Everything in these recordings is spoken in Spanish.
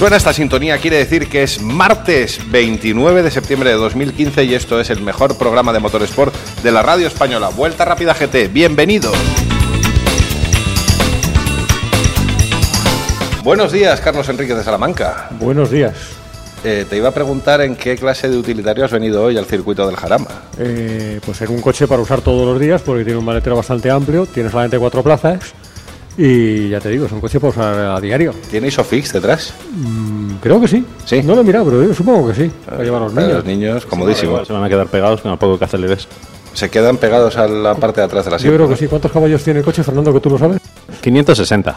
Suena esta sintonía, quiere decir que es martes 29 de septiembre de 2015 y esto es el mejor programa de motorsport de la radio española. Vuelta Rápida GT, bienvenido. Buenos días, Carlos Enrique de Salamanca. Buenos días. Eh, te iba a preguntar en qué clase de utilitario has venido hoy al circuito del Jarama. Eh, pues en un coche para usar todos los días, porque tiene un maletero bastante amplio, tiene solamente cuatro plazas y ya te digo, es un coche para usar a diario. ¿Tiene ISOFIX detrás? Mm, creo que sí. ¿Sí? No lo he mirado, pero yo supongo que sí. Para llevar a los Para niños. los niños, comodísimo. Se van a quedar pegados con el poco que aceleres. Se quedan pegados a la parte de atrás de la Yo creo que sí. ¿Cuántos caballos tiene el coche, Fernando, que tú lo sabes? 560.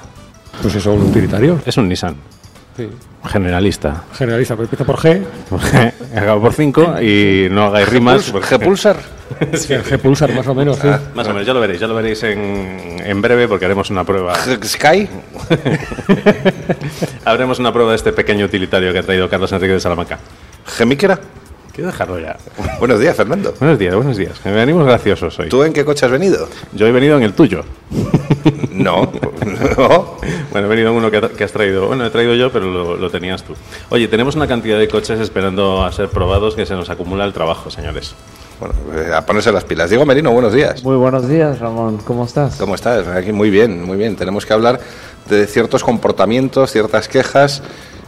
Pues eso, un utilitario. Es un Nissan. Sí. Generalista. Generalista, pero empieza por G. Acabo por 5 y no hagáis rimas. G Pulsar. Sí, el G Pulsar, más o menos, sí. Más o menos, ya lo veréis, ya lo veréis en, en breve porque haremos una prueba. G- Sky. Haremos una prueba de este pequeño utilitario que ha traído Carlos Enrique de Salamanca. Gemíquera. Quiero dejarlo ya. Buenos días, Fernando. Buenos días, buenos días. Que venimos graciosos hoy. ¿Tú en qué coche has venido? Yo he venido en el tuyo. No. no. Bueno, he venido en uno que, que has traído. Bueno, he traído yo, pero lo, lo tenías tú. Oye, tenemos una cantidad de coches esperando a ser probados que se nos acumula el trabajo, señores. Bueno, eh, a ponerse las pilas. Diego Merino, buenos días. Muy buenos días, Ramón. ¿Cómo estás? ¿Cómo estás? Aquí muy bien, muy bien. Tenemos que hablar de ciertos comportamientos, ciertas quejas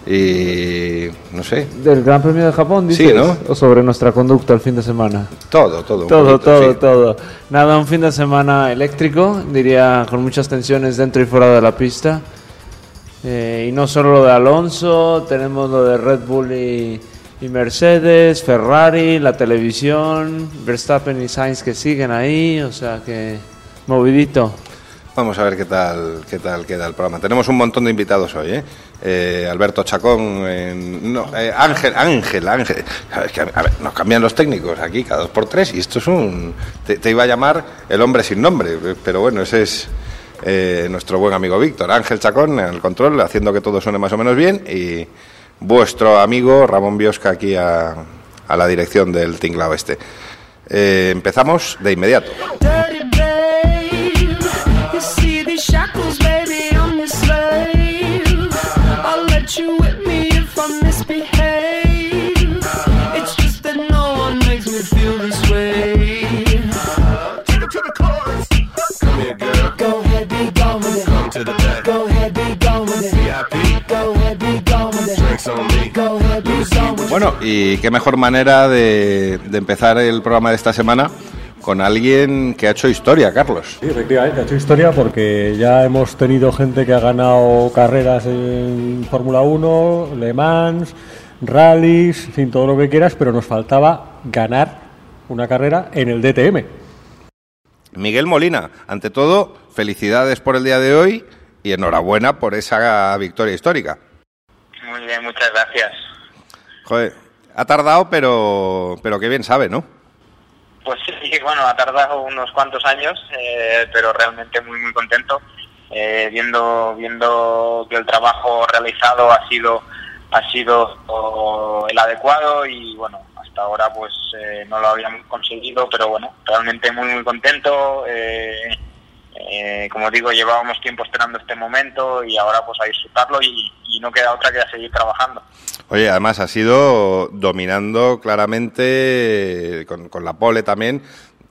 y no sé, ¿Del Gran Premio de Japón, Sí, dices? ¿no? ¿O sobre nuestra conducta el fin de semana? todo, todo. Todo, poquito, todo, sí. todo. Nada, un fin de semana eléctrico, diría, con muchas tensiones dentro y fuera de la pista. Eh, y no solo lo de Alonso, tenemos lo de Red Bull y, y Mercedes, Ferrari, la televisión, Verstappen y Sainz que siguen ahí, o sea que movidito. Vamos a ver qué tal, qué tal queda el programa. Tenemos un montón de invitados hoy, ¿eh? Eh, Alberto Chacón, no, eh, Ángel, Ángel, Ángel. A ver, nos cambian los técnicos aquí cada dos por tres y esto es un... Te, te iba a llamar el hombre sin nombre, pero bueno, ese es eh, nuestro buen amigo Víctor. Ángel Chacón en el control, haciendo que todo suene más o menos bien y vuestro amigo Ramón Biosca aquí a, a la dirección del Tinglao Este. Eh, empezamos de inmediato. Bueno, y qué mejor manera de, de empezar el programa de esta semana con alguien que ha hecho historia, Carlos. Sí, efectivamente, ha hecho historia porque ya hemos tenido gente que ha ganado carreras en Fórmula 1, Le Mans, rallies, en fin, todo lo que quieras, pero nos faltaba ganar una carrera en el DTM. Miguel Molina, ante todo, felicidades por el día de hoy y enhorabuena por esa victoria histórica. Muy bien, muchas gracias. Joder, ha tardado, pero, pero qué bien sabe, ¿no? Pues sí, bueno, ha tardado unos cuantos años, eh, pero realmente muy muy contento, eh, viendo viendo que el trabajo realizado ha sido ha sido oh, el adecuado y bueno, hasta ahora pues eh, no lo habíamos conseguido, pero bueno, realmente muy muy contento. eh, eh, como digo, llevábamos tiempo esperando este momento y ahora pues a disfrutarlo y, y no queda otra que a seguir trabajando. Oye, además ha sido dominando claramente con, con la pole también.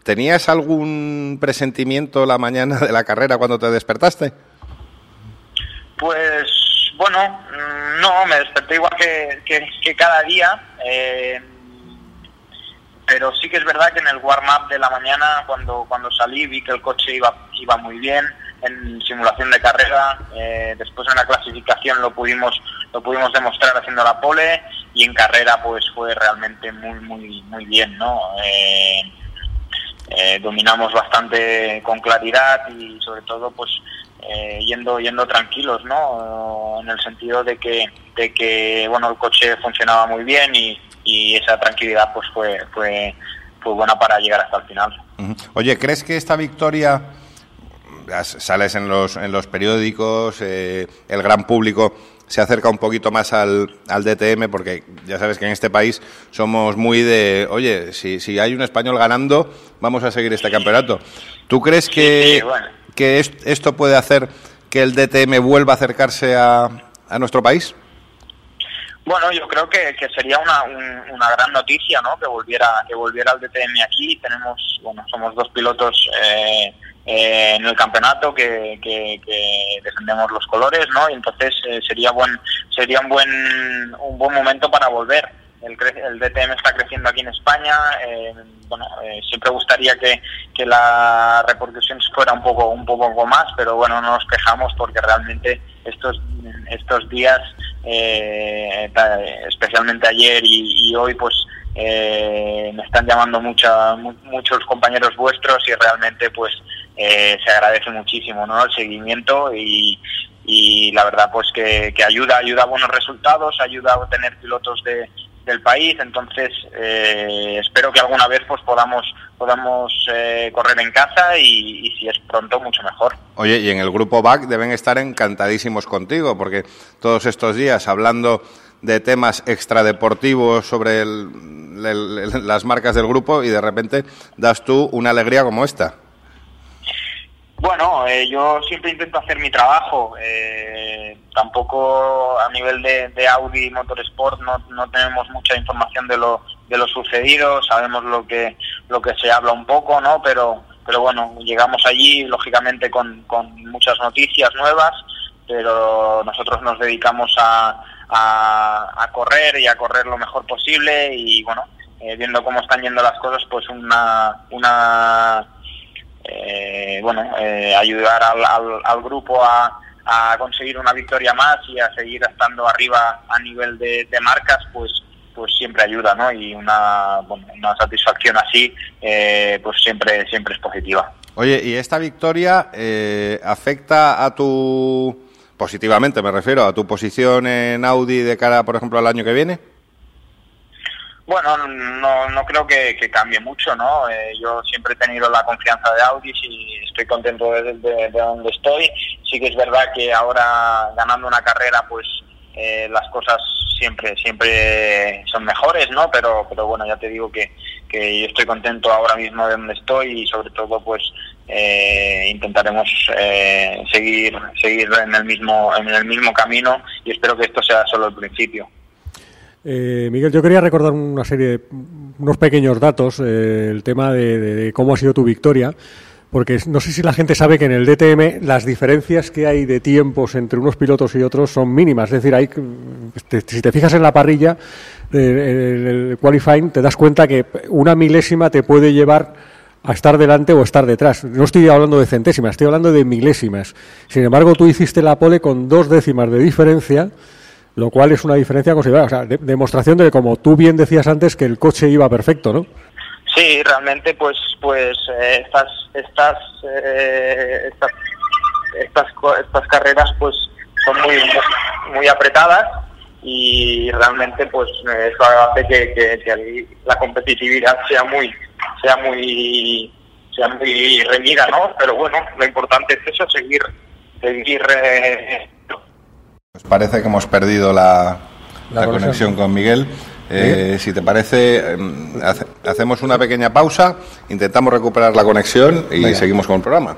¿Tenías algún presentimiento la mañana de la carrera cuando te despertaste? Pues bueno, mm, no, me desperté igual que, que- que cada día, eh, pero sí que es verdad que en el warm-up de la mañana, cuando, cuando salí, vi que el coche iba, iba muy bien en simulación de carrera, eh, después en la clasificación lo pudimos, lo pudimos demostrar haciendo la pole y en carrera pues fue realmente muy, muy, muy bien, ¿no? Eh, eh, dominamos bastante con claridad y sobre todo pues eh, yendo yendo tranquilos no en el sentido de que de que bueno el coche funcionaba muy bien y, y esa tranquilidad pues fue fue fue buena para llegar hasta el final. Oye, ¿crees que esta victoria sales en los, en los periódicos, eh, el gran público se acerca un poquito más al, al DTM, porque ya sabes que en este país somos muy de, oye, si, si hay un español ganando, vamos a seguir este campeonato. ¿Tú crees que, sí, bueno. que es- esto puede hacer que el DTM vuelva a acercarse a, a nuestro país? Bueno, yo creo que, que sería una, un- una gran noticia, ¿no? Que volviera, que volviera el DTM aquí. Tenemos, bueno, somos dos pilotos eh, eh, en el campeonato que, que- que defendemos los colores, ¿no? Y entonces eh, sería buen, sería un buen, un buen momento para volver. El, el DTM está creciendo aquí en España. eh, bueno, eh, siempre gustaría que, que la repercusión fuera un poco, un poco más, pero bueno, no nos quejamos porque realmente estos, estos días, eh, especialmente ayer y, hoy, pues eh, me están llamando mucha, mu- muchos compañeros vuestros y realmente pues se agradece muchísimo ¿no? el seguimiento y, y la verdad pues que, que ayuda ayuda a buenos resultados ayuda a tener pilotos de, del país entonces eh, espero que alguna vez pues podamos podamos eh, correr en casa y, si es pronto mucho mejor Oye, y en el grupo BAC deben estar encantadísimos contigo, porque todos estos días hablando de temas extradeportivos sobre el- las marcas del grupo y de repente das tú una alegría como esta. Bueno, eh, yo siempre intento hacer mi trabajo. eh, tampoco a nivel de, Audi Motorsport no, no tenemos mucha información de lo, de lo sucedido. Sabemos lo que lo que se habla un poco, ¿no? Pero pero bueno, llegamos allí lógicamente con, con muchas noticias nuevas, pero nosotros nos dedicamos a, a, a correr y a correr lo mejor posible y bueno, eh, viendo cómo están yendo las cosas, pues una una eh, bueno, eh, ayudar al, al, al grupo a, a conseguir una victoria más y a seguir estando arriba a nivel de, marcas, pues pues siempre ayuda, ¿no? Y una, bueno, una satisfacción así, eh, pues siempre siempre es positiva. Oye, ¿y esta victoria eh, afecta a tu, positivamente me refiero, a tu posición en Audi de cara, por ejemplo, al año que viene? Bueno, no, no creo que, cambie mucho, ¿no? Eh, yo siempre he tenido la confianza de Audi y estoy contento de donde estoy. Sí que es verdad que ahora ganando una carrera, pues eh, las cosas siempre siempre son mejores, ¿no? Pero pero bueno, ya te digo que, que yo estoy contento ahora mismo de donde estoy y sobre todo pues eh, intentaremos eh, seguir seguir en el mismo en el mismo camino y espero que esto sea solo el principio. Eh, Miguel, yo quería recordar una serie de unos pequeños datos, eh, el tema de, cómo ha sido tu victoria, porque no sé si la gente sabe que en el DTM las diferencias que hay de tiempos entre unos pilotos y otros son mínimas, es decir, hay, te- si te fijas en la parrilla, eh, en el qualifying, te das cuenta que una milésima te puede llevar a estar delante o estar detrás. No estoy hablando de centésimas, estoy hablando de milésimas. Sin embargo, tú hiciste la pole con dos décimas de diferencia, lo cual es una diferencia considerable. O sea, de- demostración de que, como tú bien decías antes, que el coche iba perfecto, ¿no? Sí, realmente, pues, pues eh, estas, estas, eh, estas, estas, estas carreras, pues, son muy, muy apretadas y realmente, pues, eso hace que, que- que la competitividad sea muy, sea muy, sea muy reñida, ¿no? Pero bueno, lo importante es eso, seguir, seguir. eh, Pues parece que hemos perdido la, La la conexión. con Miguel. Eh, si te parece, em, hace- hacemos una pequeña pausa, intentamos recuperar la conexión y Venga. seguimos con el programa.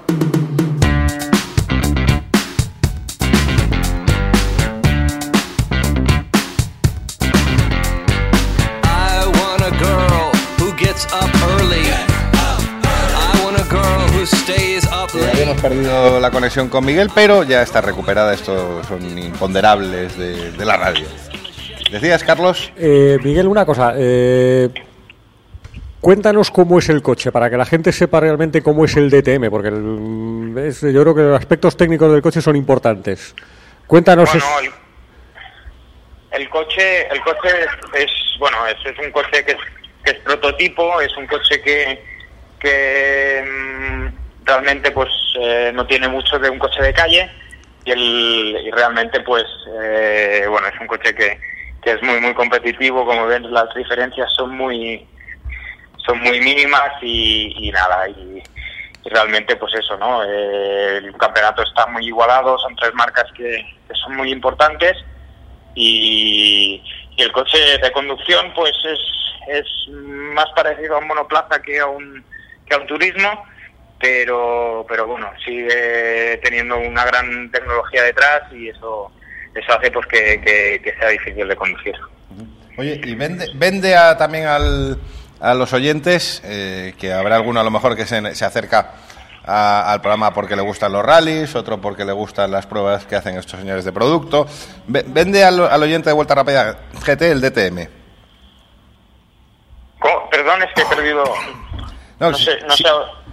La conexión con Miguel, pero ya está recuperada. Estos son imponderables de, de la radio. ¿Decías, Carlos? Eh, Miguel, una cosa. eh, cuéntanos cómo es el coche, para que la gente sepa realmente cómo es el DTM, porque el- es- yo creo que los aspectos técnicos del coche son importantes. Cuéntanos. Bueno, es- el, el coche, el coche es, es, bueno, es, es un coche que es, que es prototipo, es un coche que, que mm, realmente pues eh, no tiene mucho de un coche de calle y, el, y realmente pues eh, bueno es un coche que, que es muy muy competitivo, como ven las diferencias son muy son muy mínimas y, nada y, realmente pues eso no Eh, el campeonato está muy igualado son tres marcas que, que son muy importantes y el coche de conducción pues es, es más parecido a un monoplaza que a un que a un turismo pero pero bueno sigue teniendo una gran tecnología detrás y eso eso hace pues que, que- que sea difícil de conducir. Oye, y vende, vende a- también al, a los oyentes, eh, que habrá alguno a lo mejor que se, se acerca a- al programa porque le gustan los rallies, otro porque le gustan las pruebas que hacen estos señores de producto. Ve- vende al, al oyente de Vuelta Rápida GT el DTM. ¿Cómo? Perdón, es que he perdido... No, sé, no, sé,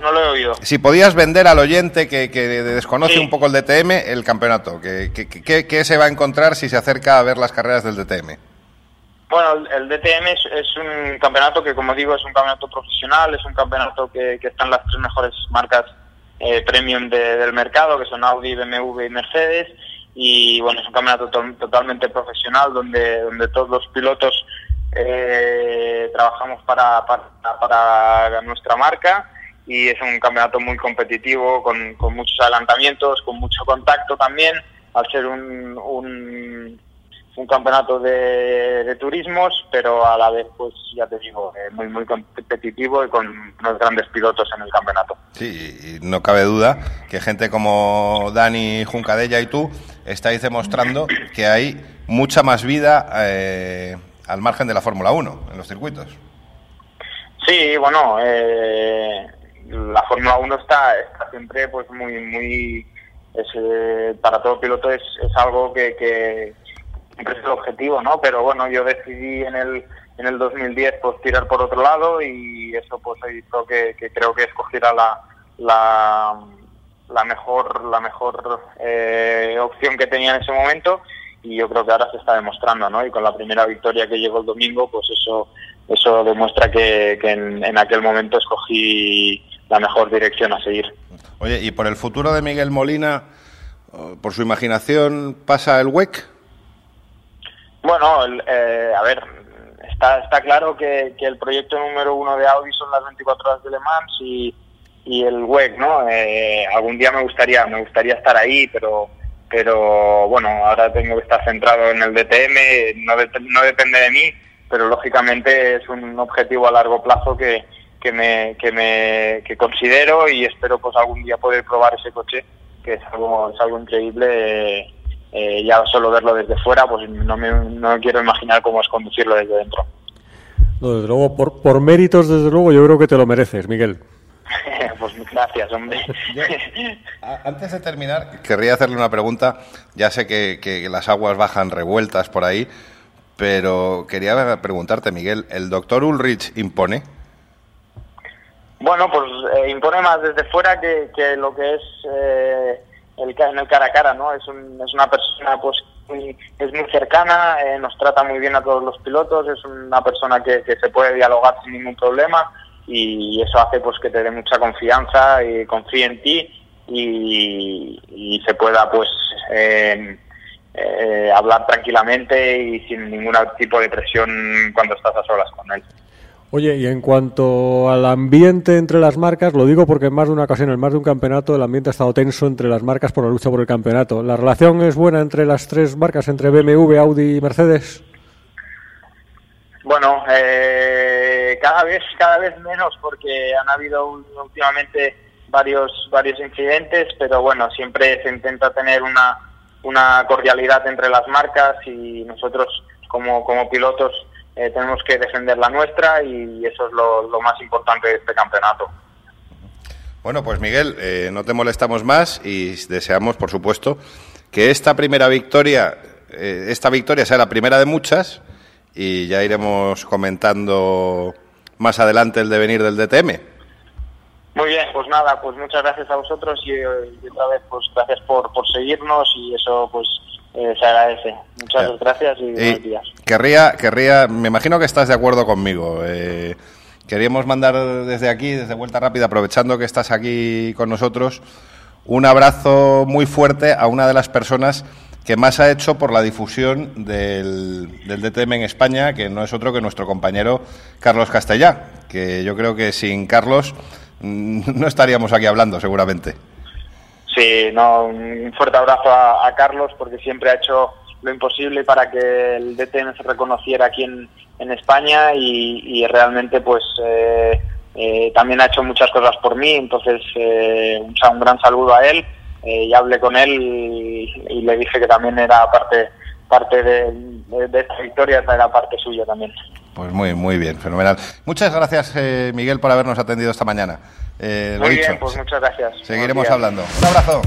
no lo he oído. Si podías vender al oyente que, que desconoce Sí. un poco el DTM, el campeonato, que, que- que- ¿qué se va a encontrar si se acerca a ver las carreras del DTM? Bueno, el, DTM es, es un campeonato que, como digo, es un campeonato profesional, es un campeonato que, que están las tres mejores marcas eh, premium de- del mercado, que son Audi, BMW y Mercedes. Y bueno, es un campeonato to- totalmente profesional donde, donde todos los pilotos eh, trabajamos para, para, para nuestra marca y es un campeonato muy competitivo, con, con muchos adelantamientos, con mucho contacto también, al ser un, un, un campeonato de, de turismos, pero a la vez, pues ya te digo, eh, muy muy competitivo y con unos grandes pilotos en el campeonato. Sí, y no cabe duda que gente como Dani Juncadella y tú estáis demostrando que hay mucha más vida eh, al margen de la Fórmula 1 en los circuitos. Sí, bueno, eh, la Fórmula 1 está, está siempre pues muy, muy, es, eh, para todo piloto es, es algo que, que siempre es el objetivo, ¿no? Pero bueno, yo decidí en el, en el 2010 pues tirar por otro lado y eso pues hizo que, que creo que escogiera la, la, la mejor, la mejor eh, opción que tenía en ese momento y yo creo que ahora se está demostrando, ¿no? Y con la primera victoria que llegó el domingo, pues eso eso demuestra que, que en, en aquel momento escogí la mejor dirección a seguir. Oye, ¿y por el futuro de Miguel Molina, o por su imaginación, pasa el WEC? Bueno, el- eh, a ver, está, está claro que, que el proyecto número uno de Audi son las 24 horas de Le Mans y, y el WEC, ¿no? Eh, algún día me gustaría, me gustaría estar ahí, pero pero bueno, ahora tengo que estar centrado en el DTM, no, dep- no depende de mí, pero lógicamente es un objetivo a largo plazo que, que me, que me que considero y espero pues algún día poder probar ese coche, que es algo, es algo increíble. eh, eh, ya solo verlo desde fuera, pues no me, no me quiero imaginar cómo es conducirlo desde dentro. No, desde luego, por, por méritos, desde luego, yo creo que te lo mereces, Miguel. pues gracias, hombre. Antes de terminar, querría hacerle una pregunta. Ya sé que, que las aguas bajan revueltas por ahí, pero quería preguntarte, Miguel, ¿el doctor Ulrich impone? Bueno, pues eh, impone más desde fuera que, que lo que es eh, el, en el cara a cara, ¿no? Es, un- es una persona pues muy- es muy cercana, eh, nos trata muy bien a todos los pilotos, es una persona que, que se puede dialogar sin ningún problema y eso hace pues que te dé mucha confianza y confíe en ti y, y se pueda pues eh, eh, hablar tranquilamente y sin ningún tipo de presión cuando estás a solas con él. Oye, y en cuanto al ambiente entre las marcas, lo digo porque en más de una ocasión, en más de un campeonato, el ambiente ha estado tenso entre las marcas por la lucha por el campeonato. ¿La relación es buena entre las tres marcas, entre BMW, Audi y Mercedes? Bueno, eh, cada vez cada vez menos porque han habido últimamente varios varios incidentes, pero bueno, siempre se intenta tener una una cordialidad entre las marcas y nosotros como como pilotos eh, tenemos que defender la nuestra y eso es lo, lo más importante de este campeonato. Bueno, pues Miguel, eh, no te molestamos más y deseamos, por supuesto, que esta primera victoria, eh, esta victoria sea la primera de muchas y ya iremos comentando más adelante el devenir del DTM. Muy bien, pues nada, pues muchas gracias a vosotros y, eh, y otra vez pues gracias por, por seguirnos y eso pues eh, se agradece. Muchas Ya. gracias y Y buenos días. querría, querría, me imagino que estás de acuerdo conmigo. eh, queríamos mandar desde aquí, desde Vuelta Rápida, aprovechando que estás aquí con nosotros, un abrazo muy fuerte a una de las personas que más ha hecho por la difusión del, del DTM en España, que no es otro que nuestro compañero Carlos Castellá, que yo creo que sin Carlos mm, no estaríamos aquí hablando, seguramente. Sí, no, un fuerte abrazo a, Carlos porque siempre ha hecho lo imposible para que el DTM se reconociera aquí en, España y, y realmente pues eh, eh, también ha hecho muchas cosas por mí, entonces eh, un, gran saludo a él, eh, ya hablé con él y le dije que también era parte parte de, de- de esta victoria, era parte suya también. Pues muy, muy bien, fenomenal. Muchas gracias, eh, Miguel, por habernos atendido esta mañana. Eh, lo Muy dicho, bien, pues muchas gracias. seguiremos hablando. Un abrazo.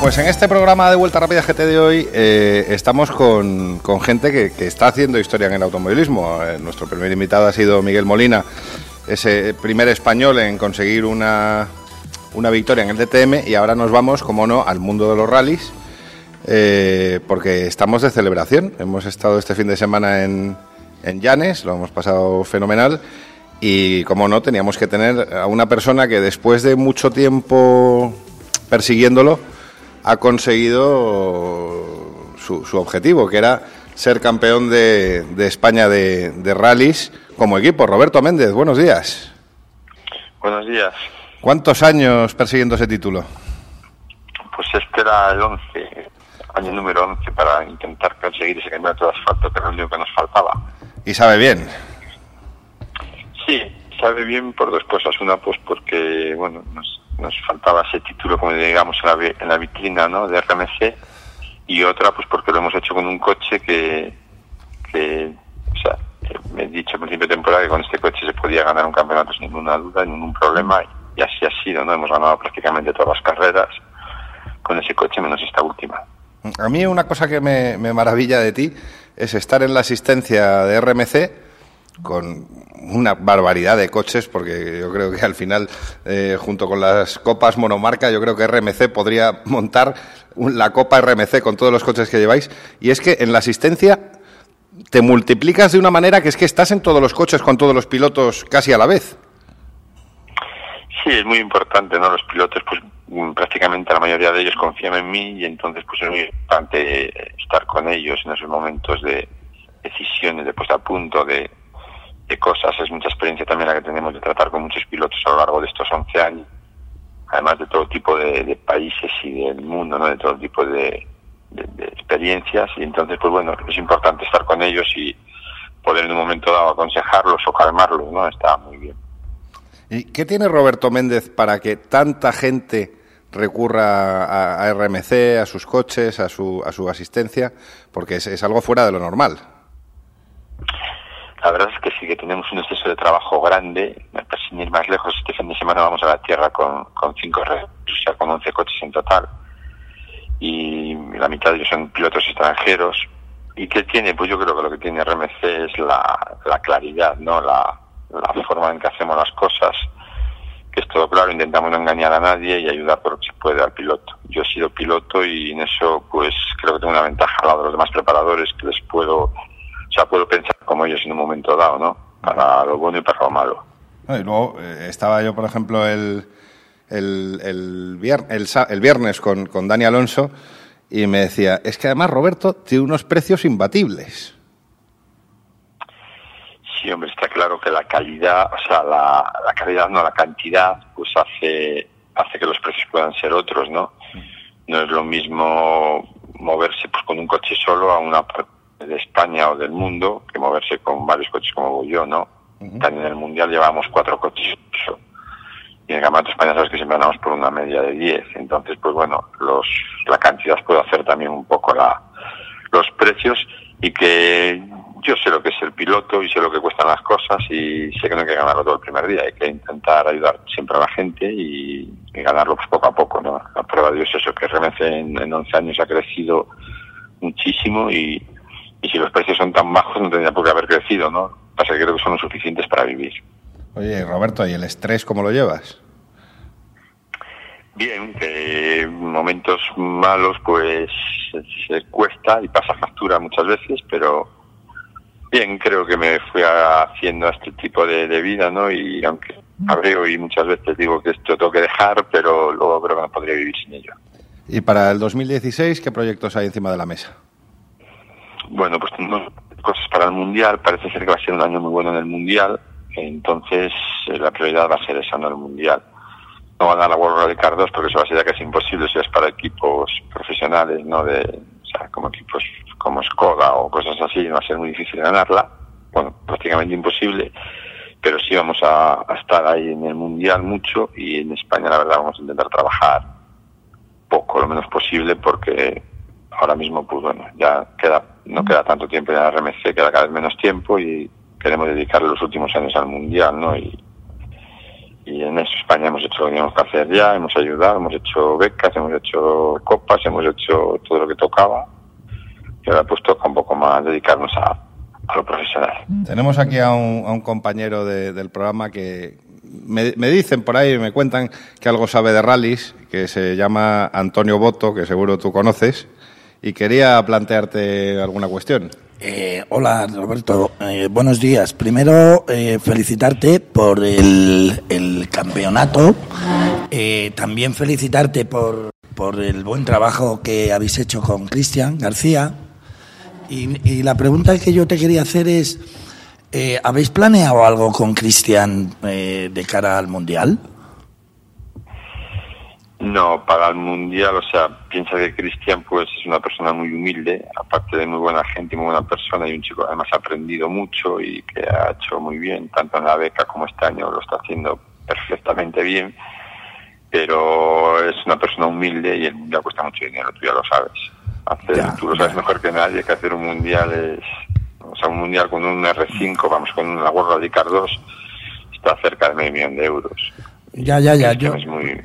Pues en este programa de Vuelta Rápida GT de hoy eh, estamos con, con gente que, que está haciendo historia en el automovilismo. Eh, nuestro primer invitado ha sido Miguel Molina, ese primer español en conseguir una, una victoria en el DTM y ahora nos vamos, como no, al mundo de los rallies eh, porque estamos de celebración. Hemos estado este fin de semana en, en Llanes, lo hemos pasado fenomenal y, como no, teníamos que tener a una persona que después de mucho tiempo persiguiéndolo ha conseguido su, su objetivo, que era ser campeón de, de España de, de rallies como equipo. Roberto Méndez, buenos días. Buenos días. ¿Cuántos años persiguiendo ese título? Pues este era el 11, año número 11 para intentar conseguir ese campeonato de asfalto, que era lo único que nos faltaba. Y sabe bien. Sí, sabe bien por dos cosas. Una, pues porque, bueno, nos, nos faltaba ese título, como digamos, en la, en la vitrina, ¿no?, de RMC. Y otra, pues porque lo hemos hecho con un coche que, que o sea, me he dicho al principio de temporada que con este coche se podía ganar un campeonato sin ninguna duda, ningún problema. Y así ha sido, ¿no? Hemos ganado prácticamente todas las carreras con ese coche, menos esta última. A mí una cosa que me, me maravilla de ti es estar en la asistencia de RMC con una barbaridad de coches, porque yo creo que al final, eh, junto con las copas monomarca, yo creo que RMC podría montar la copa RMC con todos los coches que lleváis. Y es que en la asistencia te multiplicas de una manera que es que estás en todos los coches con todos los pilotos casi a la vez. Sí, es muy importante, ¿no? Los pilotos, pues mm, prácticamente la mayoría de ellos confían en mí y entonces pues es muy importante eh, estar con ellos en esos momentos de decisiones, de puesta a punto, de, de cosas. Es mucha experiencia también la que tenemos de tratar con muchos pilotos a lo largo de estos 11 años, además de todo tipo de, países y del mundo, ¿no? De todo tipo de experiencias y entonces pues bueno, es importante estar con ellos y poder en un momento dado aconsejarlos o calmarlos, ¿no? Está muy bien. ¿Y qué tiene Roberto Méndez para que tanta gente recurra a, a RMC, a sus coches, a su, a su asistencia? Porque es, es algo fuera de lo normal. La verdad es que sí que tenemos un exceso de trabajo grande. Pues, Sin ir más lejos, este fin de semana vamos a la Tierra con, con cinco redes, o sea, con 11 coches en total. Y la mitad de ellos son pilotos extranjeros. ¿Y qué tiene? Pues yo creo que lo que tiene RMC es la, la claridad, ¿no? La, la forma en que hacemos las cosas. Que es todo claro, intentamos no engañar a nadie y ayudar por lo que se puede al piloto. Yo he sido piloto y en eso, pues creo que tengo una ventaja al lado de los demás preparadores que les puedo o sea, puedo pensar como ellos en un momento dado, ¿no? Para lo bueno y para lo malo. No, Y luego eh, estaba yo, por ejemplo, el, el, el, vier- el sa- el viernes con, con Dani Alonso y me decía, es que además Roberto tiene unos precios imbatibles. Sí, hombre, está claro que la calidad, o sea, la, la calidad, no la cantidad, pues hace, hace que los precios puedan ser otros, ¿no? No es lo mismo moverse pues con un coche solo a una de España o del mundo que moverse con varios coches como voy yo, ¿no? También en el Mundial llevamos cuatro coches. Y en el Campeonato España sabes que siempre andamos por una media de 10. Entonces, pues bueno, los, la cantidad puede hacer también un poco la, los precios y que yo sé lo que es el piloto y sé lo que cuestan las cosas y sé que no hay que ganarlo todo el primer día, hay que intentar ayudar siempre a la gente y, y ganarlo pues, poco a poco. ¿no? La prueba de Dios es eso, que RMC en, en 11 años ha crecido muchísimo y, y si los precios son tan bajos no tendría por qué haber crecido, ¿no? Pasa que creo que son lo suficientes para vivir. Oye, Roberto, ¿y el estrés cómo lo llevas? Bien, que en momentos malos pues se cuesta y pasa factura muchas veces, pero bien, creo que me fui haciendo a este tipo de, de vida, ¿no? Y aunque abreo y muchas veces digo que esto tengo que dejar, pero luego creo que no podría vivir sin ello. Y para el 2016, ¿qué proyectos hay encima de la mesa? Bueno, pues tenemos cosas para el Mundial, parece ser que va a ser un año muy bueno en el Mundial, entonces eh, la prioridad va a ser esa, no el Mundial. No van a la World Rally Car 2 porque eso va a ser ya casi imposible si es para equipos profesionales, no de, o sea, como equipos como Skoda o cosas así, va a ser muy difícil ganarla, bueno, prácticamente imposible, pero sí vamos a estar ahí en el Mundial mucho y en España la verdad vamos a intentar trabajar poco, lo menos posible, porque ahora mismo, pues bueno, ya queda, no queda tanto tiempo en la RMC, queda cada vez menos tiempo y queremos dedicarle los últimos años al Mundial, ¿no? Y, y en eso España hemos hecho lo que teníamos que hacer ya, hemos ayudado, hemos hecho becas, hemos hecho copas, hemos hecho todo lo que tocaba. Y ahora pues toca un poco más dedicarnos a, a lo profesional. Tenemos aquí a un, a un compañero de- del programa que me, me dicen por ahí, me cuentan que algo sabe de rallies, que se llama Antonio Boto, que seguro tú conoces, y quería plantearte alguna cuestión. Eh, hola Roberto, Eh, buenos días. Primero eh, felicitarte por el, campeonato, Eh, también felicitarte por, por el buen trabajo que habéis hecho con Cristian García. Y, y la pregunta que yo te quería hacer es, ¿habéis planeado algo con Cristian de cara al Mundial? No, para el Mundial, o sea, piensa que Cristian pues es una persona muy humilde, aparte de muy buena gente y muy buena persona, y un chico que además ha aprendido mucho y que ha hecho muy bien, tanto en la beca como este año lo está haciendo perfectamente bien, pero es una persona humilde y el Mundial cuesta mucho dinero, tú ya lo sabes. Hacer, Ya, tú lo sabes mejor que nadie que hacer un Mundial es, o sea, un Mundial con un R5, vamos, con una World Rally Car 2, está cerca de medio millón de euros. Ya, ya, ya. Yo, Es muy,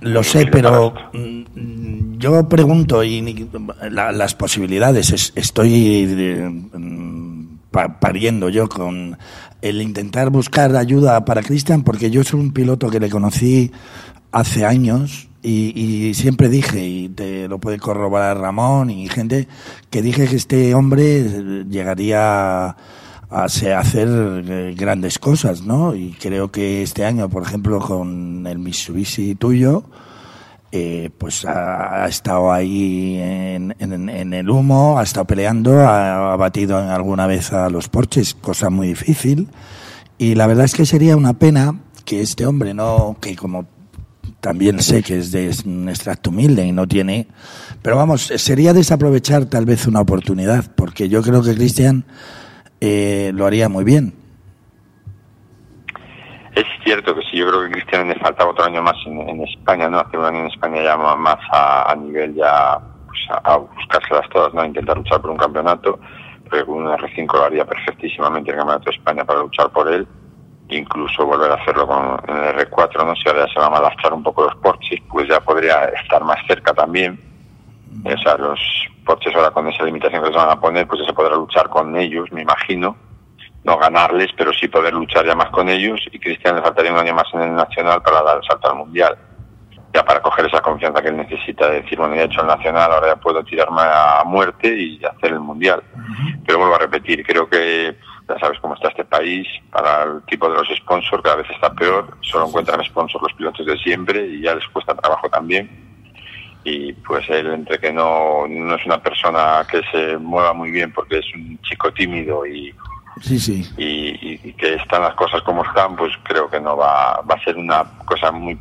Lo sé, pero mm, yo pregunto y la- las posibilidades. es- estoy eh, mm, pa- pariendo yo con el intentar buscar ayuda para Cristian, porque yo soy un piloto que le conocí hace años y, y siempre dije, y te lo puede corroborar Ramón y gente, que dije que este hombre llegaría a se- a hacer eh, grandes cosas, ¿no? Y creo que este año, por ejemplo, con el Mitsubishi tuyo, eh, pues ha, estado ahí en, en- el humo, ha estado peleando, ha, batido alguna vez a los Porches, cosa muy difícil. Y la verdad es que sería una pena que este hombre, no, que como también sé que es de un extracto humilde y no tiene, pero vamos, sería desaprovechar tal vez una oportunidad, porque yo creo que Cristian eh, lo haría muy bien. Es cierto que sí, yo creo que Cristian le faltaba otro año más en, España, ¿no? Hace un año en España ya más a, a nivel ya, pues a, buscárselas todas, ¿no? A intentar luchar por un campeonato, porque con un R5 lo haría perfectísimamente el Campeonato de España para luchar por él, incluso volver a hacerlo con el R4, ¿no? Si ahora ya se van a adaptar un poco los Porsches, pues ya podría estar más cerca también. O sea, los Porsches ahora con esa limitación que les van a poner, pues ya se podrá luchar con ellos, me imagino. No ganarles, pero sí poder luchar ya más con ellos. Y Cristian le faltaría un año más en el Nacional para dar el salto al Mundial. Ya para coger esa confianza que él necesita de decir, bueno, ya he hecho el Nacional, ahora ya puedo tirarme a muerte y hacer el Mundial. Pero vuelvo a repetir, creo que ya sabes cómo está este país, para el tipo de los sponsors cada vez está peor, solo encuentran sponsors los pilotos de siempre y ya les cuesta trabajo también y pues él entre que no, no es una persona que se mueva muy bien porque es un chico tímido y Sí, sí. y, y- y que están las cosas como están, pues creo que no va, va a ser una cosa muy,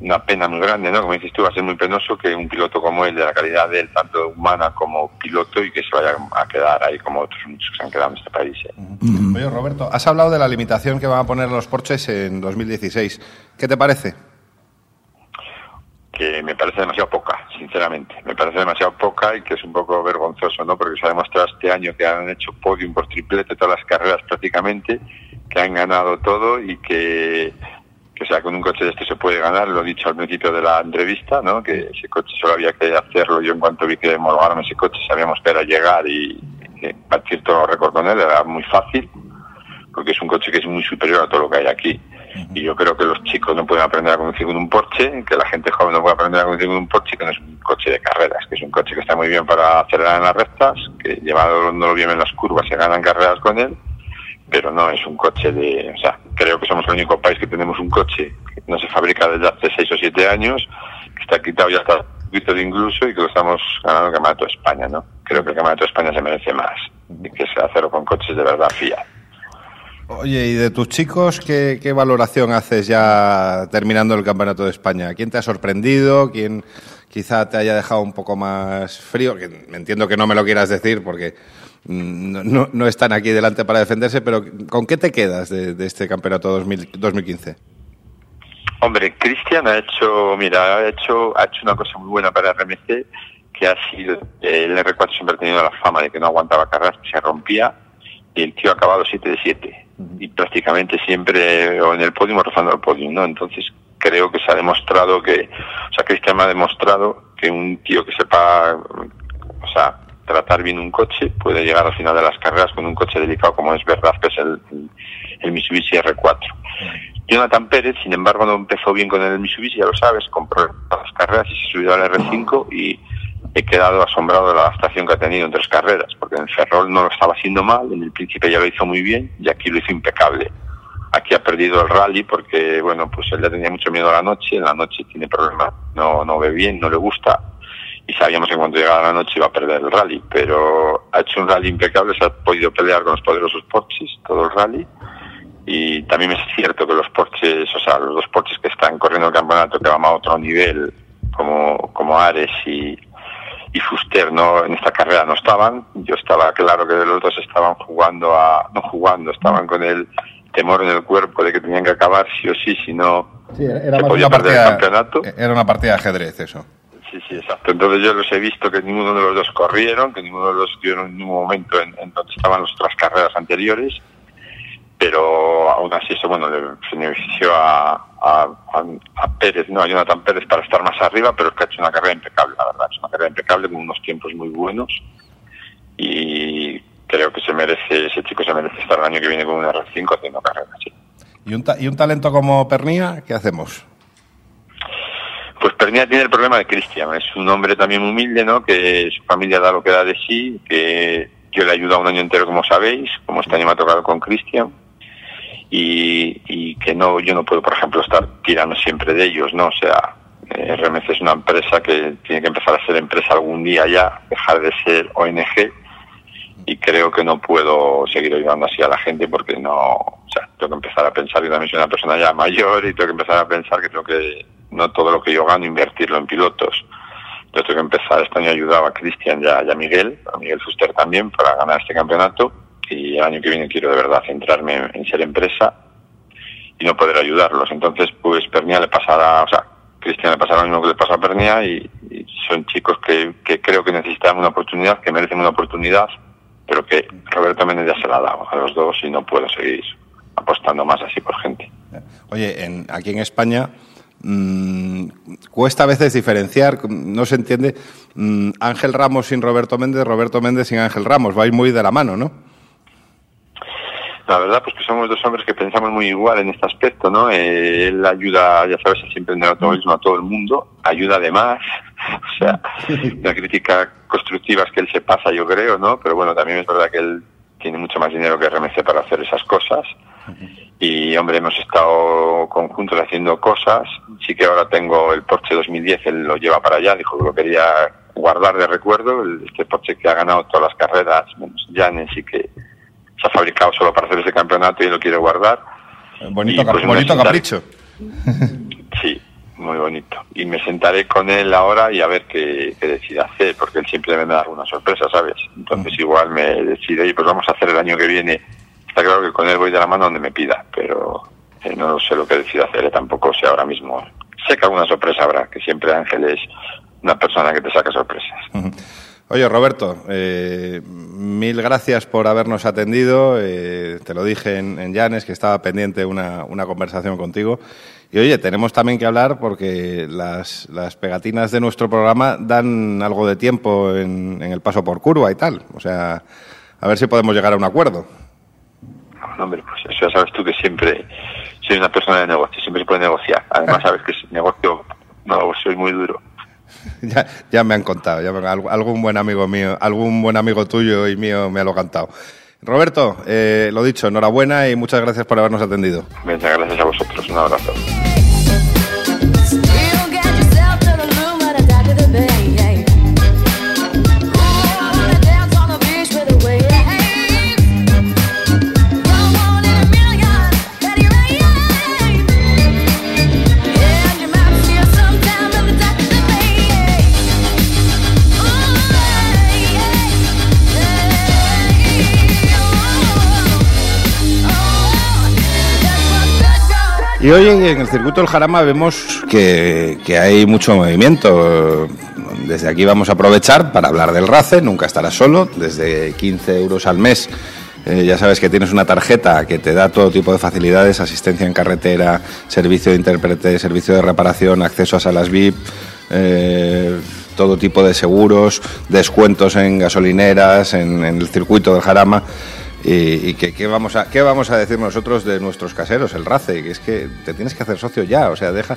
una pena muy grande, ¿no? Como dices tú, va a ser muy penoso que un piloto como él, de la calidad de él, tanto humana como piloto, y que se vaya a quedar ahí como otros muchos que se han quedado en este país. ¿eh? Oye, Roberto, has hablado de la limitación que van a poner los Porsches en 2016. ¿Qué te parece? Que me parece demasiado poca, sinceramente. Me parece demasiado poca y que es un poco vergonzoso, ¿no? Porque se ha demostrado este año que han hecho podium por triplete todas las carreras prácticamente, que han ganado todo y que, que o sea, con un coche de este se puede ganar, lo he dicho al principio de la entrevista, ¿no? Que ese coche solo había que hacerlo. Yo en cuanto vi que homologaron ese coche sabíamos que era llegar y, y batir todo récord con él, era muy fácil. Porque es un coche que es muy superior a todo lo que hay aquí. Y yo creo que los chicos no pueden aprender a conducir con un Porsche, que la gente joven no puede aprender a conducir con un Porsche, que no es un coche de carreras, que es un coche que está muy bien para acelerar en las rectas, que llevándolo bien en las curvas se ganan carreras con él, pero no es un coche de... O sea, creo que somos el único país que tenemos un coche que no se fabrica desde hace 6 o 7 años, que está quitado ya hasta poquito de incluso y que lo estamos ganando el Campeonato de España, ¿no? Creo que el Campeonato de España se merece más que se hacerlo con coches de verdad Fiat. Oye, ¿y de tus chicos qué, qué valoración haces ya terminando el Campeonato de España? ¿Quién te ha sorprendido? ¿Quién quizá te haya dejado un poco más frío? Que entiendo que no me lo quieras decir porque mm, no, no- no están aquí delante para defenderse, pero ¿con qué te quedas de, este Campeonato 2000 2015? Hombre, Cristian ha hecho, mira, ha hecho, ha hecho una cosa muy buena para RMC, que ha sido, el R4 siempre ha tenido la fama de que no aguantaba carreras, se rompía, y el tío ha acabado 7 de 7. Y prácticamente siempre, o en el podio o rozando el podio, ¿no? Entonces creo que se ha demostrado que, o sea, Cristian me ha demostrado que un tío que sepa, o sea, tratar bien un coche puede llegar al final de las carreras con un coche delicado como es verdad que es el, el, el Mitsubishi R4. Jonathan Pérez, sin embargo, no empezó bien con el Mitsubishi, ya lo sabes, compró las carreras y se subió al R5 y he quedado asombrado de la adaptación que ha tenido en tres carreras, porque en Ferrol no lo estaba haciendo mal, en el Príncipe ya lo hizo muy bien y aquí lo hizo impecable. Aquí ha perdido el rally porque, bueno, pues él ya tenía mucho miedo a la noche, en la noche tiene problemas, no, no ve bien, no le gusta y sabíamos que cuando llegara la noche iba a perder el rally, pero ha hecho un rally impecable, se ha podido pelear con los poderosos Porsches todo el rally y también es cierto que los Porsches, o sea, los dos Porsches que están corriendo el campeonato que van a otro nivel, como, como Ares y, y Fuster, no, en esta carrera no estaban. Yo estaba claro que los dos estaban jugando a, no jugando, estaban con el temor en el cuerpo de que tenían que acabar sí o sí, si no Sí, era se podía perder el campeonato. era una partida de ajedrez eso. Sí, sí, exacto. Entonces yo los he visto que ninguno de los dos corrieron, que ninguno de los dos estuvieron en ningún momento en, en donde estaban las otras carreras anteriores, pero aún así eso, bueno, le benefició a, a, Pérez, no, a Jonathan Pérez para estar más arriba, pero es que ha hecho una carrera impecable, la verdad, es una carrera impecable con unos tiempos muy buenos y creo que se merece, ese chico se merece estar el año que viene con un R5 haciendo carreras, sí. ¿Y un, ta- y un talento como Pernía, qué hacemos? Pues Pernilla tiene el problema de Cristian. Es un hombre también humilde, ¿no? Que su familia da lo que da de sí, que yo le he ayudado un año entero, como sabéis, como este año me ha tocado con Cristian. Y, y que no, yo no puedo, por ejemplo, estar tirando siempre de ellos, ¿no? O sea, eh, RMC es una empresa que tiene que empezar a ser empresa algún día ya, dejar de ser ONG. Y creo que no puedo seguir ayudando así a la gente porque no, o sea, tengo que empezar a pensar que también soy una persona ya mayor y tengo que empezar a pensar que tengo que, no todo lo que yo gano, invertirlo en pilotos. Yo tengo que empezar, este año ayudaba a Cristian y y a Miguel, a Miguel Fuster también, para ganar este campeonato. Y el año que viene quiero de verdad centrarme en, ser empresa y no poder ayudarlos. Entonces, pues Pernia le pasará, o sea, Cristian le pasará lo mismo que le pasa a Pernia y, y son chicos que, que creo que necesitan una oportunidad, que merecen una oportunidad, pero que Roberto Méndez ya se la ha dado a los dos y no puedo seguir apostando más así por gente. Oye, en, aquí en España mm, cuesta a veces diferenciar, no se entiende mm, Ángel Ramos sin Roberto Méndez, Roberto Méndez sin Ángel Ramos, vais muy de la mano, ¿no? La verdad, pues que somos dos hombres que pensamos muy igual en este aspecto, ¿no? Eh, él ayuda, ya sabes, siempre en el automovilismo a todo el mundo, ayuda además, o sea, la crítica constructiva es que él se pasa, yo creo, ¿no? Pero bueno, también es verdad que él tiene mucho más dinero que RMC para hacer esas cosas. Y, hombre, hemos estado conjuntos haciendo cosas. Sí que ahora tengo el Porsche 2010, él lo lleva para allá, dijo que lo quería guardar de recuerdo, este Porsche que ha ganado todas las carreras, menos Janes y que se ha fabricado solo para hacer ese campeonato y lo quiere guardar. Bonito, Y, cap- pues, bonito capricho. Sí, muy bonito. Y me sentaré con él ahora y a ver qué, qué decide hacer, porque él siempre me da alguna sorpresa, ¿sabes? Entonces igual me decide, y pues vamos a hacer el año que viene. Está claro que con él voy de la mano donde me pida, pero eh, no sé lo que decide hacer, eh, tampoco sé ahora mismo. Sé que alguna sorpresa habrá, que siempre Ángel es una persona que te saca sorpresas. Oye, Roberto, eh, mil gracias por habernos atendido. eh, te lo dije en, en Llanes que estaba pendiente una, una conversación contigo. Y oye, tenemos también que hablar porque las, las pegatinas de nuestro programa dan algo de tiempo en, en el paso por curva y tal. O sea, a ver si podemos llegar a un acuerdo. no, hombre, pues eso ya sabes tú que siempre soy una persona de negocio, siempre se puede negociar. Además sabes que es negocio, no, soy muy duro. Ya, me han contado, ya algún buen amigo mío, algún buen amigo tuyo y mío me lo ha cantado. Roberto, eh, lo dicho, enhorabuena y muchas gracias por habernos atendido. Venga, gracias a vosotros, un abrazo. Y hoy en el circuito del Jarama vemos que, hay mucho movimiento. Desde aquí vamos a aprovechar para hablar del RACE, nunca estarás solo, desde 15 euros al mes. eh, ya sabes que tienes una tarjeta que te da todo tipo de facilidades, asistencia en carretera, servicio de intérprete, servicio de reparación, acceso a salas VIP, eh, todo tipo de seguros, descuentos en gasolineras, en el circuito del Jarama. ¿Y, y qué, qué vamos a, qué vamos a decir nosotros de nuestros caseros, el RACE? Que es que te tienes que hacer socio ya, o sea, deja,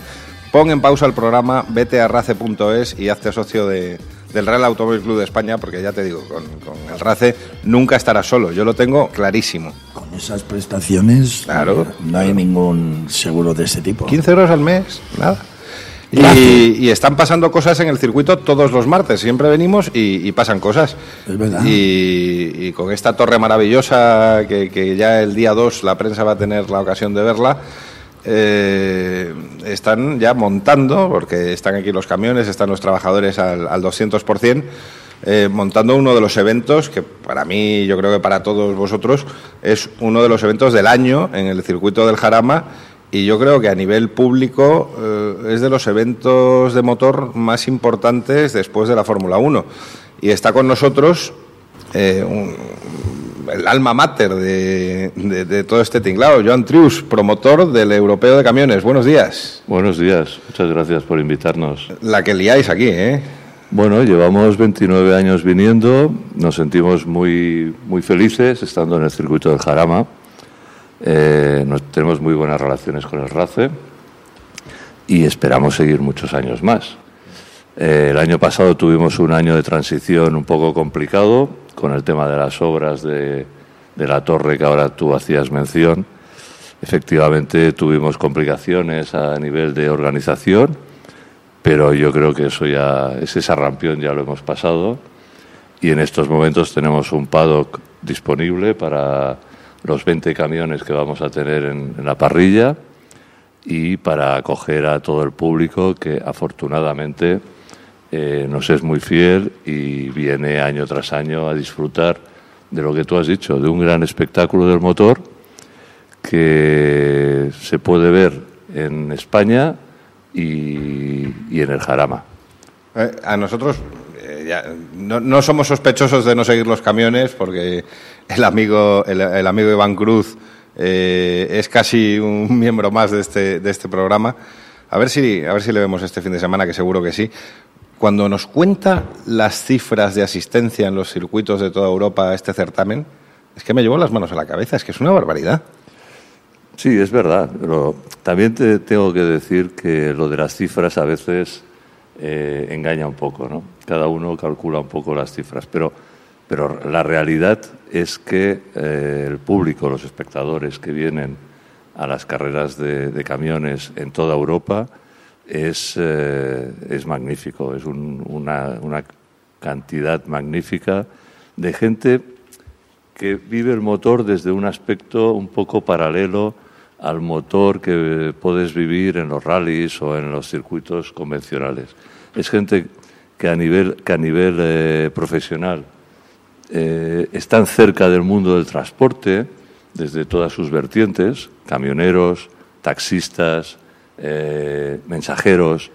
pon en pausa el programa, vete a race.es y hazte socio de, del Real Automóvil Club de España, porque ya te digo, con, con el RACE nunca estarás solo, yo lo tengo clarísimo. Con esas prestaciones Claro. no hay ningún seguro de ese tipo. 15 euros al mes, nada. Y, están pasando cosas en el circuito todos los martes. Siempre venimos y, y pasan cosas. Es verdad. Y, y con esta torre maravillosa que, que ya el día 2 la prensa va a tener la ocasión de verla. eh, están ya montando, porque están aquí los camiones, están los trabajadores al, al 200%, eh, montando uno de los eventos que para mí, yo creo que para todos vosotros, es uno de los eventos del año en el circuito del Jarama y yo creo que a nivel público eh, es de los eventos de motor más importantes después de la Fórmula 1. Y está con nosotros eh, un- el alma mater de, de- de todo este tinglado, Joan Trius, promotor del Europeo de Camiones. Buenos días. Buenos días, muchas gracias por invitarnos. La que liáis aquí, ¿eh? Bueno, llevamos 29 años viniendo, nos sentimos muy, muy felices estando en el circuito del Jarama. Eh, tenemos muy buenas relaciones con el RACE y esperamos seguir muchos años más. Eh, el año pasado tuvimos un año de transición un poco complicado con el tema de las obras de, de la torre que ahora tú hacías mención. Efectivamente tuvimos complicaciones a nivel de organización, pero yo creo que eso ya, ese sarrampión ya lo hemos pasado y en estos momentos tenemos un paddock disponible para los 20 camiones que vamos a tener en, en la parrilla y para acoger a todo el público que afortunadamente eh, nos es muy fiel y viene año tras año a disfrutar de lo que tú has dicho, de un gran espectáculo del motor que se puede ver en España y, en el Jarama. Eh, A nosotros eh, ya, no, no somos sospechosos de no seguir los camiones porque el amigo, el, amigo Iván Cruz eh, es casi un miembro más de este, de este programa. A ver, si, a ver si le vemos este fin de semana, que seguro que sí. Cuando nos cuenta las cifras de asistencia en los circuitos de toda Europa a este certamen, es que me llevo las manos a la cabeza, es que es una barbaridad. Sí, es verdad, pero también te tengo que decir que lo de las cifras a veces eh, engaña un poco, ¿no? Cada uno calcula un poco las cifras, pero, pero la realidad es que eh, el público, los espectadores que vienen a las carreras de, camiones en toda Europa es, eh, es magnífico, es un- una, una cantidad magnífica de gente que vive el motor desde un aspecto un poco paralelo al motor que puedes vivir en los rallies o en los circuitos convencionales. Es gente que a nivel, que a nivel eh, profesional eh, están cerca del mundo del transporte desde todas sus vertientes, camioneros, taxistas, eh, mensajeros,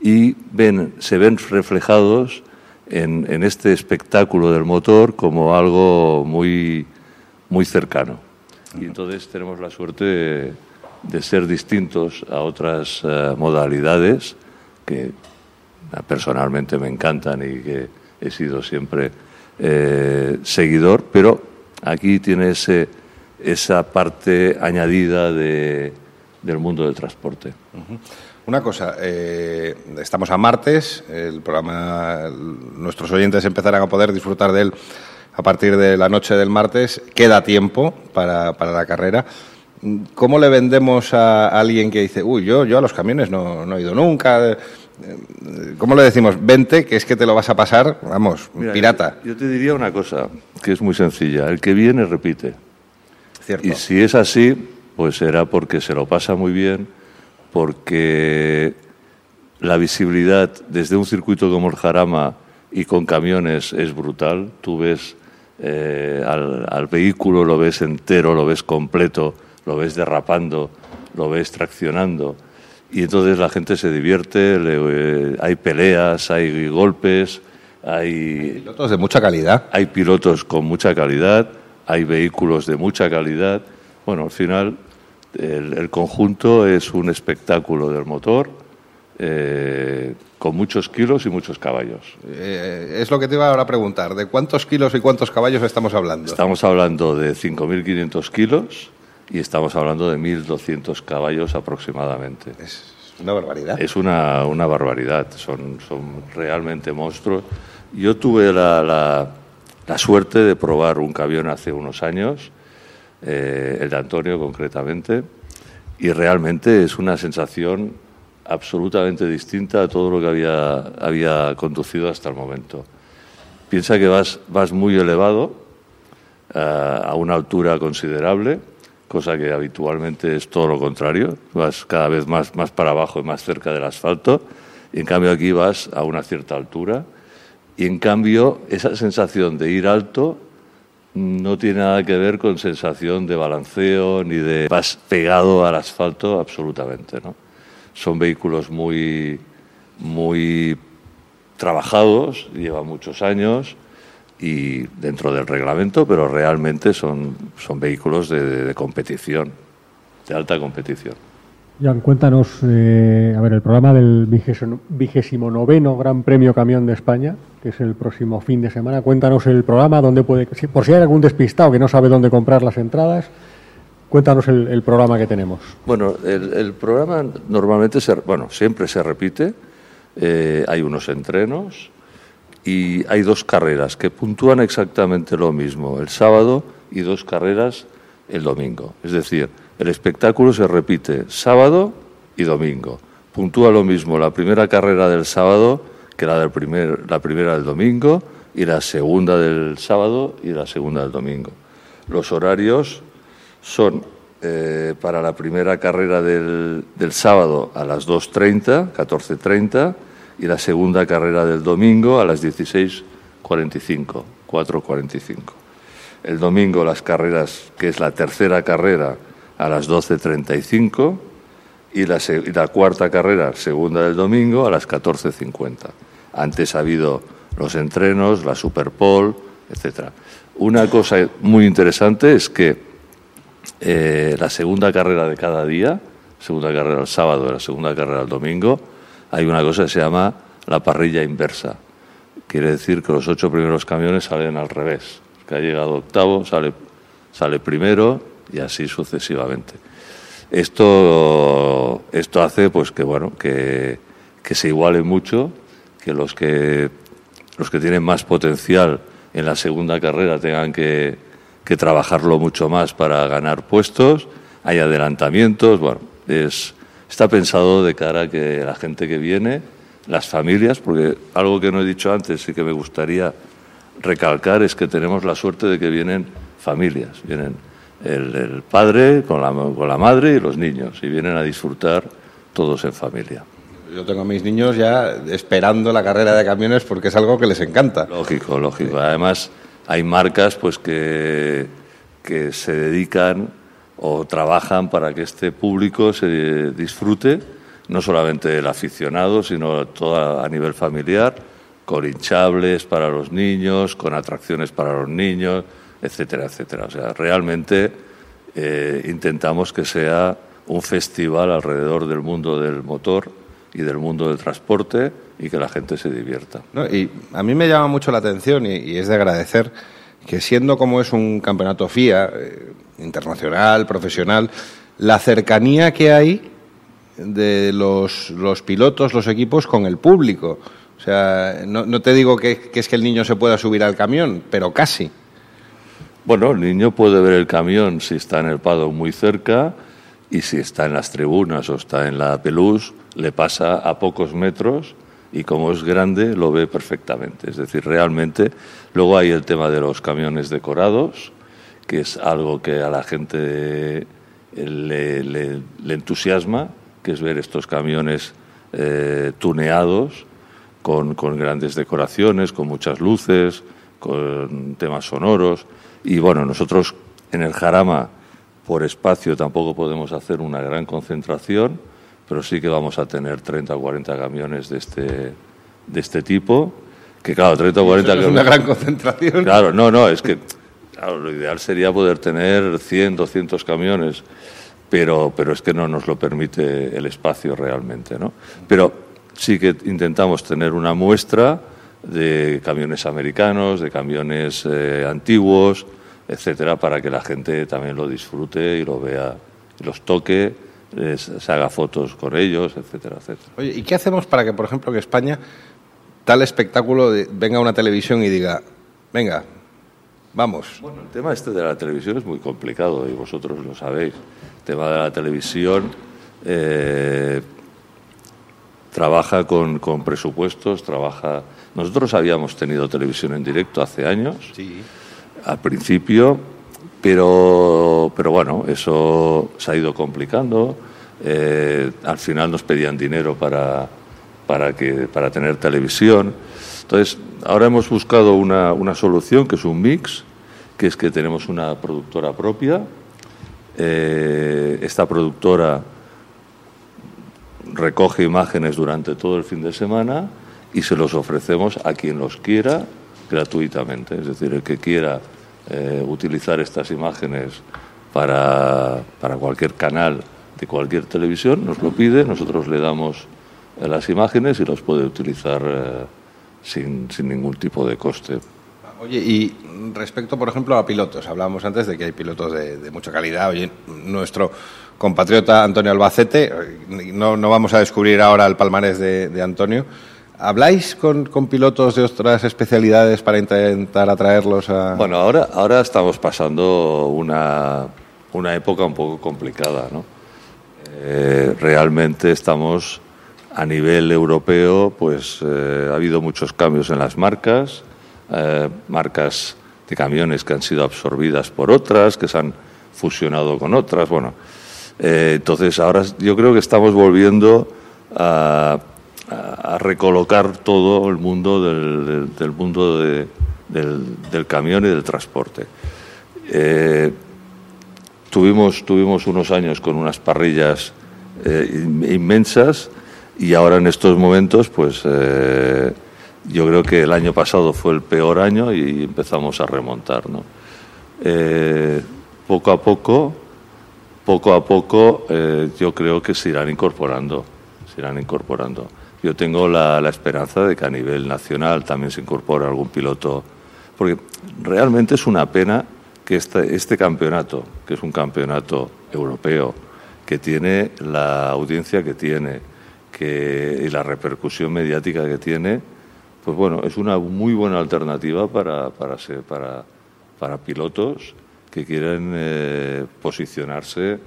y ven, se ven reflejados en, en este espectáculo del motor como algo muy, muy cercano. Y entonces tenemos la suerte de, de ser distintos a otras eh, modalidades que personalmente me encantan y que he sido siempre eh, seguidor, pero aquí tiene ese, esa parte añadida de- del mundo del transporte. Una cosa, eh, estamos a martes, el programa, nuestros oyentes empezarán a poder disfrutar de él a partir de la noche del martes. Queda tiempo para, para la carrera. ¿Cómo le vendemos a alguien que dice, uy, yo, yo a los camiones no, no he ido nunca? Eh, ¿Cómo le decimos, vente, que es que te lo vas a pasar, vamos, Mira, pirata? Yo, yo te diría una cosa, que es muy sencilla. El que viene repite. Cierto. Y si es así, pues será porque se lo pasa muy bien, porque la visibilidad desde un circuito como el Jarama y con camiones es brutal. Tú ves eh, al, al vehículo, lo ves entero, lo ves completo, lo ves derrapando, lo ves traccionando. Y entonces la gente se divierte, le- eh, hay peleas, hay golpes, hay Pilotos de mucha calidad. hay pilotos con mucha calidad, hay vehículos de mucha calidad. Bueno, al final el, el conjunto es un espectáculo del motor eh, con muchos kilos y muchos caballos. Eh, es lo que te iba ahora a preguntar, ¿de cuántos kilos y cuántos caballos estamos hablando? Estamos hablando de 5.500 kilos y estamos hablando de 1.200 caballos aproximadamente. Es una barbaridad. Es una, una barbaridad, son, son realmente monstruos. Yo tuve la, la- la suerte de probar un camión hace unos años, eh, el de Antonio concretamente, y realmente es una sensación absolutamente distinta a todo lo que había, había conducido hasta el momento. Piensa que vas, vas muy elevado, eh, a una altura considerable, cosa que habitualmente es todo lo contrario. Vas cada vez más, más para abajo y más cerca del asfalto, y en cambio aquí vas a una cierta altura. Y en cambio, esa sensación de ir alto no tiene nada que ver con sensación de balanceo ni de vas pegado al asfalto absolutamente, ¿no? Son vehículos muy muy trabajados, llevan muchos años y dentro del reglamento, pero realmente son, son vehículos de, de- de competición, de alta competición. Jan, cuéntanos, eh, a ver, el programa del vigésimo noveno Gran Premio Camión de España, que es el próximo fin de semana. Cuéntanos el programa, dónde puede, si- por si hay algún despistado que no sabe dónde comprar las entradas, cuéntanos el, el programa que tenemos. Bueno, el, el programa normalmente, se, bueno, siempre se repite. eh, hay unos entrenos y hay dos carreras que puntúan exactamente lo mismo el sábado y dos carreras el domingo. Es decir, el espectáculo se repite sábado y domingo. Puntúa lo mismo la primera carrera del sábado que la, del primer, la primera del domingo y la segunda del sábado y la segunda del domingo. Los horarios son eh, para la primera carrera del, del sábado a las 2.30, 14.30 y la segunda carrera del domingo a las 16.45, 4.45. El domingo las carreras, que es la tercera carrera, a las 12.35 y la, y la cuarta carrera, segunda del domingo, a las 14.50. Antes ha habido los entrenos, la Superpole, etcétera. Una cosa muy interesante es que eh, la segunda carrera de cada día, segunda carrera el sábado y la segunda carrera el domingo, hay una cosa que se llama la parrilla inversa. Quiere decir que los ocho primeros camiones salen al revés. El que ha llegado octavo sale, sale primero y así sucesivamente. Esto, esto hace pues que bueno que, que se iguale mucho, que los que los que tienen más potencial en la segunda carrera tengan que, que trabajarlo mucho más para ganar puestos, hay adelantamientos, bueno, es, está pensado de cara a que la gente que viene, las familias, porque algo que no he dicho antes y que me gustaría recalcar es que tenemos la suerte de que vienen familias, vienen el, el padre con la, con la madre y los niños, y vienen a disfrutar todos en familia. Yo tengo a mis niños ya esperando la carrera de camiones porque es algo que les encanta. Lógico, lógico. Además, hay marcas pues que, que se dedican o trabajan para que este público se disfrute, no solamente el aficionado, sino todo a nivel familiar, con hinchables para los niños, con atracciones para los niños, etcétera, etcétera. O sea, realmente eh, intentamos que sea un festival alrededor del mundo del motor y del mundo del transporte y que la gente se divierta. Y a mí me llama mucho la atención y es de agradecer que siendo como es un campeonato FIA, eh, internacional, profesional, la cercanía que hay de los, pilotos, los equipos con el público. O sea, no, te digo que, que es que el niño se pueda subir al camión, pero casi. Bueno, el niño puede ver el camión si está en el paddock muy cerca y si está en las tribunas o está en la pelús, le pasa a pocos metros y como es grande lo ve perfectamente. Es decir, realmente luego hay el tema de los camiones decorados, que es algo que a la gente le, entusiasma, que es ver estos camiones eh, tuneados con grandes decoraciones, con muchas luces, con temas sonoros. Y bueno, nosotros en el Jarama, por espacio, tampoco podemos hacer una gran concentración, pero sí que vamos a tener 30 o 40 camiones de este, de este tipo. Que claro, 30 o 40 Eso no es una gran concentración. Claro, no, no, es que claro, lo ideal sería poder tener 100, 200 camiones, pero, pero es que no nos lo permite el espacio realmente, ¿no? Pero sí que intentamos tener una muestra de camiones americanos, de camiones eh, antiguos, etcétera, para que la gente también lo disfrute y lo vea, y los toque, se haga fotos con ellos, etcétera, etcétera. Oye, ¿y qué hacemos para que, por ejemplo, que España, tal espectáculo, de- venga a una televisión y diga, venga, vamos? Bueno, el tema este de la televisión es muy complicado y vosotros lo sabéis. El tema de la televisión eh, trabaja con, con presupuestos, trabaja... Nosotros habíamos tenido televisión en directo hace años, al principio, pero, pero bueno, eso se ha ido complicando. Eh, al final nos pedían dinero para, para, que, para tener televisión. Entonces, ahora hemos buscado una, una solución que es un mix, que es que tenemos una productora propia. Eh, esta productora recoge imágenes durante todo el fin de semana y se los ofrecemos a quien los quiera gratuitamente. Es decir, el que quiera eh, utilizar estas imágenes para, para cualquier canal de cualquier televisión, nos lo pide, nosotros le damos eh, las imágenes y los puede utilizar eh, sin, sin ningún tipo de coste. Oye, y respecto, por ejemplo, a pilotos, hablábamos antes de que hay pilotos de, de mucha calidad. Oye, nuestro compatriota Antonio Albacete, no, no vamos a descubrir ahora el palmarés de Antonio. ¿Habláis con, con pilotos de otras especialidades para intentar atraerlos a...? Bueno, ahora, ahora estamos pasando una, una época un poco complicada, ¿no? Eh, realmente estamos a nivel europeo, pues eh, ha habido muchos cambios en las marcas, eh, marcas de camiones que han sido absorbidas por otras, que se han fusionado con otras, bueno. entonces ahora yo creo que estamos volviendo a, a- recolocar todo el mundo del, del- mundo de- del, camión y del transporte. Eh, tuvimos, tuvimos unos años con unas parrillas eh, in- inmensas y ahora en estos momentos, pues eh, yo creo que el año pasado fue el peor año y empezamos a remontar. poco a poco, poco a poco, yo creo que se irán incorporando, se irán incorporando. Yo tengo la, esperanza de que a nivel nacional también se incorpore algún piloto, porque realmente es una pena que este, este campeonato, que es un campeonato europeo, que tiene la audiencia que tiene que, y la repercusión mediática que tiene, pues bueno, es una muy buena alternativa para, para, para pilotos que quieren eh, posicionarse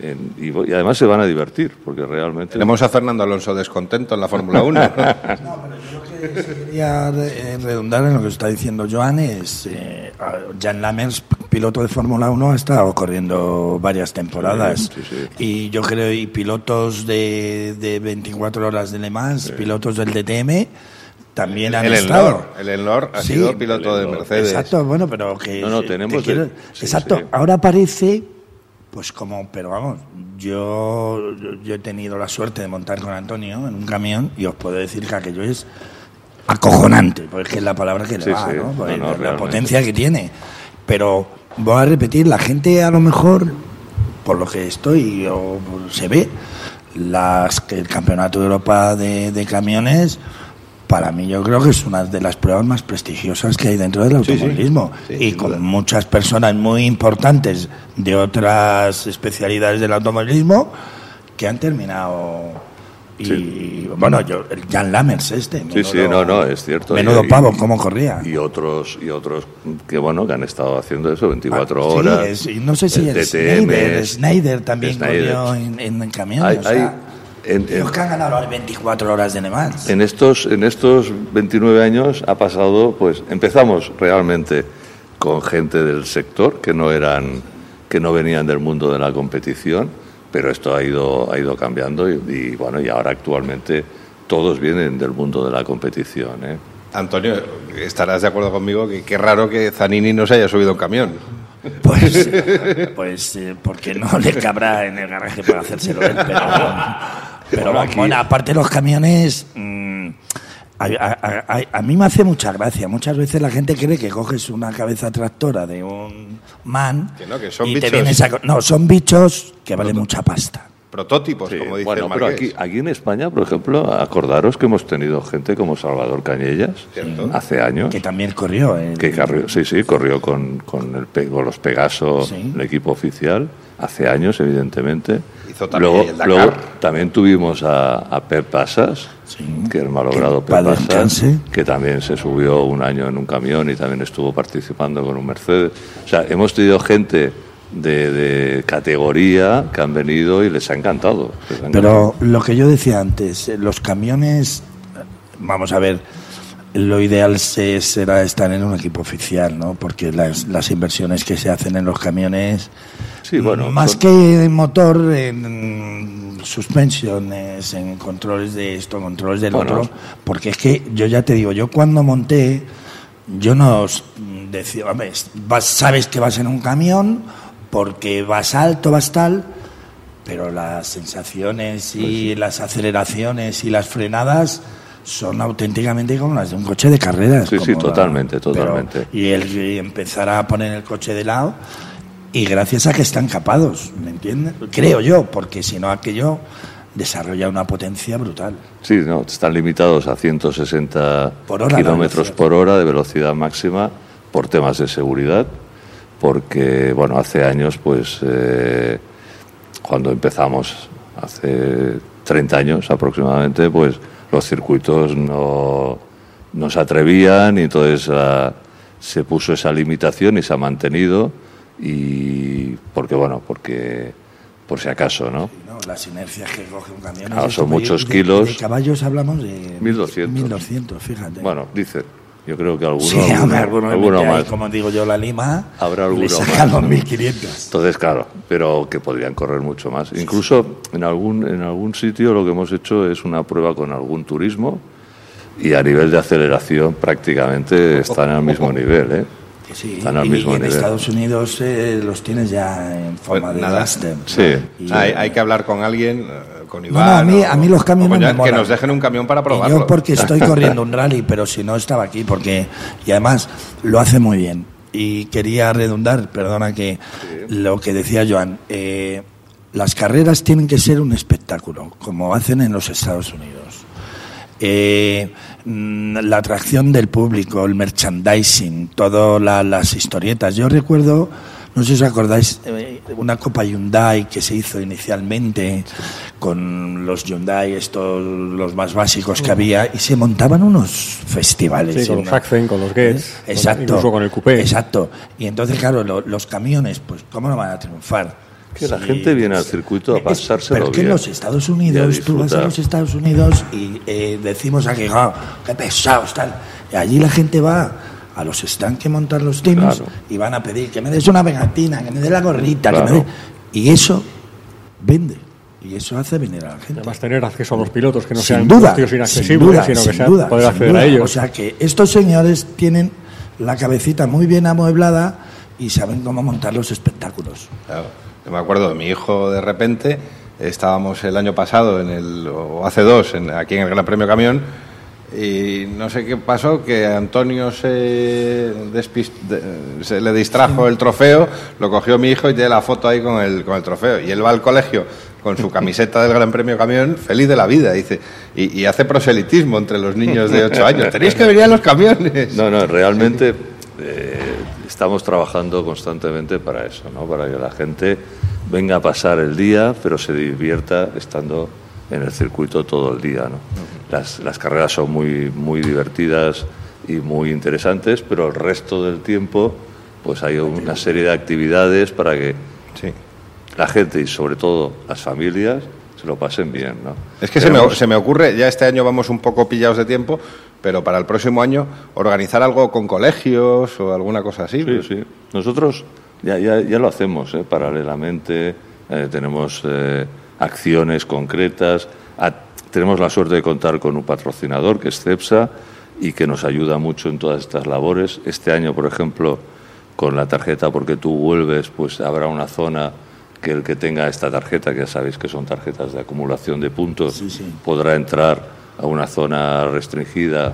en- y, y además se van a divertir, porque realmente... Tenemos a Fernando Alonso descontento en la Fórmula 1. Quería eh, redundar en lo que está diciendo Joan, es eh, Jan Lammers, piloto de Fórmula 1, ha estado corriendo varias temporadas. Sí, sí. Y yo creo, y pilotos de, de 24 horas de Le Mans, pilotos del DTM, también han el estado. Elnor, el Elnor ha Sí, sido piloto el de. Mercedes. Exacto, bueno, pero que... No, no, te tenemos quiero- de- sí, exacto, sí. ahora parece, pues como, pero vamos, yo, yo, he tenido la suerte de montar con Antonio en un camión y os puedo decir que aquello es acojonante, porque es la palabra que le Sí, va, sí. ¿no? Pues No, no, la potencia que tiene. Pero voy a repetir, la gente a lo mejor, por lo que estoy, o se ve, las que el campeonato de Europa de, de camiones para mí yo creo que es una de las pruebas más prestigiosas que hay dentro del Sí, sí. automovilismo Sí, y con duda. muchas personas muy importantes de otras especialidades del automovilismo que han terminado y bueno yo Jan Lammers este Sí, sí, no, no, es cierto. menudo Y- pavo cómo corría Y otros, y otros que bueno, que han estado haciendo eso 24 Ah, sí, horas. es- no sé si el el DTM, Schneider, Schneider también Schneider. corrió en, en, en camiones Hay- o sea, hay- en- en- los que han ganado las 24 horas de Le Mans En estos, en estos 29 años ha pasado, pues empezamos realmente con gente del sector que no eran, que no venían del mundo de la competición, pero esto ha ido, ha ido cambiando y, y, bueno, y ahora actualmente todos vienen del mundo de la competición. ¿eh? Antonio, estarás de acuerdo conmigo que qué raro que Zanini no se haya subido a un camión. Pues, pues eh, porque no le cabrá en el garaje para hacérselo él. Pero, pero Bueno, aquí- bueno, aparte los camiones, mm, a, a- a- a mí me hace mucha gracia. Muchas veces la gente cree que coges una cabeza tractora de un man Que no, que son y te vienes a No, son bichos que valen mucha pasta. Prototipos, Sí, como dice bueno, el pero aquí, aquí en España, por ejemplo, acordaros que hemos tenido gente como Salvador Cañellas Cierto. hace años. Que también corrió. eh. Que corrió, sí, sí, corrió con, con, el, con los Pegaso, Sí. el equipo oficial, hace años, evidentemente. Hizo también luego, el Dakar. luego también tuvimos a, a Pep Pasas, que el malogrado Pep Pasas, descanse. que también se subió un año en un camión y también estuvo participando con un Mercedes. O sea, hemos tenido gente de, de categoría que han venido y les ha encantado. les ha Pero lo que yo decía antes, eh, los camiones, eh, vamos a ver, lo ideal se- será estar en un equipo oficial, ¿no? Porque las, las inversiones que se hacen en los camiones, Sí, bueno, más que en motor, en suspensiones, en controles de esto, controles del Bueno. otro, porque es que yo ya te digo, yo cuando monté, yo no decía, "Hombre, vas, sabes que vas en un camión porque vas alto, vas tal, pero las sensaciones y Pues las aceleraciones y las frenadas son auténticamente como las de un coche de carreras. Sí, sí, la- totalmente, pero- totalmente. y el que empezará a poner el coche de lado y gracias a que están capados, ¿me entiendes? Creo yo, porque si no aquello desarrolla una potencia brutal. Sí, no, están limitados a 160 Por kilómetros por hora de velocidad máxima por temas de seguridad, porque, bueno, hace años, pues, eh, cuando empezamos, hace 30 años aproximadamente, pues, los circuitos no, no se atrevían y entonces ah, se puso esa limitación y se ha mantenido y porque, bueno, porque, por si acaso, ¿no? ¿no? Las inercias que coge un camión. Claro, son muchos de- kilos. De caballos hablamos de 1200. 1200, fíjate. Bueno, dicen. Yo creo que alguno, sí, alguno, alguno, alguno mete ahí, más. como digo yo, la lima. Habrá alguno sacan más, los ¿no? 1500. Entonces, claro, pero que podrían correr mucho más. Incluso en algún, en algún sitio lo que hemos hecho es una prueba con algún turismo y a nivel de aceleración prácticamente están al mismo nivel. ¿eh? Sí, Están al y, mismo y en nivel. Estados Unidos eh, los tienes ya en forma Pues de nada. Sí. Y- hay, hay que hablar con alguien, eh, con No, Iván. no, a mí- o- a mí los camiones me que nos dejen un camión para Y probarlo. yo porque estoy corriendo un rally, pero si no estaba aquí, porque y además lo hace muy bien. Y quería redundar, perdona que lo que decía Joan, eh, las carreras tienen que ser un espectáculo, como hacen en los Estados Unidos. Eh, mm, la atracción del público, el merchandising, todas la- las historietas. Yo recuerdo, no sé si os acordáis, eh, una Copa Hyundai que se hizo inicialmente con los Hyundai, estos los más básicos que había, y se montaban unos festivales. Sí, con los Accent, con los Gets, ¿Eh? con- Exacto. incluso con el coupé. Exacto. Y entonces, claro, lo- los camiones, pues, ¿cómo no van a triunfar? Que la Sí, gente viene al circuito a pasárselo Pero es que en bien. los Estados Unidos, tú vas a los Estados Unidos y eh, decimos aquí, "Ah, qué pesados, tal. Y allí la gente va a los stands que montan los teams Claro. y van a pedir que me des una pegatina, que me des la gorrita, que me Claro. des... Y eso vende. Y eso hace venir a la gente. Además, tener acceso a los pilotos que no sin sean duda, tíos sin inaccesibles, duda, sino que sin sea duda, poder sin acceder duda. a ellos. O sea que estos señores tienen la cabecita muy bien amueblada y saben cómo montar los espectáculos. Claro. Yo me acuerdo de mi hijo de repente, estábamos el año pasado, en el, o hace dos, en- aquí en el Gran Premio Camión, y no sé qué pasó, que Antonio se, se le distrajo el trofeo, lo cogió mi hijo y tiene la foto ahí con el, con el trofeo. Y él va al colegio con su camiseta del Gran Premio Camión, feliz de la vida, dice, y, y hace proselitismo entre los niños de 8 años. Tenéis que venir a los camiones. No, no, realmente eh, estamos trabajando constantemente para eso, ¿no? Para que la gente venga a pasar el día, pero se divierta estando en el circuito todo el día, ¿no? Las, las carreras son muy, muy divertidas y muy interesantes, pero el resto del tiempo, pues hay una serie de actividades para que Sí. la gente y sobre todo las familias se lo pasen bien, ¿no? Es que se me, se me ocurre, ya este año vamos un poco pillados de tiempo, pero para el próximo año organizar algo con colegios o alguna cosa así. Sí, pues. sí. Nosotros ya, ya, ya lo hacemos, ¿eh? paralelamente. eh, tenemos eh, acciones concretas. A- tenemos la suerte de contar con un patrocinador que es CEPSA y que nos ayuda mucho en todas estas labores. Este año, por ejemplo, con la tarjeta Porque tú vuelves, pues habrá una zona que el que tenga esta tarjeta, que ya sabéis que son tarjetas de acumulación de puntos, podrá entrar a una zona restringida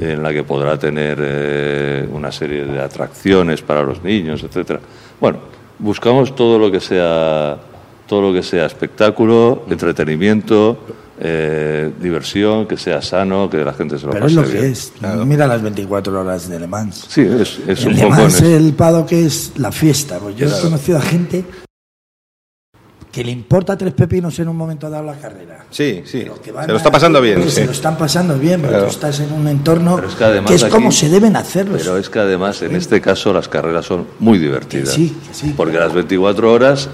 en la que podrá tener eh, una serie de atracciones para los niños, etcétera. Bueno, buscamos todo lo que sea todo lo que sea espectáculo, entretenimiento, eh, diversión, que sea sano, que la gente se lo Pero es pase lo que es. Mira las 24 horas de Le Mans. Sí, es, es el un Le poco en Mans, eso. el pado que es la fiesta. Pues yo he conocido a gente que le importa tres pepinos en un momento dado la carrera. Sí, sí. que Se lo está pasando a- bien. que sí. Se lo están pasando bien, Claro. tú estás en un entorno Pero es que es aquí- como se deben hacerlo. Pero es que además en este caso las carreras son muy divertidas. Que sí, que sí. Porque las 24 horas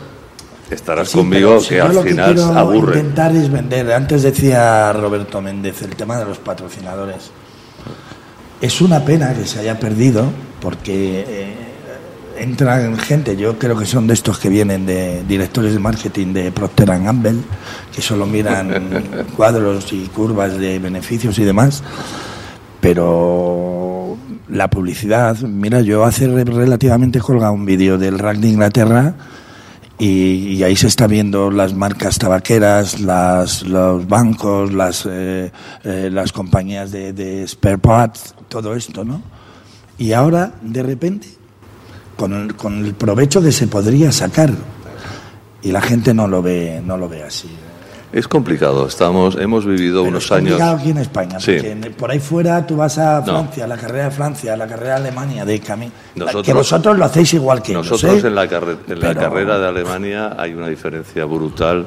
estarás Sí, conmigo si que al lo final quiero aburre. intentar es vender. Antes decía Roberto Méndez el tema de los patrocinadores. Es una pena que se haya perdido porque eh, entran gente, yo creo que son de estos que vienen de directores de marketing de Procter Gamble, que solo miran cuadros y curvas de beneficios y demás. Pero la publicidad, mira, yo hace re- relativamente colgado un vídeo del Rack de Inglaterra y, y ahí se está viendo las marcas tabaqueras, las, los bancos, las, eh, eh, las compañías de, de spare parts, todo esto, ¿no? Y ahora, de repente, con el, con el provecho que se podría sacar, y la gente no lo ve, no lo ve así. Es complicado. Estamos, hemos vivido Pero unos es años. complicado aquí en España, Sí. porque por ahí fuera tú vas a No. Francia, la carrera de Francia, la carrera de Alemania, de camino. Nosotros- que vosotros lo hacéis igual que Nosotros ¿eh? en, la, carre- en la carrera de Alemania hay una diferencia brutal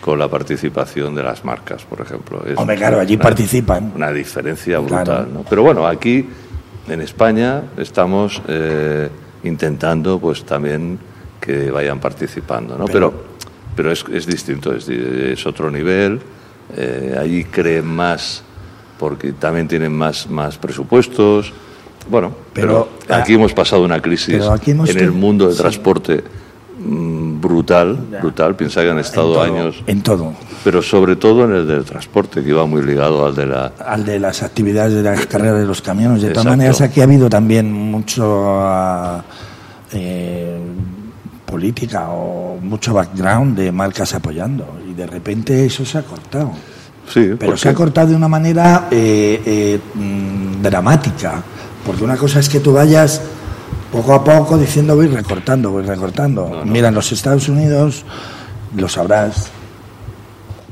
con la participación de las marcas, por ejemplo. Es Hombre, claro, allí una- participan. Una diferencia brutal. Claro. ¿no? Pero bueno, aquí en España estamos eh, intentando pues también que vayan participando. ¿no? Pero- Pero, pero es, es distinto, es, di- es otro nivel. eh, allí creen más porque también tienen más, más presupuestos. Bueno, pero, Pero, aquí hemos pasado una crisis en el mundo del sí. transporte mm, brutal, brutal. Piensa que han estado todo, años, En todo. pero sobre todo en el del transporte, que iba muy ligado al de la... Al de las actividades de la carrera de los camiones. De todas maneras, aquí ha habido también mucho ah, eh, política o mucho background de marcas apoyando. Y de repente eso se ha cortado. Sí, Pero porque- se ha cortado de una manera eh, eh, mm, dramática. Porque una cosa es que tú vayas poco a poco diciendo voy recortando, voy recortando. Mira, en los Estados Unidos, lo sabrás,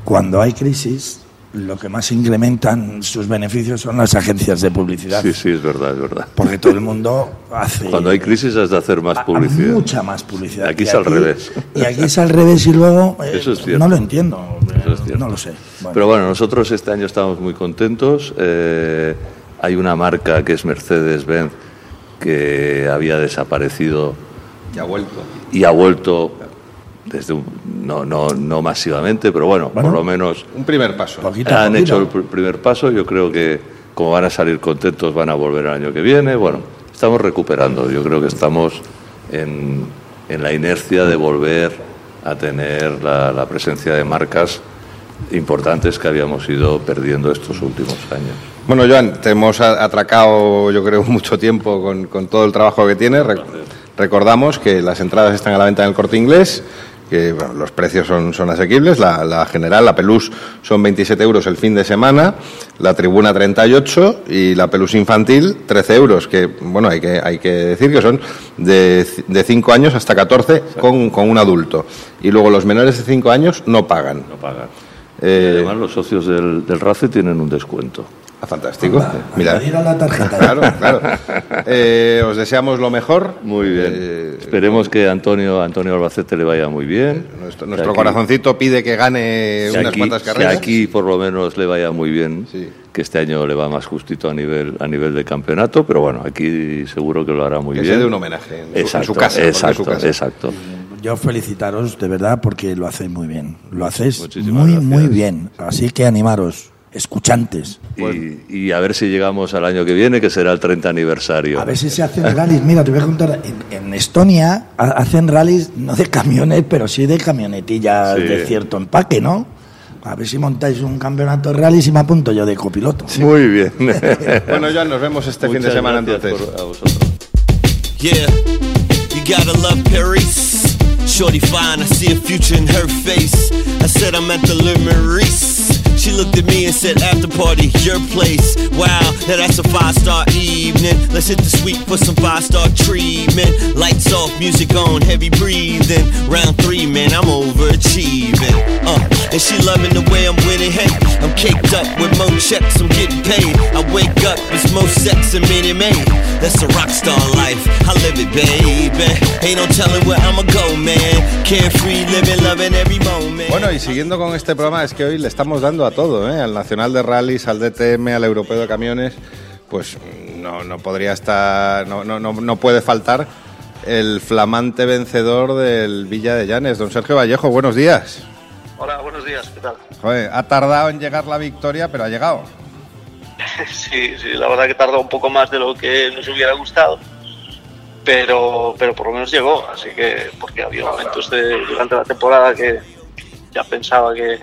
cuando hay crisis, lo que más incrementan sus beneficios son las agencias de publicidad. Sí, sí, es verdad, es verdad. Porque todo el mundo hace Cuando hay crisis has de hacer más a- a publicidad. mucha más publicidad. Aquí Y es al revés. Y aquí es al revés y luego eh, Eso es cierto. no lo entiendo. Eso es cierto. No lo sé. Bueno. Pero bueno, nosotros este año estamos muy contentos. Eh, hay una marca que es Mercedes-Benz que había desaparecido Ya ha vuelto. y ha vuelto desde un- no, no, no masivamente, pero bueno, Bueno. por lo menos Un primer paso. Poquito han poquito. hecho el pr- primer paso. Yo creo que como van a salir contentos, van a volver el año que viene. Bueno, estamos recuperando. Yo creo que estamos en, en la inercia de volver a tener la, la presencia de marcas importantes que habíamos ido perdiendo estos últimos años. Bueno, Joan, te hemos atracado, yo creo, mucho tiempo con, con todo el trabajo que tienes. Re- recordamos que las entradas están a la venta en el corte inglés, que bueno, los precios son, son asequibles. La, la general, la Pelús, son 27 euros el fin de semana, la Tribuna 38 y la Pelús infantil 13 euros, que bueno, hay que, hay que decir que son de, de 5 años hasta 14 con, con un adulto. Y luego los menores de 5 años no pagan. No pagan. Eh, Además, los socios del, del RACE tienen un descuento. Ah, fantástico. Mira. Añadir a la tarjeta. Claro, claro. Eh, os deseamos lo mejor. Muy bien. Eh, Esperemos que Antonio, Antonio Albacete le vaya muy bien. Nuestro, Que nuestro aquí- corazoncito pide que gane que unas aquí, cuantas que carreras. aquí por lo menos le vaya muy bien, Sí. que este año le va más justito a nivel a nivel de campeonato, pero bueno, aquí seguro que lo hará muy Que se bien. dé un homenaje en su- en exacto, su casa, es su Exacto, casa. exacto. Yo felicitaros de verdad porque lo hacéis muy bien. Lo hacéis Muchísimas muy, gracias. muy bien. Así que animaros, escuchantes. Y, y a ver si llegamos al año que viene, que será el 30 aniversario. A ver si se hacen rallies. Mira, te voy a contar. En, en Estonia ha- hacen rallies no de camiones, pero sí de camionetillas Sí. de cierto empaque, ¿no? A ver si montáis un campeonato de rallies y me apunto yo de copiloto. Muy bien. Bueno, Joan, nos vemos este fin de Muchas semana entonces. a vosotros. Yeah, you gotta love Paris. Shorty fine, I see a future in her face. I said I'm at the Le Maurice. She looked at me and said, After party, your place. Wow, now that's a five star evening. Let's hit the suite for some five star treatment. Lights off, music on, heavy breathing. Round three, man, I'm overachieving. Uh, and she loving the way I'm winning. Hey, I'm caked up with more checks, I'm getting paid. I wake up, it's more sex and Minnie Maid. That's a rock star life, I live it, baby. Ain't no telling where I'ma go, man. Carefree, living, loving every moment. Bueno, y siguiendo con este programa, es que hoy le estamos dando a todo, ¿eh? al Nacional de Rallys, al DTM, al Europeo de Camiones, pues no, no podría estar, no, no, no, puede faltar el flamante vencedor del Villa de Llanes, don Sergio Vallejo, buenos días. Hola, buenos días, ¿qué tal? Joder, ha tardado en llegar la victoria, pero ha llegado. Sí, sí, la verdad que tardó un poco más de lo que nos hubiera gustado, pero, pero por lo menos llegó, así que, porque había momentos de, durante la temporada que ya pensaba que,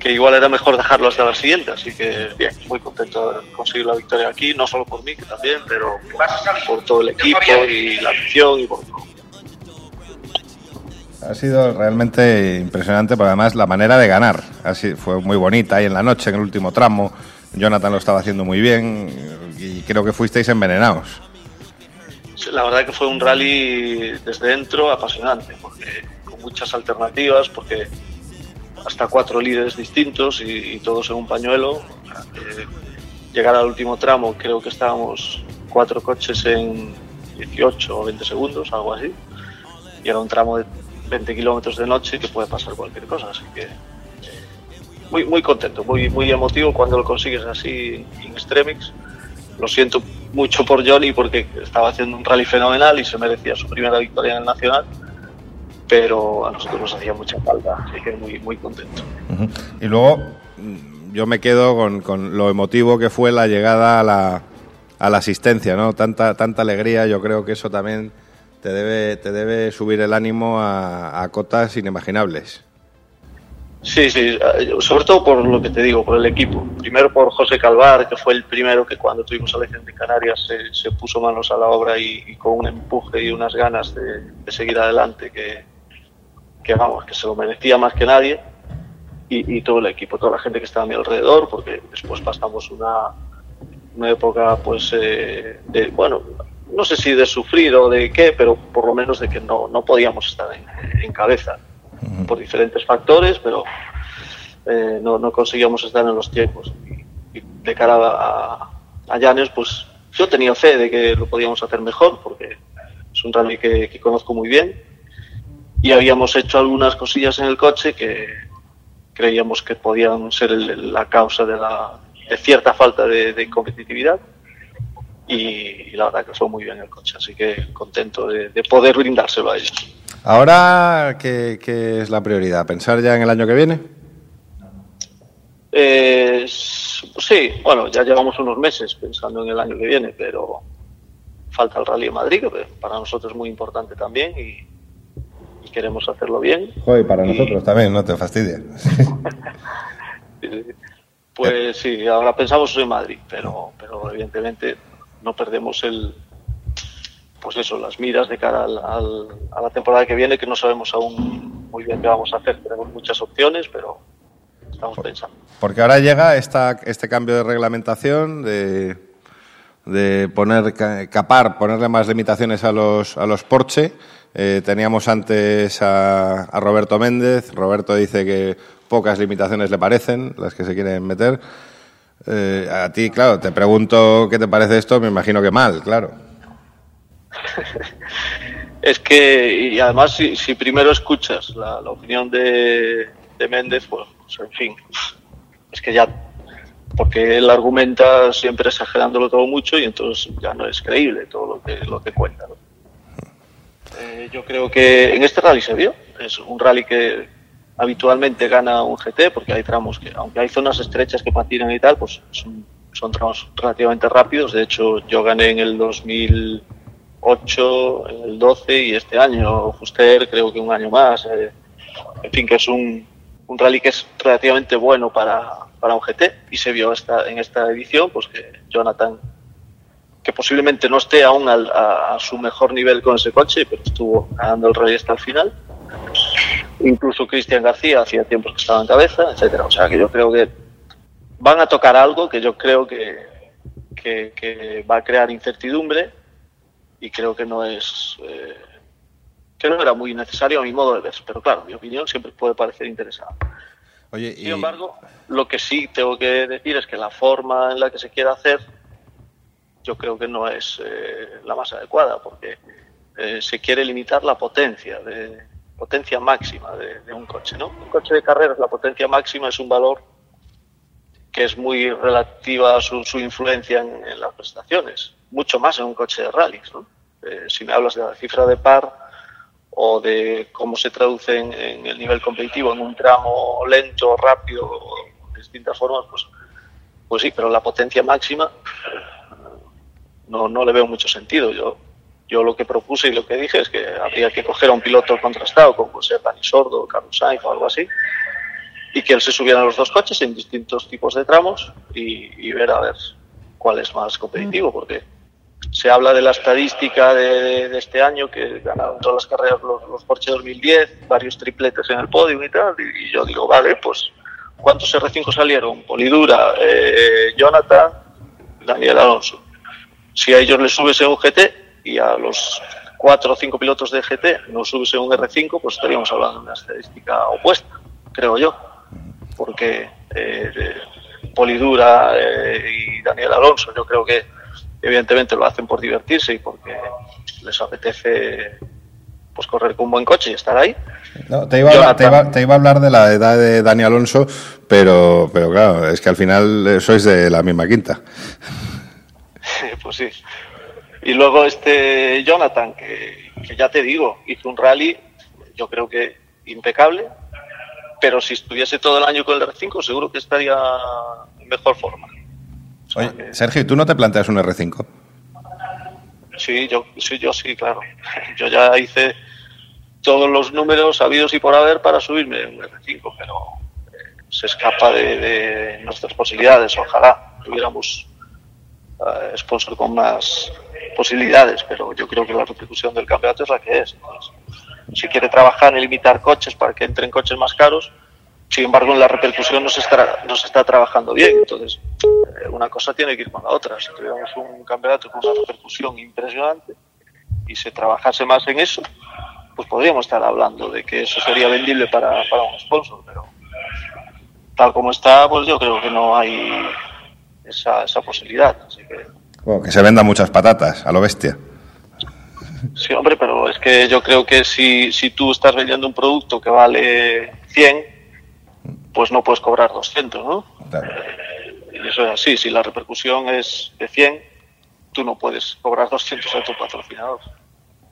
que igual era mejor dejarlo hasta la siguiente, así que bien, muy contento de conseguir la victoria aquí, no solo por mí, que también, pero por, todo el equipo y la afición y por todo. Ha sido realmente impresionante, pero además la manera de ganar así fue muy bonita. Ahí en la noche, en el último tramo, Jonathan lo estaba haciendo muy bien y creo que fuisteis envenenados. La verdad que fue un rally desde dentro apasionante, porque con muchas alternativas, porque hasta cuatro líderes distintos y, todos en un pañuelo. Llegar al último tramo, creo que estábamos cuatro coches en 18 o 20 segundos, algo así. Y era un tramo de 20 kilómetros de noche que puede pasar cualquier cosa, así que muy, muy contento, muy, muy emotivo cuando lo consigues así in extremis. Lo siento mucho por Johnny porque estaba haciendo un rally fenomenal y se merecía su primera victoria en el Nacional, pero a nosotros nos hacía mucha falta, así que muy, muy contento. Ujú. Y luego mm, yo me quedo con, con lo emotivo que fue la llegada a la, a la asistencia, ¿no? Tanta, tanta alegría, yo creo que eso también te debe, te debe subir el ánimo a, a cotas inimaginables. Sí, sí, eh, sobre todo por lo que te digo, por el equipo. Primero por José Calvar, que fue el primero que cuando tuvimos selección de Canarias se, se puso manos a la obra y, y con un empuje y unas ganas de, de seguir adelante que, que, vamos, que se lo merecía más que nadie. Y, y todo el equipo, toda la gente que estaba a mi alrededor, porque después pasamos una, una época, pues, eh, de, bueno, no sé si de sufrir o de qué, pero por lo menos de que no, no podíamos estar en, en cabeza por diferentes factores, pero eh, no, no conseguíamos estar en los tiempos. Y, y de cara a, a Llanes, pues yo tenía fe de que lo podíamos hacer mejor, porque es un rally que, que conozco muy bien. Y habíamos hecho algunas cosillas en el coche que creíamos que podían ser el- la causa de, la, de cierta falta de, de competitividad. Y, la verdad que fue muy bien el coche, así que contento de, de poder brindárselo a ellos. Ahora, ¿qué, qué es la prioridad? ¿Pensar ya en el año que viene? Eh, sí, bueno, ya llevamos unos meses pensando en el año que viene, pero falta el Rally de Madrid, que para nosotros es muy importante también y queremos hacerlo bien. Joder, para Y- nosotros también, no te fastidies. Pues sí, ahora pensamos en Madrid, pero, pero evidentemente no perdemos el, pues eso, las miras de cara al- al- a la temporada que viene, que no sabemos aún muy bien qué vamos a hacer. Tenemos muchas opciones, pero estamos pensando. Porque ahora llega esta, este cambio de reglamentación de, de poner ca- capar, ponerle más limitaciones a los, a los Porsche. Eh, teníamos antes a, Roberto Méndez. Roberto dice que pocas limitaciones le parecen, las que se quieren meter. Eh, a ti, claro, te pregunto qué te parece esto, me imagino que mal, claro. Es que, y además, si, si primero escuchas la, la opinión de, de Méndez, pues, pues, en fin, es que ya, porque él argumenta siempre exagerándolo todo mucho y entonces ya no es creíble todo lo que, lo que cuenta. ¿no? Eh, yo creo que en este rally se vio, es un rally que habitualmente gana un GT, porque hay tramos que, aunque hay zonas estrechas que patinan y tal, pues son, son tramos relativamente rápidos. De hecho, yo gané en el 2008, en el 12 y este año, Fuster creo que un año más. eh, en fin, que es un, un rally que es relativamente bueno para, para un GT y se vio esta, en esta edición pues que Jonathan, que posiblemente no esté aún al- a, a su mejor nivel con ese coche, pero estuvo ganando el rally hasta el final. Incluso Cristian García hacía tiempo que estaba en cabeza, etcétera. O sea que yo creo que van a tocar algo que yo creo que, que, que va a crear incertidumbre y creo que no es eh, que no era muy necesario a mi modo de ver. Pero claro, mi opinión siempre puede parecer interesante. Oye, Sin embargo, lo que sí tengo que decir es que la forma en la que se quiere hacer, yo creo que no es eh, la más adecuada, porque eh, se quiere limitar la potencia, de, potencia máxima de, un coche. ¿no? Un coche de carreras, la potencia máxima es un valor que es muy relativa a su, su influencia en, las prestaciones, mucho más en un coche de rallies. ¿no? Eh, si me hablas de la cifra de par o de cómo se traduce en, en el nivel competitivo en un tramo lento, rápido, de distintas formas, pues, pues sí, pero la potencia máxima no, no le veo mucho sentido. Yo, yo lo que propuse y lo que dije es que habría que coger a un piloto contrastado, como ser Dani Sordo, Carlos Sainz o algo así, y que él se subiera a los dos coches en distintos tipos de tramos y, y ver a ver cuál es más competitivo, porque se habla de la estadística de, de- de este año, que ganaron todas las carreras los, los Porsche 2010, varios tripletes en el podio y tal, y, y yo digo, vale, pues, ¿cuántos R5 salieron? Polidura, eh, Jonathan, Daniel Alonso. Si a ellos les subes un GT y a los cuatro o cinco pilotos de GT nos subes un R5, pues estaríamos hablando de una estadística opuesta, creo yo. Porque eh, Polidura eh, y Daniel Alonso, yo creo que evidentemente lo hacen por divertirse y porque les apetece pues correr con un buen coche y estar ahí. No, te, iba a hablar, te, iba, te iba a hablar de la edad de Dani Alonso, pero, pero claro, es que al final sois de la misma quinta. Pues sí. Y luego este Jonathan, que, que ya te digo, hizo un rally, yo creo que impecable, pero si estuviese todo el año con el R5 seguro que estaría en mejor forma. Oye, Sergio, ¿y ¿tú no te planteas un R5? Sí, yo sí, yo sí, claro. Yo ya hice todos los números habidos y por haber para subirme un R5, pero eh, se escapa de, de nuestras posibilidades. Ojalá tuviéramos eh, sponsor con más posibilidades, pero yo creo que la repercusión del campeonato es la que es. Entonces, si quiere trabajar en limitar coches para que entren coches más caros, sin embargo, en la repercusión no se está, no se está trabajando bien. Entonces, eh, una cosa tiene que ir con la otra. Si tuviéramos un campeonato con una repercusión impresionante y se trabajase más en eso, pues podríamos estar hablando de que eso sería vendible para, un sponsor. Pero tal como está, pues yo creo que no hay esa, esa posibilidad. Que Bueno, que se vendan muchas patatas, a lo bestia. Sí, hombre, pero es que yo creo que si, si tú estás vendiendo un producto que vale 100, pues no puedes cobrar 200, ¿no? Y eso es así, si la repercusión es de 100, tú no puedes cobrar 200 a tu patrocinador.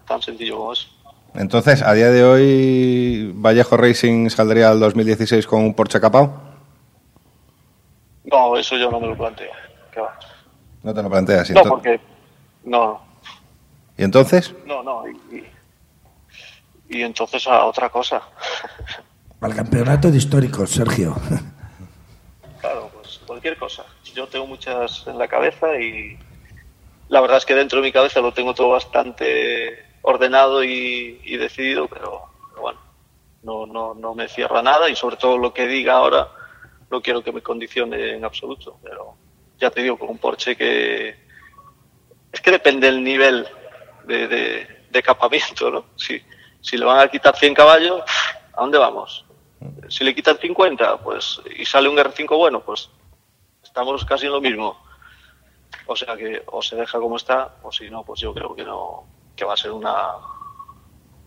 Tan sencillo como eso. Entonces, a día de hoy, Vallejo Racing saldría al 2016 con un Porsche capao. No, eso yo no me lo planteo. ¿Qué va? No te lo planteas. ¿Y, No, porque... No, ¿y entonces? no, no. Y, y- y entonces a otra cosa. Al campeonato de históricos, Sergio. Claro, pues cualquier cosa. Yo tengo muchas en la cabeza y, la verdad es que dentro de mi cabeza lo tengo todo bastante ordenado y, y decidido, pero, pero bueno, no, no, no me cierra nada y sobre todo lo que diga ahora no quiero que me condicione en absoluto, pero ya te digo, con un Porsche que es que depende del nivel de, de, de capamiento, ¿no? Si, si le van a quitar 100 caballos, ¿a dónde vamos? Si le quitan 50, pues, y sale un R5 bueno, pues estamos casi en lo mismo. O sea que o se deja como está, o si no, pues yo creo que no, que va a ser una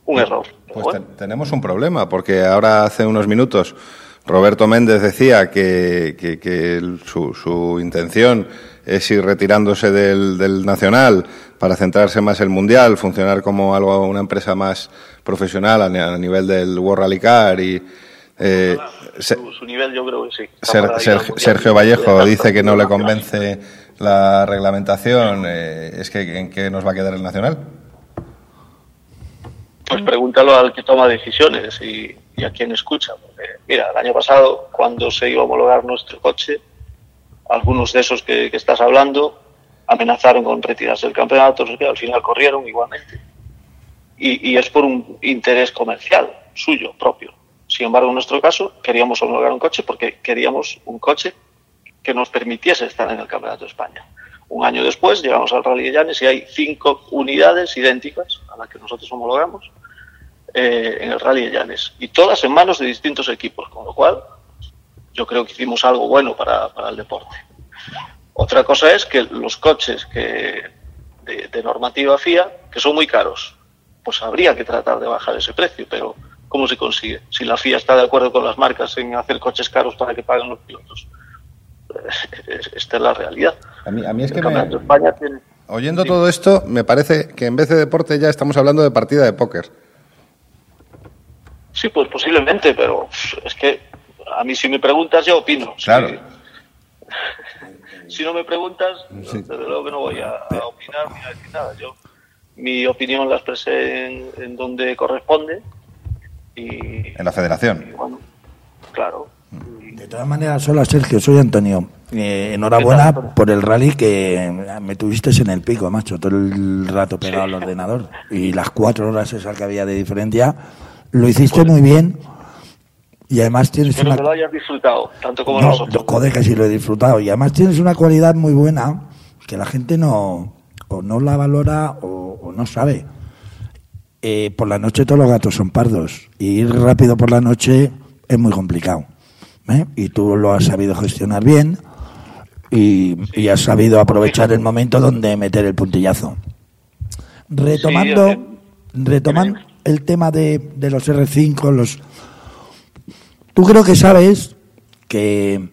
un error. Pues bueno. ten- tenemos un problema, porque ahora hace unos minutos Roberto Méndez decía que, que- que el- su, su intención es ir retirándose del, del Nacional para centrarse más en el Mundial, funcionar como algo una empresa más profesional a, a nivel del World Rally Car y... eh, su, su nivel yo creo que sí. Ser-. Sergio Vallejo dice que no le convence la reglamentación. eh, ¿Es que en qué nos va a quedar el Nacional? Pues pregúntalo al que toma decisiones y, a quien escucha. Porque, mira, el año pasado, cuando se iba a homologar nuestro coche, algunos de esos que, que estás hablando amenazaron con retirarse del campeonato, qué, al final corrieron igualmente. Y, y es por un interés comercial suyo, propio. Sin embargo, en nuestro caso, queríamos homologar un coche porque queríamos un coche que nos permitiese estar en el Campeonato de España. Un año después llegamos al Rally de Llanes y hay cinco unidades idénticas a las que nosotros homologamos eh, en el Rally de Llanes. Y todas en manos de distintos equipos, con lo cual yo creo que hicimos algo bueno para, para el deporte. Otra cosa es que los coches que de, de normativa FIA, que son muy caros, pues habría que tratar de bajar ese precio, pero ¿cómo se consigue? Si la FIA está de acuerdo con las marcas en hacer coches caros para que paguen los pilotos. Esta es la realidad. A mí, a mí es que me, España tiene... oyendo todo esto, me parece que en vez de deporte ya estamos hablando de partida de póker. Sí, pues posiblemente, pero es que a mí si me preguntas yo opino. Claro. Si, no me preguntas, Sí. desde luego que no voy a, a opinar ni a decir nada. Yo mi opinión la expresé en, en donde corresponde y En la federación. bueno, claro. De todas maneras, hola Sergio, soy Antonio. Eh, enhorabuena por el rally que me tuviste en el pico, macho, todo el rato pegado al ordenador. Y las cuatro horas esas que había de diferencia, lo hiciste muy bien. Y además tienes Espero una... que lo hayas disfrutado, tanto como No, nosotros. lo- joder, que sí lo he disfrutado. Y además tienes una cualidad muy buena que la gente no o no la valora o, o no sabe. Eh, por la noche todos los gatos son pardos y ir rápido por la noche es muy complicado. ¿eh? Y tú lo has sabido gestionar bien y, y has sabido aprovechar el momento donde meter el puntillazo. Retomando, retomando el tema de, de los R5, los Tú creo que sabes que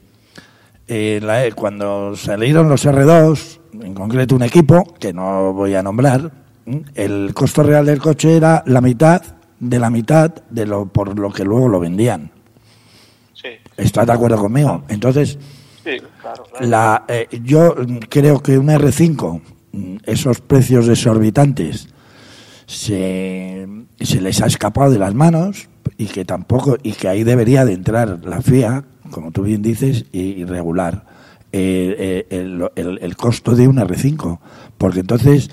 eh, la- cuando salieron los R2, en concreto un equipo, que no voy a nombrar, el costo real del coche era la mitad de la mitad de lo por lo que luego lo vendían. Sí, ¿Estás de acuerdo conmigo? Entonces, sí, claro. claro. la, eh, yo creo que un R5, mm, esos precios exorbitantes, se, se les ha escapado de las manos y que tampoco y que ahí debería de entrar la FIA, como tú bien dices, y, regular eh, eh, el, el- el costo de un R5, porque entonces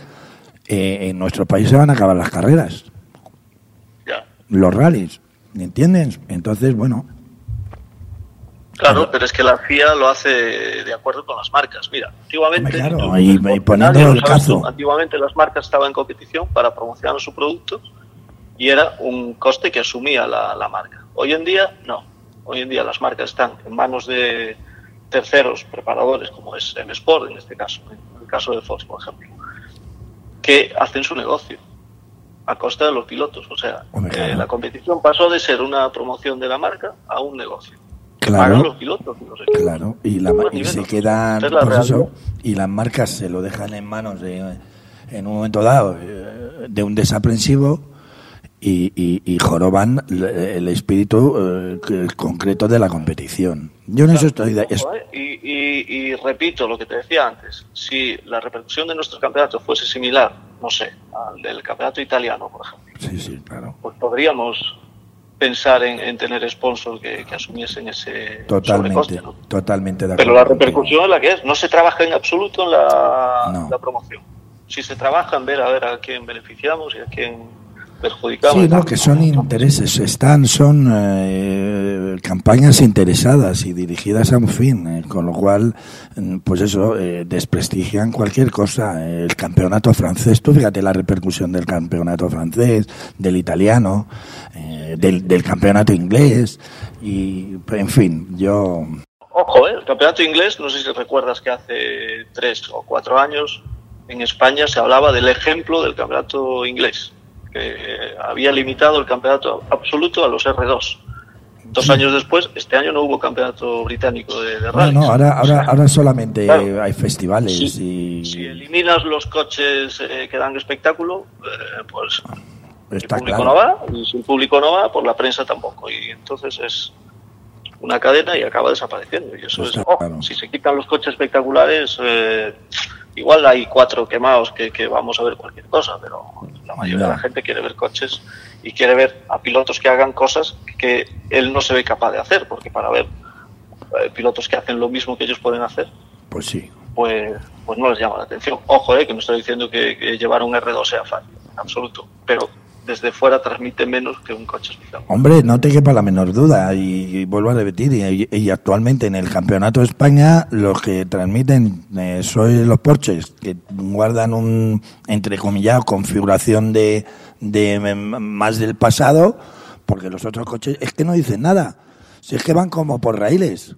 eh, en nuestro país se van a acabar las carreras, los rallies, ¿me entiendes? Entonces, bueno, Claro, pero es que la FIA lo hace de acuerdo con las marcas. Mira, antiguamente, claro, y- y poniendo el tú, antiguamente las marcas estaban en competición para promocionar su producto y era un coste que asumía la, la marca. Hoy en día, no. Hoy en día las marcas están en manos de terceros preparadores, como es M Sport en este caso, en el caso de Fox, por ejemplo, que hacen su negocio a costa de los pilotos. O sea, eh, la competición pasó de ser una promoción de la marca a un negocio. Claro. los pilotos. Claro, y, la, se quedan, es la pues eso, y las marcas se lo dejan en manos de, en un momento dado eh, de un desaprensivo y, y, y joroban el espíritu eh, que- concreto de la competición. Yo en eso estoy de, es- ¿eh? Y, y- y repito lo que te decía antes, si la repercusión de nuestro campeonato fuese similar, no sé, al del campeonato italiano, por ejemplo, sí, sí, claro, pues podríamos pensar en, en tener sponsors que, que asumiesen ese totalmente, totalmente de acuerdo. Pero la repercusión es la que es, no se trabaja en absoluto en la, No. la promoción. si se trabaja en ver a ver a quién beneficiamos y a quién Sí, no, que son intereses, están, son eh, campañas interesadas y dirigidas a un fin, eh, con lo cual, mm, pues eso, eh, desprestigian cualquier cosa. El campeonato francés, tú fíjate la repercusión del campeonato francés, del italiano, eh, del, del campeonato inglés, y en fin, yo. Ojo, ¿eh? el campeonato inglés, no sé si recuerdas que hace tres o cuatro años en España se hablaba del ejemplo del campeonato inglés, que había limitado el campeonato absoluto a los R2. Dos años después, este año no hubo campeonato británico de, de No, rally. no, ahora, ahora, ahora solamente Claro. hay festivales y Si eliminas los coches eh, que dan espectáculo, eh, pues está el público claro. no va, y si el público no va, pues la prensa tampoco. Y entonces es una cadena y acaba desapareciendo. Y eso es, ojo, si se quitan los coches espectaculares, eh, igual hay cuatro quemados que, que vamos a ver cualquier cosa, pero la mayoría de la gente quiere ver coches y quiere ver a pilotos que hagan cosas que él no se ve capaz de hacer, porque para ver eh, pilotos que hacen lo mismo que ellos pueden hacer, Pues sí. pues, pues no les llama la atención. Ojo, eh, que no estoy diciendo que, que llevar un R2 sea fácil, en absoluto, pero desde fuera transmite menos que un coche. Hombre, no te quepa la menor duda, y, vuelvo a repetir, y, actualmente en el Campeonato de España los que transmiten eh, son los Porches, que guardan un, entrecomillado, configuración de, de m- más del pasado, porque los otros coches es que no dicen nada, si es que van como por raíles.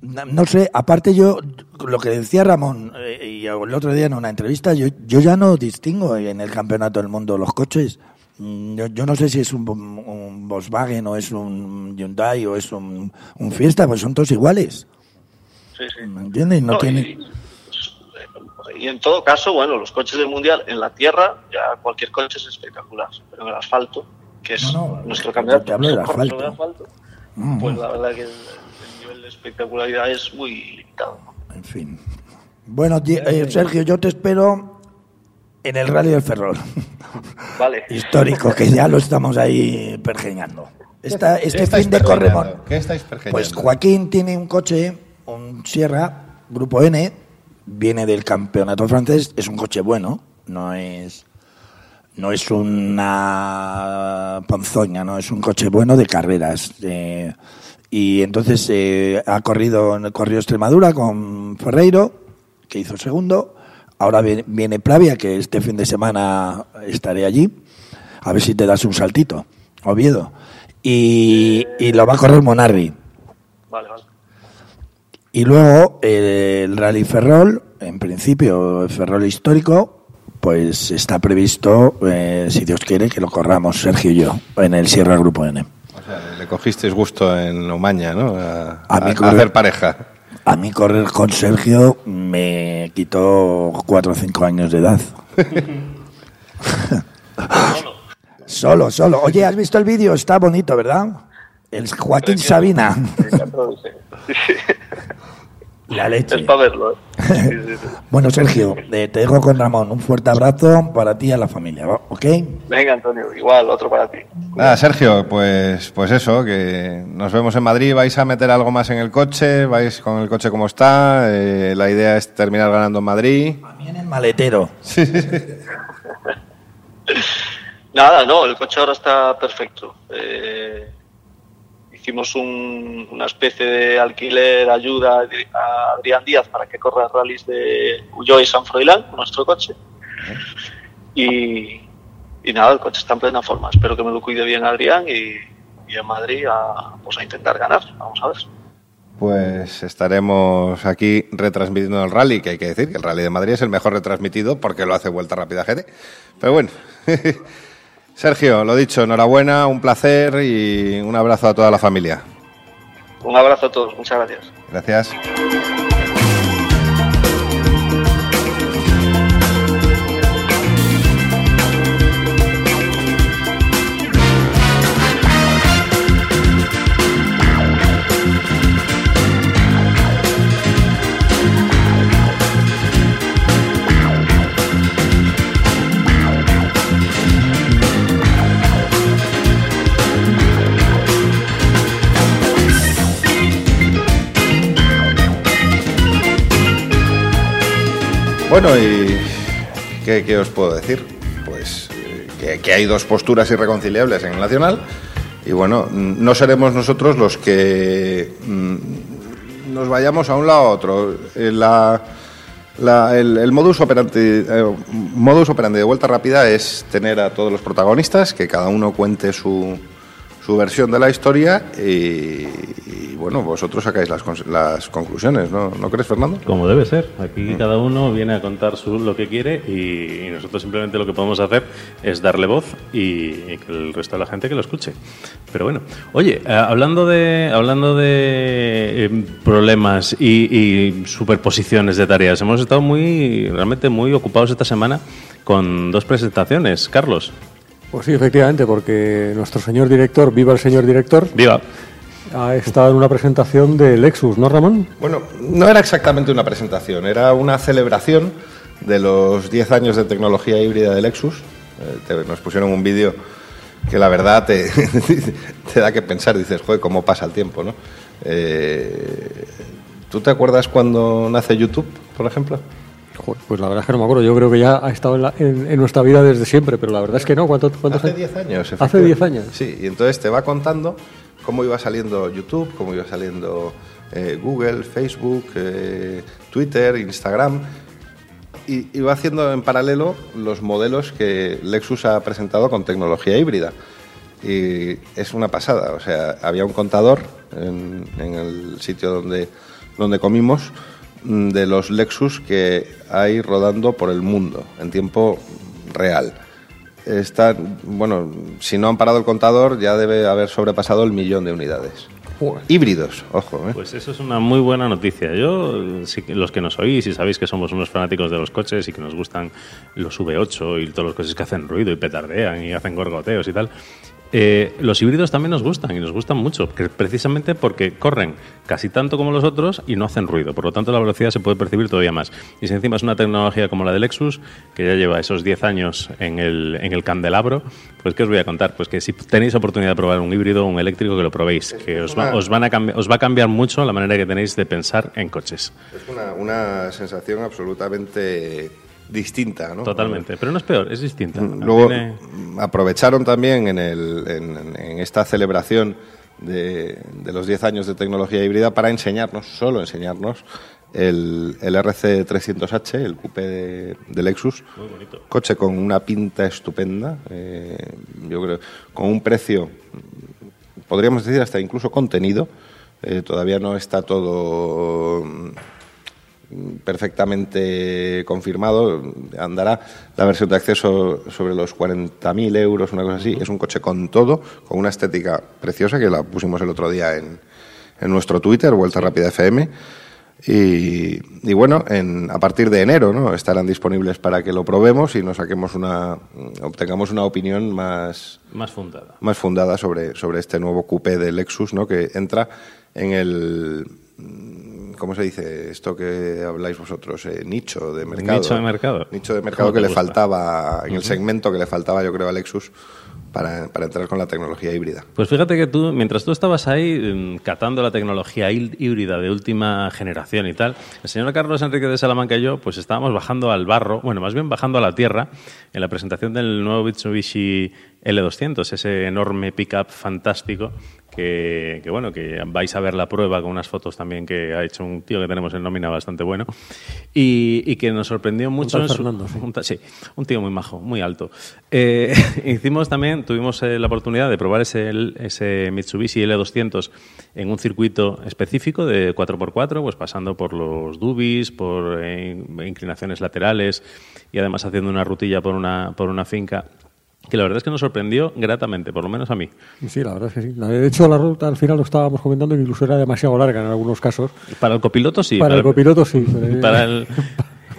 No, no sé, aparte yo, lo que decía Ramón, eh, y el otro día en una entrevista, yo, yo ya no distingo en el Campeonato del Mundo los coches. Mm, Yo, yo no sé si es un, un Volkswagen o es un Hyundai o es un, un Fiesta, pues son todos iguales. Sí, sí. ¿Me entiendes? No, No, tiene... y, y en todo caso, bueno, los coches del Mundial en la tierra, ya cualquier coche es espectacular, pero en el asfalto, que es nuestro campeonato, te hablo del nuestro asfalto. de asfalto, Mm. pues la verdad que el, el nivel de espectacularidad es muy limitado. En fin. Bueno, eh, Sergio, yo te espero en el Rally del Ferrol. Vale. Histórico, que ya lo estamos ahí pergeñando. Esta, ¿Qué este estáis fin de? Corremón. ¿Qué estáis pergeñando? Pues Joaquín tiene un coche, un Sierra, Grupo N, viene del campeonato francés, es un coche bueno, no es no es una ponzoña, no es un coche bueno de carreras. eh, y entonces eh, ha corrido en el corrido Extremadura con Ferreiro, que hizo segundo. Ahora viene, Plavia, que este fin de semana estaré allí. A ver si te das un saltito, Oviedo. Y, y lo va a correr Monarri. Vale, vale. Y luego eh, el Rally Ferrol, en principio el Ferrol histórico, pues está previsto, eh, si Dios quiere, que lo corramos Sergio y yo en el Sierra Grupo N. O sea, le cogisteis gusto en Omaña, ¿no? A, A mí a- hacer pareja. A mí correr con Sergio me quitó cuatro o cinco años de edad. solo, solo. Oye, ¿has visto el vídeo? Está bonito, ¿verdad? El Joaquín Sabina. La leche. Es para verlo, ¿eh? Bueno, Sergio, eh, te dejo con Ramón. Un fuerte abrazo para ti y a la familia. ¿ok? Venga, Antonio, igual, otro para ti. Nada, Sergio, pues, pues eso, que nos vemos en Madrid. ¿Vais a meter algo más en el coche? ¿Vais con el coche como está? Eh, la idea es terminar ganando en Madrid. En el maletero. Nada, no, el coche ahora está perfecto. Eh, hicimos un- una especie de alquiler, ayuda a Adrián Díaz para que corra rallies de Ulloa y San Froilán nuestro coche. Y, y nada, el coche está en plena forma. Espero que me lo cuide bien Adrián y, y en Madrid a, pues a intentar ganar. Vamos a ver. Pues estaremos aquí retransmitiendo el rally, que hay que decir que el rally de Madrid es el mejor retransmitido porque lo hace Vuelta Rápida GT. Pero bueno, Sergio, lo dicho, enhorabuena, un placer y un abrazo a toda la familia. Un abrazo a todos, muchas gracias. Gracias. Bueno, y ¿Qué, qué os puedo decir? Pues eh, que, hay dos posturas irreconciliables en el Nacional y bueno, no seremos nosotros los que mm, nos vayamos a un lado a otro. Eh, La, el modus, operandi, eh, modus operandi de vuelta rápida es tener a todos los protagonistas, que cada uno cuente su, su versión de la historia y, y, bueno, vosotros sacáis las, las conclusiones, ¿no? ¿No crees, Fernando? Como debe ser. Aquí cada uno viene a contar su, lo que quiere y, y nosotros simplemente lo que podemos hacer es darle voz y, y que el resto de la gente que lo escuche. Pero bueno, oye, eh, hablando de hablando de eh, problemas y, y superposiciones de tareas, hemos estado muy realmente muy ocupados esta semana con dos presentaciones. Carlos, Pues sí, efectivamente, porque nuestro señor director, viva el señor director, viva. ha estado en una presentación de Lexus, ¿no, Ramón? Bueno, no era exactamente una presentación, era una celebración de los 10 años de tecnología híbrida de Lexus. Eh, te- nos pusieron un vídeo que la verdad te, te da que pensar, dices, joder, cómo pasa el tiempo, ¿no? Eh, ¿Tú te acuerdas cuando nace YouTube, por ejemplo? Joder, pues la verdad es que no me acuerdo. Yo creo que ya ha estado en, la- en- en nuestra vida desde siempre, pero la verdad es que no. ¿Cuánto, cuántos Hace 10 años. Hace 10 años. Sí, y entonces te va contando cómo iba saliendo YouTube, cómo iba saliendo eh, Google, Facebook, eh, Twitter, Instagram. Y iba haciendo en paralelo los modelos que Lexus ha presentado con tecnología híbrida. Y es una pasada. O sea, había un contador en, en el sitio donde, donde comimos de los Lexus que hay rodando por el mundo en tiempo real. Están, bueno, si no han parado el contador, ya debe haber sobrepasado el millón de unidades. Híbridos, ojo. ¿eh? Pues eso es una muy buena noticia. Yo, que- los que nos oís y sabéis que somos unos fanáticos de los coches y que nos gustan los V8 y todos los coches que hacen ruido y petardean y hacen gorgoteos y tal, eh, los híbridos también nos gustan y nos gustan mucho, precisamente porque corren casi tanto como los otros y no hacen ruido. Por lo tanto, la velocidad se puede percibir todavía más. Y si encima es una tecnología como la de Lexus, que ya lleva esos 10 años en el, en el candelabro, pues ¿qué os voy a contar? Pues que si tenéis oportunidad de probar un híbrido o un eléctrico, que lo probéis, que os va, van a os va a cambiar mucho la manera que tenéis de pensar en coches. Es una sensación absolutamente distinta, ¿no? Totalmente. Pero no es peor, es distinta. Luego Tiene- mm, aprovecharon también en, el- en- en esta celebración de, de los 10 años de tecnología híbrida para enseñarnos, solo enseñarnos, el, el RC300H, el coupé de, de Lexus. Muy bonito. Coche con una pinta estupenda, eh, yo creo, con un precio, podríamos decir hasta incluso contenido. Eh, todavía no está todo perfectamente confirmado. Andará la versión de acceso sobre los 40.000 euros, una cosa así. Es un coche con todo, con una estética preciosa que la pusimos el otro día en, en nuestro Twitter, Vuelta Rápida FM. Y, y bueno, en, a partir de enero ¿no? estarán disponibles para que lo probemos y nos saquemos una, obtengamos una opinión más, Más fundada. más fundada sobre, sobre este nuevo coupé de Lexus, ¿no? que entra en el, ¿cómo se dice? Esto que habláis vosotros, eh, nicho de mercado. Nicho de mercado. Nicho de mercado ¿Cómo que le gusta? faltaba, en el segmento que le faltaba, yo creo, a Lexus para, para entrar con la tecnología híbrida. Pues fíjate que tú, mientras tú estabas ahí mm, catando la tecnología hí- híbrida de última generación y tal, el señor Carlos Enrique de Salamanca y yo, pues estábamos bajando al barro, bueno, más bien bajando a la tierra, en la presentación del nuevo Mitsubishi L200, ese enorme pickup fantástico que, que, bueno, que vais a ver la prueba con unas fotos también que ha hecho un tío que tenemos en nómina bastante bueno y, y que nos sorprendió mucho. su- Fernando, sí. un ta- sí, un tío muy majo, muy alto. Eh, hicimos también, tuvimos eh, la oportunidad de probar ese, ese Mitsubishi L200 en un circuito específico de 4x4, pues pasando por los dubis, por eh, inclinaciones laterales y además haciendo una rutilla por una, por una finca que la verdad es que nos sorprendió gratamente, por lo menos a mí. Sí, la verdad es que sí. De hecho, la ruta al final lo estábamos comentando que incluso era demasiado larga en algunos casos. Para el copiloto sí. para, el copiloto sí. pero- Para el,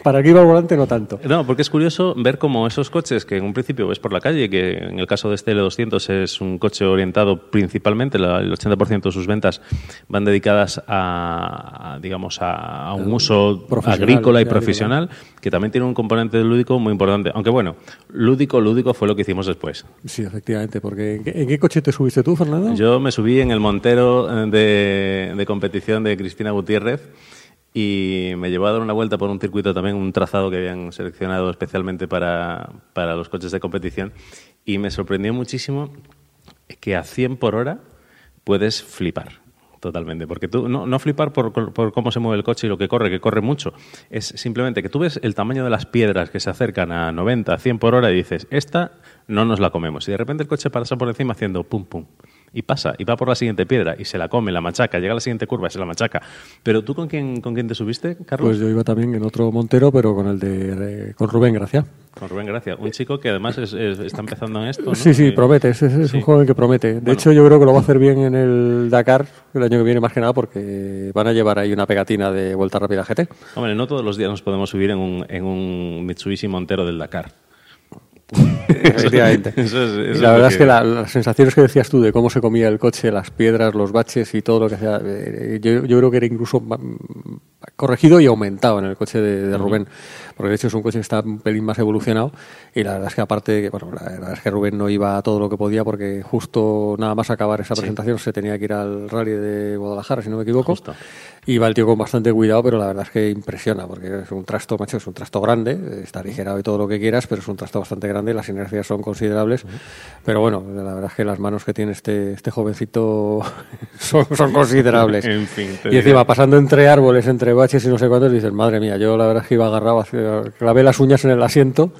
para el que iba al volante no tanto. No, porque es curioso ver cómo esos coches que en un principio ves por la calle, que en el caso de este L200 es un coche orientado principalmente, el 80% de sus ventas van dedicadas a, a, digamos, a, un uso agrícola y profesional, que también tiene un componente lúdico muy importante. Aunque bueno, lúdico, lúdico fue lo que hicimos después. Sí, efectivamente. Porque ¿en qué, en qué coche te subiste tú, Fernando? Yo me subí en el montero eh, de, de competición de Cristina Gutiérrez y me llevó a dar una vuelta por un circuito también, un trazado que habían seleccionado especialmente para, para los coches de competición y me sorprendió muchísimo que a 100 por hora puedes flipar. Totalmente, porque tú no, no flipar por, por cómo se mueve el coche y lo que corre, que corre mucho. Es simplemente que tú ves el tamaño de las piedras que se acercan a 90, 100 por hora y dices, esta no nos la comemos. Y de repente el coche pasa por encima haciendo pum, pum. Y pasa, y va por la siguiente piedra, y se la come, la machaca, llega a la siguiente curva y se la machaca. Pero tú, ¿con quién, con quién te subiste, Carlos? Pues yo iba también en otro Montero, pero con el de, con Rubén Gracia. Con Rubén Gracia, un chico que además es- es- está empezando en esto. ¿no? Sí, sí, Eh, promete, es, es- es sí. un joven que promete. De Bueno. hecho, yo creo que lo va a hacer bien en el Dakar el año que viene, más que nada, porque van a llevar ahí una pegatina de Vuelta Rápida GT. Hombre, no todos los días nos podemos subir en un, en un Mitsubishi Montero del Dakar. Efectivamente. Eso es- eso y es la verdad que- es que la- las sensaciones que decías tú de cómo se comía el coche, las piedras, los baches y todo lo que hacía, eh, yo, yo creo que era incluso corregido y aumentado en el coche de, de Rubén, porque de hecho es un coche que está un pelín más evolucionado y la verdad es que aparte, bueno, la verdad es que Rubén no iba a todo lo que podía porque justo nada más acabar esa presentación se tenía que ir al rally de Guadalajara, si no me equivoco. Y va el tío con bastante cuidado, pero la verdad es que impresiona, porque es un trasto, macho, es un trasto grande, está aligerado y todo lo que quieras, pero es un trasto bastante grande, las inercias son considerables. Pero bueno, la verdad es que las manos que tiene este, este jovencito son, son considerables. En fin, te y diré. encima, pasando entre árboles, entre baches y no sé cuántos, dices, madre mía, yo la verdad es que iba agarrado, clavé las uñas en el asiento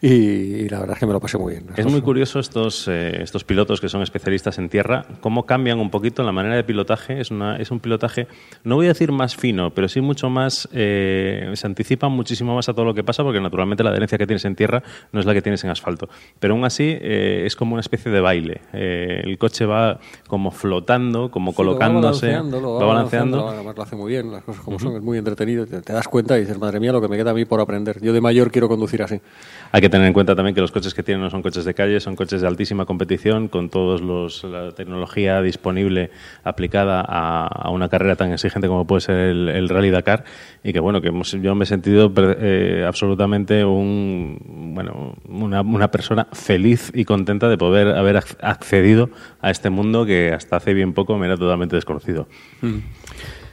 y, y la verdad es que me lo pasé muy bien. Es muy curioso estos, eh, estos pilotos que son especialistas en tierra, cómo cambian un poquito la manera de pilotaje. Es, una, es un pilotaje, no voy a decir más fino, pero sí mucho más, eh, se anticipan muchísimo más a todo lo que pasa, porque naturalmente la adherencia que tienes en tierra no es la que tienes en asfalto. Pero aún así eh, es como una especie de baile. El coche va como flotando, como Sí, lo va colocándose, balanceando, lo va balanceando. balanceando, además lo hace muy bien, las cosas como son, es muy entretenido, te, te das cuenta y dices, madre mía, lo que me queda a mí por aprender. Yo de mayor quiero conducir así. Que tener en cuenta también que los coches que tienen no son coches de calle, son coches de altísima competición, con toda la tecnología disponible aplicada a, una carrera tan exigente como puede ser el, el Rally Dakar. Y que bueno, que yo me he sentido eh, absolutamente un, bueno, una, una persona feliz y contenta de poder haber ac- accedido a este mundo que hasta hace bien poco me era totalmente desconocido.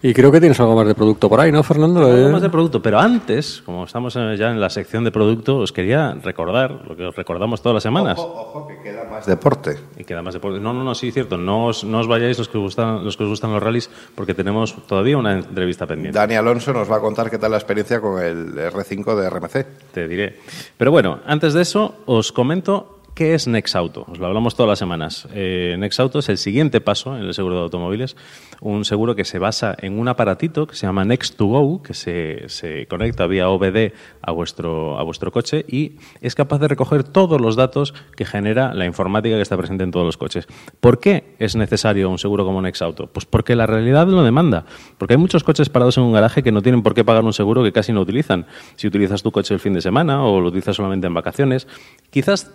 Y creo que tienes algo más de producto por ahí, ¿no, Fernando? Algo más de producto, pero antes, como estamos ya en la sección de producto, os quería recordar lo que os recordamos todas las semanas. Ojo, que queda más deporte. Y queda más deporte. No, no, no, sí, cierto. No os, no os vayáis los que, os gustan, los que os gustan los rallies, porque tenemos todavía una entrevista pendiente. Dani Alonso nos va a contar qué tal la experiencia con el R5 de RMC. Te diré. Pero bueno, antes de eso, os comento qué es Nexauto. Os lo hablamos todas las semanas. Eh, Nexauto es el siguiente paso en el seguro de automóviles. Un seguro que se basa en un aparatito que se llama Next2Go, que se, se conecta vía OBD a vuestro, a vuestro coche y es capaz de recoger todos los datos que genera la informática que está presente en todos los coches. ¿Por qué es necesario un seguro como Nexauto? Pues porque la realidad lo demanda. Porque hay muchos coches parados en un garaje que no tienen por qué pagar un seguro que casi no utilizan. Si utilizas tu coche el fin de semana o lo utilizas solamente en vacaciones, quizás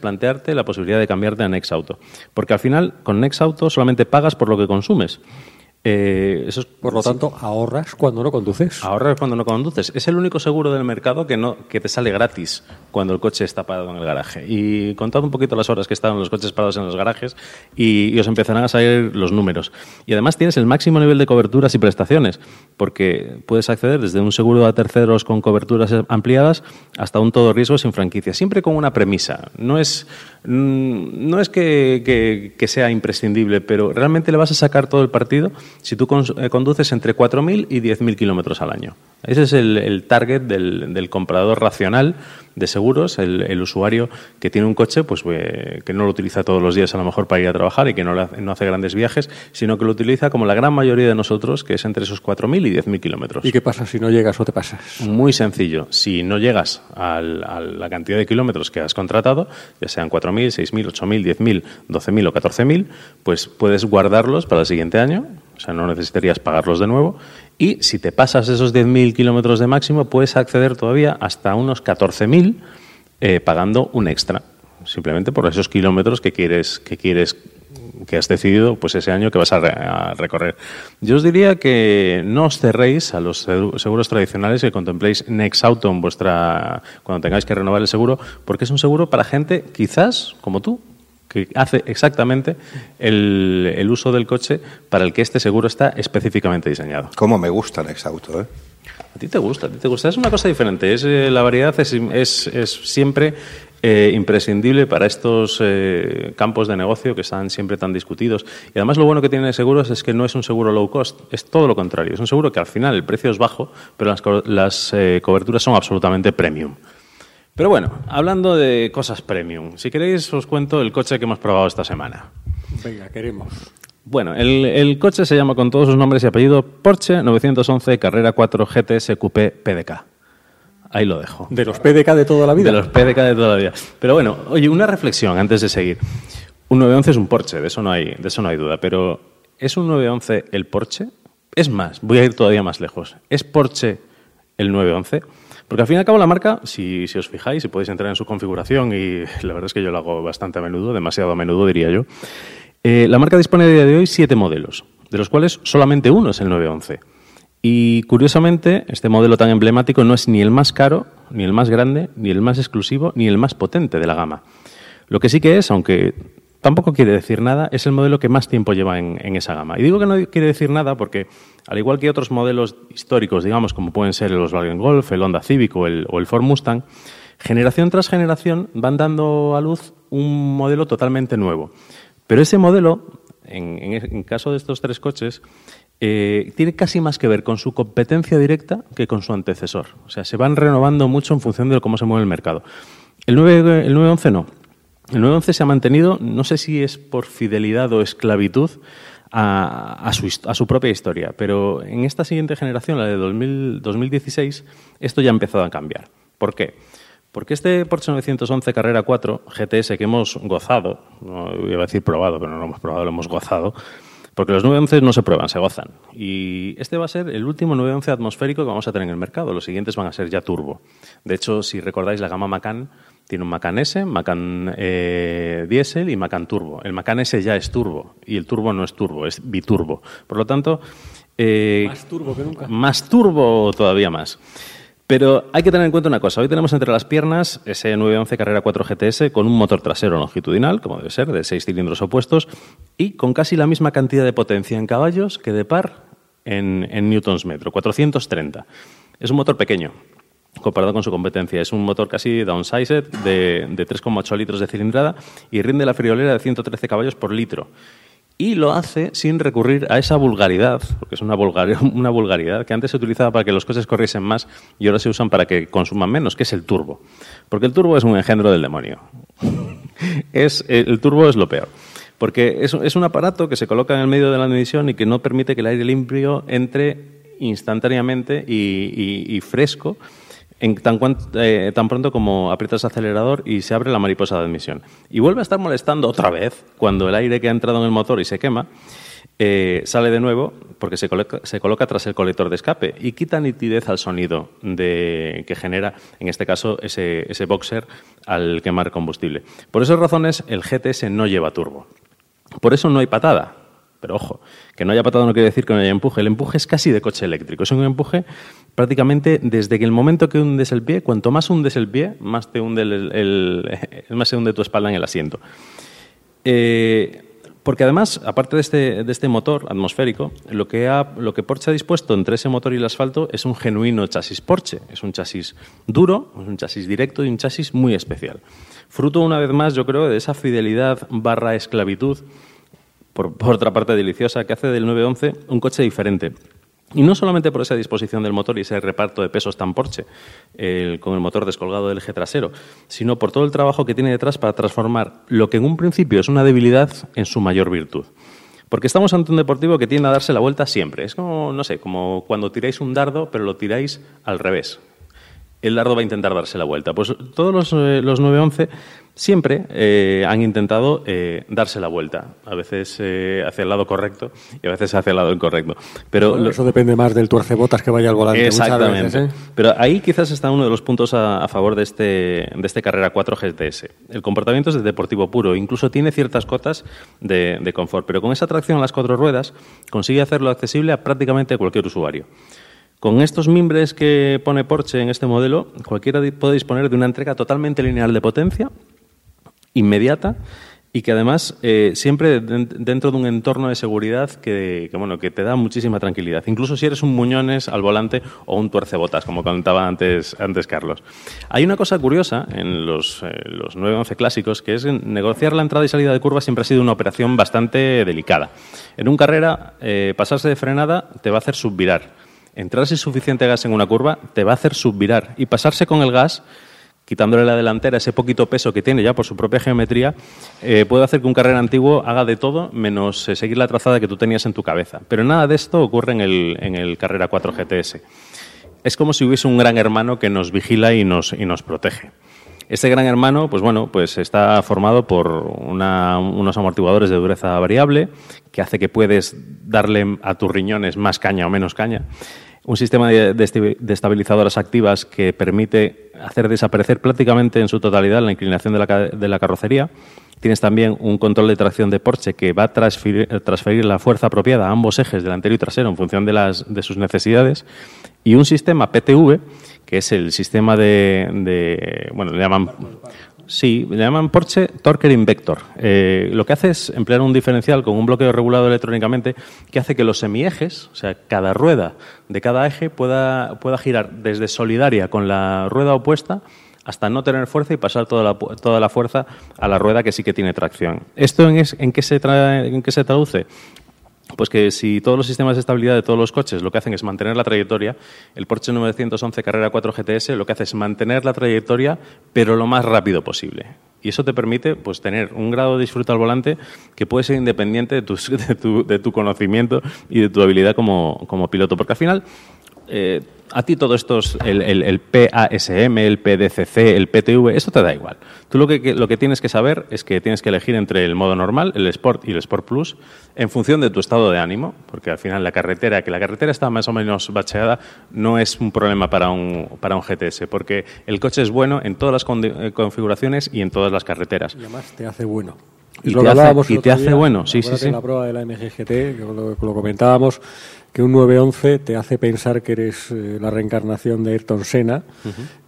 plantearte la posibilidad de cambiarte a Nexauto. Porque al final, con Nexauto solamente pagas por lo que consumes. Eh, eso es- Por lo tanto, ahorras cuando no conduces. Ahorrar cuando no conduces. Es el único seguro del mercado que no que te sale gratis cuando el coche está parado en el garaje. Y contad un poquito las horas que estaban los coches parados en los garajes y, y os empezarán a salir los números. Y además tienes el máximo nivel de coberturas y prestaciones, porque puedes acceder desde un seguro a terceros con coberturas ampliadas hasta un todo riesgo sin franquicia, siempre con una premisa. No es, mm, no es que, que- que sea imprescindible, pero realmente le vas a sacar todo el partido si tú eh, conduces entre 4.000 y 10.000 kilómetros al año. Ese es el, el target del, del comprador racional de seguros, el, el usuario que tiene un coche pues eh, que no lo utiliza todos los días a lo mejor para ir a trabajar y que no, no hace grandes viajes, sino que lo utiliza como la gran mayoría de nosotros, que es entre esos 4.000 y 10.000 kilómetros. ¿Y qué pasa si no llegas o te pasas? Muy sencillo. Si no llegas al- a la cantidad de kilómetros que has contratado, ya sean 4.000, 6.000, 8.000, 10.000, 12.000 o 14.000, pues puedes guardarlos para el siguiente año. Sea, no necesitarías pagarlos de nuevo. Y si te pasas esos 10.000 kilómetros de máximo, puedes acceder todavía hasta unos 14.000 eh, pagando un extra. Simplemente por esos kilómetros que quieres, que quieres que has decidido pues ese año que vas a, a recorrer. Yo os diría que no os cerréis a los segu- seguros tradicionales que contempléis Nexauto en vuestra cuando tengáis que renovar el seguro, porque es un seguro para gente quizás como tú que hace exactamente el, el uso del coche para el que este seguro está específicamente diseñado. Cómo me gusta el exauto, ¿eh? A ti te gusta, a ti te gusta. Es una cosa diferente. Es, eh, la variedad es, es- es siempre eh, imprescindible para estos eh, campos de negocio que están siempre tan discutidos. Y además lo bueno que tiene seguros es que no es un seguro low cost, es todo lo contrario. Es un seguro que al final el precio es bajo, pero las, co- las eh, coberturas son absolutamente premium. Pero bueno, hablando de cosas premium, si queréis os cuento el coche que hemos probado esta semana. Venga, queremos. Bueno, el, el coche se llama con todos sus nombres y apellido Porsche 911 Carrera 4 GTS Coupé PDK. Ahí lo dejo. De los PDK de toda la vida. De los PDK de toda la vida. Pero bueno, oye, una reflexión antes de seguir. Un 911 es un Porsche, de eso no hay, de eso no hay duda. Pero ¿es un 911 el Porsche? Es más, voy a ir todavía más lejos. ¿Es Porsche el 911? Porque al fin y al cabo la marca, si, si os fijáis, si podéis entrar en su configuración, y la verdad es que yo lo hago bastante a menudo, demasiado a menudo diría yo, eh, la marca dispone a día de hoy siete modelos, de los cuales solamente uno es el 911. Y curiosamente, este modelo tan emblemático no es ni el más caro, ni el más grande, ni el más exclusivo, ni el más potente de la gama. Lo que sí que es, aunque tampoco quiere decir nada, es el modelo que más tiempo lleva en, esa gama. Y digo que no quiere decir nada porque, al igual que otros modelos históricos, digamos, como pueden ser el Volkswagen Golf, el Honda Civic o el, Ford Mustang, generación tras generación van dando a luz un modelo totalmente nuevo. Pero ese modelo, en, caso de estos tres coches, eh, tiene casi más que ver con su competencia directa que con su antecesor. O sea, se van renovando mucho en función de cómo se mueve el mercado. El, 9, el 911 no. El 911 se ha mantenido, no sé si es por fidelidad o esclavitud, a, su propia historia. Pero en esta siguiente generación, la de 2000 2016, esto ya ha empezado a cambiar. ¿Por qué? Porque este Porsche 911 Carrera 4 GTS que hemos gozado, no iba a decir probado, pero no lo hemos probado, lo hemos gozado, porque los 911 no se prueban, se gozan. Y este va a ser el último 911 atmosférico que vamos a tener en el mercado. Los siguientes van a ser ya turbo. De hecho, si recordáis, la gama Macan tiene un Macan S, Macan eh, Diesel y Macan Turbo. El Macan S ya es turbo y el turbo no es turbo, es biturbo. Por lo tanto, eh, Más turbo que nunca. más turbo todavía más. Pero hay que tener en cuenta una cosa. Hoy tenemos entre las piernas ese 911 Carrera 4 GTS con un motor trasero longitudinal, como debe ser, de seis cilindros opuestos, y con casi la misma cantidad de potencia en caballos que de par en, newtons metro, 430. Es un motor pequeño comparado con su competencia. Es un motor casi downsized de, de 3,8 litros de cilindrada y rinde la friolera de 113 caballos por litro. Y lo hace sin recurrir a esa vulgaridad, porque es una, vulgar- una vulgaridad que antes se utilizaba para que los coches corriesen más y ahora se usan para que consuman menos, que es el turbo. Porque el turbo es un engendro del demonio. es, el turbo es lo peor. Porque es, es un aparato que se coloca en el medio de la admisión y que no permite que el aire limpio entre instantáneamente y fresco en eh, tan pronto como aprietas acelerador y se abre la mariposa de admisión. Y vuelve a estar molestando otra vez cuando el aire que ha entrado en el motor y se quema eh, sale de nuevo porque se coloca, tras el colector de escape y quita nitidez al sonido que genera, en este caso, ese boxer al quemar combustible. Por esas razones, el GTS no lleva turbo. Por eso no hay patada. Pero ojo, que no haya patada no quiere decir que no haya empuje. El empuje es casi de coche eléctrico. Es un empuje prácticamente desde que el momento que hundes el pie, cuanto más hundes el pie, más te hunde, el, más se hunde tu espalda en el asiento. Eh, porque además, aparte de este, de este motor atmosférico, lo que, ha, lo que Porsche ha dispuesto entre ese motor y el asfalto es un genuino chasis Porsche. Es un chasis duro, es un chasis directo y un chasis muy especial. Fruto, una vez más, yo creo, de esa fidelidad barra esclavitud por, otra parte deliciosa, que hace del 911 un coche diferente. Y no solamente por esa disposición del motor y ese reparto de pesos tan Porsche, el- con el motor descolgado del eje trasero, sino por todo el trabajo que tiene detrás para transformar lo que en un principio es una debilidad en su mayor virtud. Porque estamos ante un deportivo que tiende a darse la vuelta siempre. Es como, no sé, como cuando tiráis un dardo, pero lo tiráis al revés el dardo va a intentar darse la vuelta. Pues todos los, eh, los 911 siempre eh, han intentado eh, darse la vuelta. A veces eh, hacia el lado correcto y a veces hacia el lado incorrecto. Pero Bueno, lo- eso depende más del tuercebotas que vaya al volante. Exactamente. veces. Pero ahí quizás está uno de los puntos a, a favor de este, de este Carrera 4 GTS. El comportamiento es de deportivo puro, incluso tiene ciertas cotas de, de confort, pero con esa tracción a las cuatro ruedas consigue hacerlo accesible a prácticamente cualquier usuario. Con estos mimbres que pone Porsche en este modelo, cualquiera puede disponer de una entrega totalmente lineal de potencia, inmediata, y que además eh, siempre den- dentro de un entorno de seguridad que, te da muchísima tranquilidad. Incluso si eres un muñones al volante o un tuercebotas, como comentaba antes, Carlos. Hay una cosa curiosa en los, eh, los 911 clásicos, que es negociar la entrada y salida de curva siempre ha sido una operación bastante delicada. En un carrera, eh, pasarse de frenada te va a hacer subvirar. Entrar sin suficiente gas en una curva te va a hacer subvirar. Y pasarse con el gas quitándole la delantera, ese poquito peso que tiene ya por su propia geometría, eh, puede hacer que un carrera antiguo haga de todo menos eh, seguir la trazada que tú tenías en tu cabeza. Pero nada de esto ocurre en el, en el Carrera 4 GTS. Es como si hubiese un gran hermano que nos vigila y nos, y nos protege. Este gran hermano, pues bueno, pues está formado por unos amortiguadores de dureza variable que hace que puedes darle a tus riñones más caña o menos caña. Un sistema de, estabilizadoras activas que permite hacer desaparecer prácticamente en su totalidad la inclinación de la, de la carrocería. Tienes también un control de tracción de Porsche que va a transferir, transferir la fuerza apropiada a ambos ejes, delantero y trasero, en función de, las, de sus necesidades. Y un sistema PTV, que es el sistema de, de- bueno, le llaman Sí, le llaman Porsche Torque Invector. Eh, lo que hace es emplear un diferencial con un bloqueo regulado electrónicamente que hace que los semiejes, o sea, cada rueda de cada eje pueda, pueda girar desde solidaria con la rueda opuesta hasta no tener fuerza y pasar toda la, toda la fuerza a la rueda que sí que tiene tracción. ¿Esto en, es- en qué, se tra- en qué se traduce? Pues que si todos los sistemas de estabilidad de todos los coches lo que hacen es mantener la trayectoria, el Porsche 911 Carrera 4 GTS lo que hace es mantener la trayectoria, pero lo más rápido posible. Y eso te permite pues, tener un grado de disfrute al volante que puede ser independiente de, tus- de tu, de tu conocimiento y de tu habilidad como, como piloto. Porque al final, eh, a ti todo esto, es el, el- el PASM, el PDCC, el PTV, eso te da igual. Tú lo que, lo que tienes que saber es que tienes que elegir entre el modo normal, el Sport y el Sport Plus, en función de tu estado de ánimo, porque al final la carretera, que la carretera está más o menos bacheada, no es un problema para un, para un GTS, porque el coche es bueno en todas las eh, configuraciones y en todas las carreteras. Y además te hace bueno. Y te hace- y te bueno, sí, sí, sí. En la prueba de la MGGT, que lo, que lo comentábamos, que un 911 te hace pensar que eres eh, la reencarnación de Ayrton Senna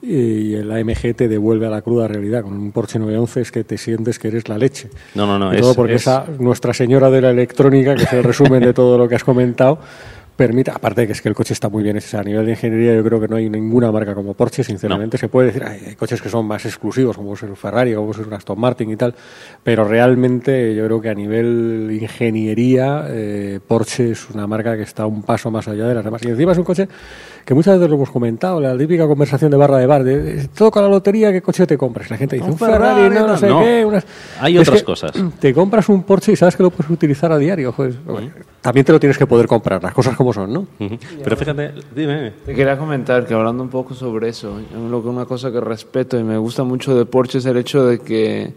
y el AMG te devuelve a la cruda realidad. Con un Porsche 911 es que te sientes que eres la leche. No, no, no, Y es- todo porque es- esa Nuestra Señora de la Electrónica, que es el resumen de todo lo que has comentado, permite, aparte de que es que el coche está muy bien sea, a nivel de ingeniería yo creo que no hay ninguna marca como Porsche, sinceramente se puede decir, "Ay, hay coches que son más exclusivos, como ser un Ferrari, como ser un Aston Martin y tal, pero realmente yo creo que a nivel ingeniería eh, Porsche es una marca que está un paso más allá de las demás. Y encima es un coche que muchas veces lo hemos comentado, la típica conversación de barra de bar, de, de, toca la lotería, ¿qué coche te compras? La gente dice, un, Ferrari, Ferrari, no, no sé no. qué. unas- Hay Es otras que cosas. Te compras un Porsche y sabes que lo puedes utilizar a diario. joder. También te lo tienes que poder comprar, las cosas como son, ¿no? Pero fíjate, dime. Te quería comentar que hablando un poco sobre eso, yo lo que una cosa que respeto y me gusta mucho de Porsche es el hecho de que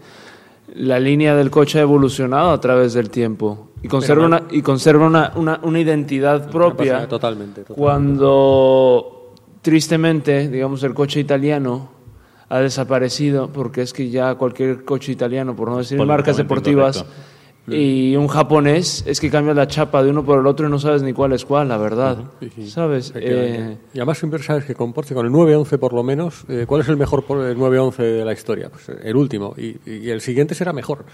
la línea del coche ha evolucionado a través del tiempo y conserva una y conserva una, una, una identidad propia. totalmente, totalmente. Cuando tristemente, digamos, el coche italiano ha desaparecido porque es que ya cualquier coche italiano, por no decir marcas deportivas, y un japonés es que cambia la chapa de uno por el otro y no sabes ni cuál es cuál, la verdad. ¿Sabes? Eh, Y además siempre sabes que con Porsche, con el 911 por lo menos, eh, ¿cuál es el mejor por- el 911 de la historia? Pues eh, el último. Y, y el siguiente será mejor.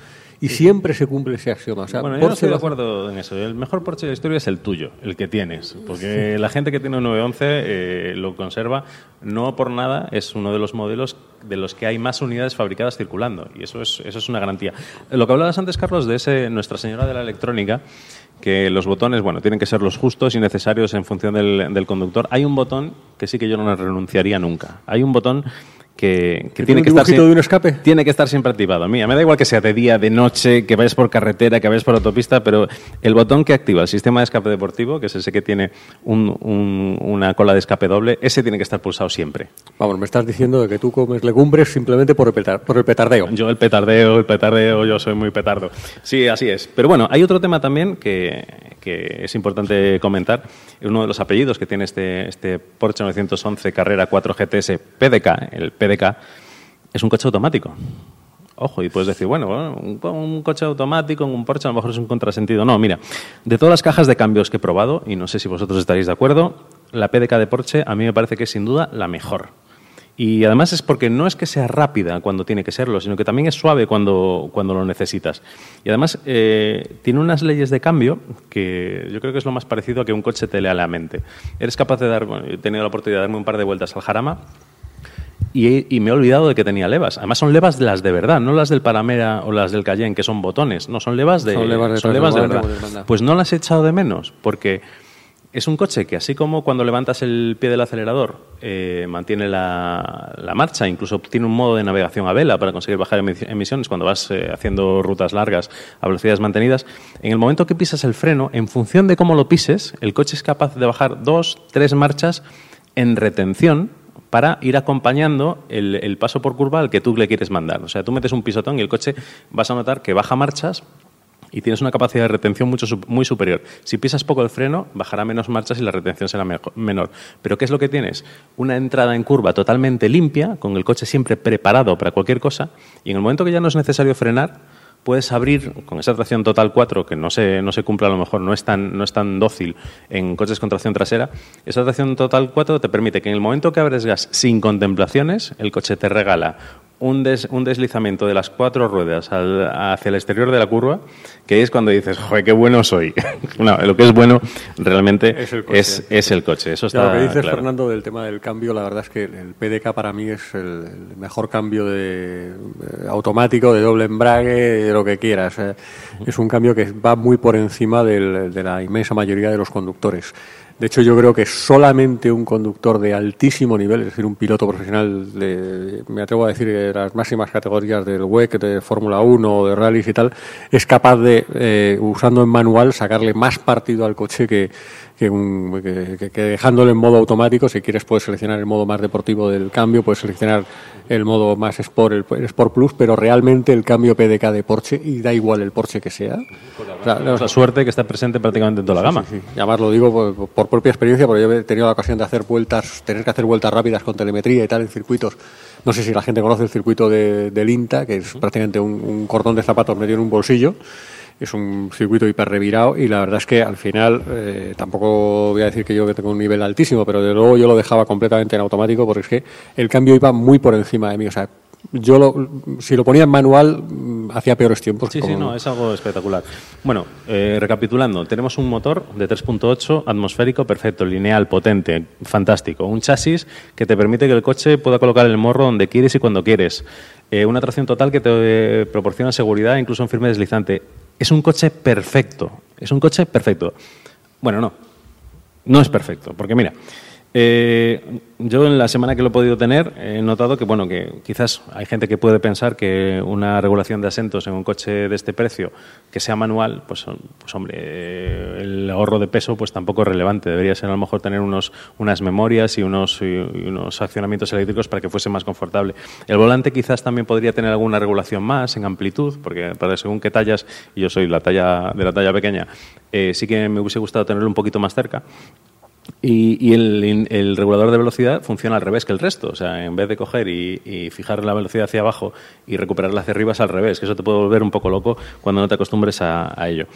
Y siempre se cumple ese axioma. O sea, Bueno, yo no estoy de acuerdo en eso. El mejor Porsche de la historia es el tuyo, el que tienes. Porque la gente que tiene un 911 eh, lo conserva, no por nada, es uno de los modelos de los que hay más unidades fabricadas circulando. Y eso es, eso es una garantía. Lo que hablabas antes, Carlos, de ese Nuestra Señora de la Electrónica, que los botones, bueno, tienen que ser los justos y necesarios en función del, del conductor. Hay un botón que sí que yo no renunciaría nunca. Hay un botón que, que ¿Que tiene que estar de un escape? tiene que estar siempre activado. Mira, me da igual que sea de día, de noche, que vayas por carretera, que vayas por autopista, pero el botón que activa el sistema de escape deportivo, que es ese que tiene un- un- una cola de escape doble, ese tiene que estar pulsado siempre. Vamos, me estás diciendo de que tú comes legumbres simplemente por el, petar- por el petardeo. Yo el petardeo, el petardeo, yo soy muy petardo. Sí, así es. Pero bueno, hay otro tema también que, que es importante comentar. Uno de los apellidos que tiene este, este Porsche 911 Carrera 4 GTS PDK, el PDK, es un coche automático. Ojo, y puedes decir, bueno, un coche automático, un Porsche a lo mejor es un contrasentido. No, mira, de todas las cajas de cambios que he probado, y no sé si vosotros estaréis de acuerdo, la PDK de Porsche a mí me parece que es sin duda la mejor. Y además es porque no es que sea rápida cuando tiene que serlo, sino que también es suave cuando, cuando lo necesitas. Y además eh, tiene unas leyes de cambio que yo creo que es lo más parecido a que un coche te lea la mente. Eres capaz de dar, bueno, he tenido la oportunidad de darme un par de vueltas al Jarama y, me he olvidado de que tenía levas. Además son levas de las de verdad, no las del Panamera o las del Cayenne, que son botones. No, son levas de, Son levas de son levas de verdad. pues. Pues no las he echado de menos, porque es un coche que así como cuando levantas el pie del acelerador eh, mantiene la, la marcha, incluso tiene un modo de navegación a vela para conseguir bajar emi- emisiones cuando vas eh, haciendo rutas largas a velocidades mantenidas, en el momento que pisas el freno, en función de cómo lo pises, el coche es capaz de bajar dos, tres marchas en retención para ir acompañando el, el paso por curva al que tú le quieres mandar. O sea, tú metes un pisotón y el coche vas a notar que baja marchas y tienes una capacidad de retención mucho, muy superior. Si pisas poco el freno, bajará menos marchas y la retención será mejo- menor. Pero ¿qué es lo que tienes? Una entrada en curva totalmente limpia, con el coche siempre preparado para cualquier cosa, y en el momento que ya no es necesario frenar, puedes abrir con esa tracción total 4 que no se, no se cumple a lo mejor, no es, tan, no es tan dócil en coches con tracción trasera, esa tracción total 4 te permite que en el momento que abres gas sin contemplaciones, el coche te regala un, des- un deslizamiento de las cuatro ruedas al- hacia el exterior de la curva, que es cuando dices, joder, qué bueno soy. no, lo que es bueno realmente Es el coche. es, es el coche. Eso Ya, está lo que dices, claro. Fernando, del tema del cambio, la verdad es que el PDK para mí es el, el mejor cambio de, eh, automático, de doble embrague, de lo que quieras. Eh, Es un cambio que va muy por encima del- de la inmensa mayoría de los conductores. De hecho, yo creo que solamente un conductor de altísimo nivel, es decir, un piloto profesional, de, me atrevo a decir, de las máximas categorías del WEC, de Fórmula 1, de rallies y tal, es capaz de, eh, usando en manual, sacarle más partido al coche que, que, un- que- que- dejándolo en modo automático. Si quieres, puedes seleccionar el modo más deportivo del cambio, puedes seleccionar el modo más Sport, el, el Sport Plus, pero realmente el cambio PDK de Porsche, y da igual el Porsche que sea. O sea, la suerte que está presente prácticamente en toda la gama. Sí, sí. Y además lo digo por, por propia experiencia, porque yo he tenido la ocasión de hacer vueltas, tener que hacer vueltas rápidas con telemetría y tal en circuitos. No sé si la gente conoce el circuito de, del INTA, que es prácticamente un, un cordón de zapatos metido en un bolsillo. Es un circuito hiper revirado y la verdad es que al final eh, tampoco voy a decir que yo que tengo un nivel altísimo, pero de luego yo lo dejaba completamente en automático porque es que el cambio iba muy por encima de mí. O sea, yo lo, si lo ponía en manual mm, hacía peores tiempos. Sí, como- sí, no, es algo espectacular. Bueno, eh, recapitulando, tenemos un motor de 3.8 atmosférico perfecto, lineal, potente, fantástico. Un chasis que te permite que el coche pueda colocar el morro donde quieres y cuando quieres. Eh, una tracción total que te eh, proporciona seguridad incluso en firme deslizante. Es un coche perfecto, es un coche perfecto. Bueno, no, no es perfecto, porque mira, eh, yo en la semana que lo he podido tener he notado que bueno que quizás hay gente que puede pensar que una regulación de asientos en un coche de este precio que sea manual, pues, pues hombre, eh, el ahorro de peso pues tampoco es relevante. Debería ser a lo mejor tener unos, unas memorias y unos, y unos accionamientos eléctricos para que fuese más confortable. El volante quizás también podría tener alguna regulación más en amplitud, porque para según qué tallas, y yo soy la talla de la talla pequeña, eh, sí que me hubiese gustado tenerlo un poquito más cerca. Y, y el, el regulador de velocidad funciona al revés que el resto. O sea, en vez de coger y, y fijar la velocidad hacia abajo y recuperarla hacia arriba es al revés, que eso te puede volver un poco loco cuando no te acostumbres a, a ello.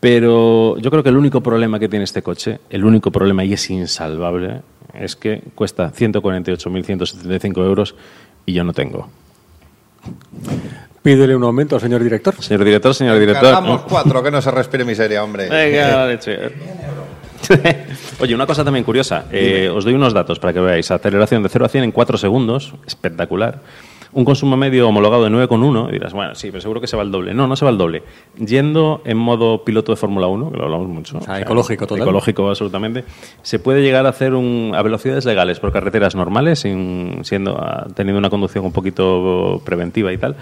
Pero yo creo que el único problema que tiene este coche, el único problema y es insalvable, es que cuesta 148.175 euros y yo no tengo. Pídele un aumento al señor director. Señor director, señor director. Ganamos cuatro, que no se respire miseria, hombre. Venga, la leche. Oye, una cosa también curiosa. Eh, os doy unos datos para que veáis. Aceleración de 0 a 100 en 4 segundos. Espectacular. Un consumo medio homologado de 9,1. Y dirás, bueno, sí, pero seguro que se va el doble. No, no se va el doble. Yendo en modo piloto de Fórmula 1, que lo hablamos mucho. sea, ecológico total. Ecológico, absolutamente. Se puede llegar a hacer un, a velocidades legales por carreteras normales, sin, siendo, ah, teniendo una conducción un poquito preventiva y tal.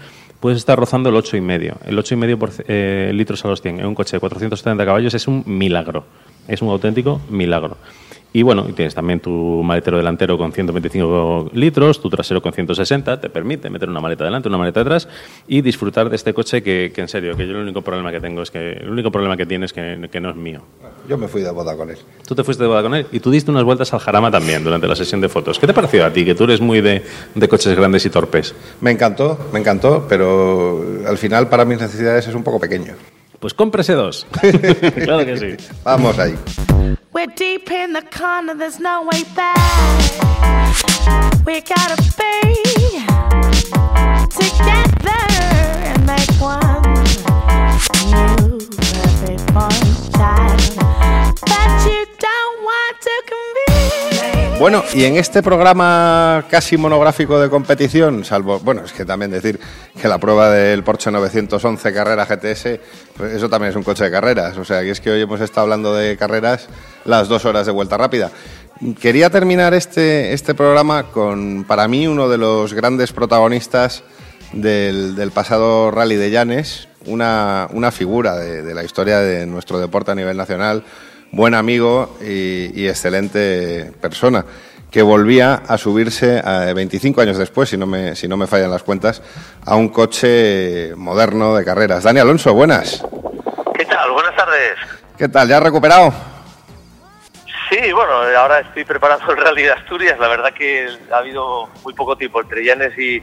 Puedes estar rozando el 8,5. El 8,5 por, eh, litros a los 100 en un coche de 470 caballos es un milagro. Es un auténtico milagro. Y bueno, tienes también tu maletero delantero con 125 litros, tu trasero con 160, te permite meter una maleta delante, una maleta atrás y disfrutar de este coche que, que en serio, que yo el único problema que tengo es que, el único problema que tiene es que, que no es mío. Yo me fui de boda con él. Tú te fuiste de boda con él y tú diste unas vueltas al jarama también durante la sesión de fotos. ¿Qué te pareció a ti, que tú eres muy de, de coches grandes y torpes? Me encantó, me encantó, pero al final para mis necesidades es un poco pequeño. Pues cómprese dos. claro que sí. Vamos ahí. We're deep in the corner, there's no way back. We gotta be together and make one new perfect one child. Bueno, y en este programa casi monográfico de competición, salvo, bueno, es que también decir que la prueba del Porsche 911 Carrera GTS, pues eso también es un coche de carreras. O sea, que es que hoy hemos estado hablando de carreras las dos horas de vuelta rápida. Quería terminar este, este programa con, para mí, uno de los grandes protagonistas del, pasado Rally de Llanes, una, una figura de, de la historia de nuestro deporte a nivel nacional, buen amigo y, y excelente persona, que volvía a subirse a 25 años después, si no, me, si no me fallan las cuentas, a un coche moderno de carreras. Dani Alonso, buenas. ¿Qué tal? Buenas tardes. ¿Qué tal? ¿Ya has recuperado? Sí, bueno, ahora estoy preparando el Rally de Asturias. La verdad que ha habido muy poco tiempo entre Llanes y,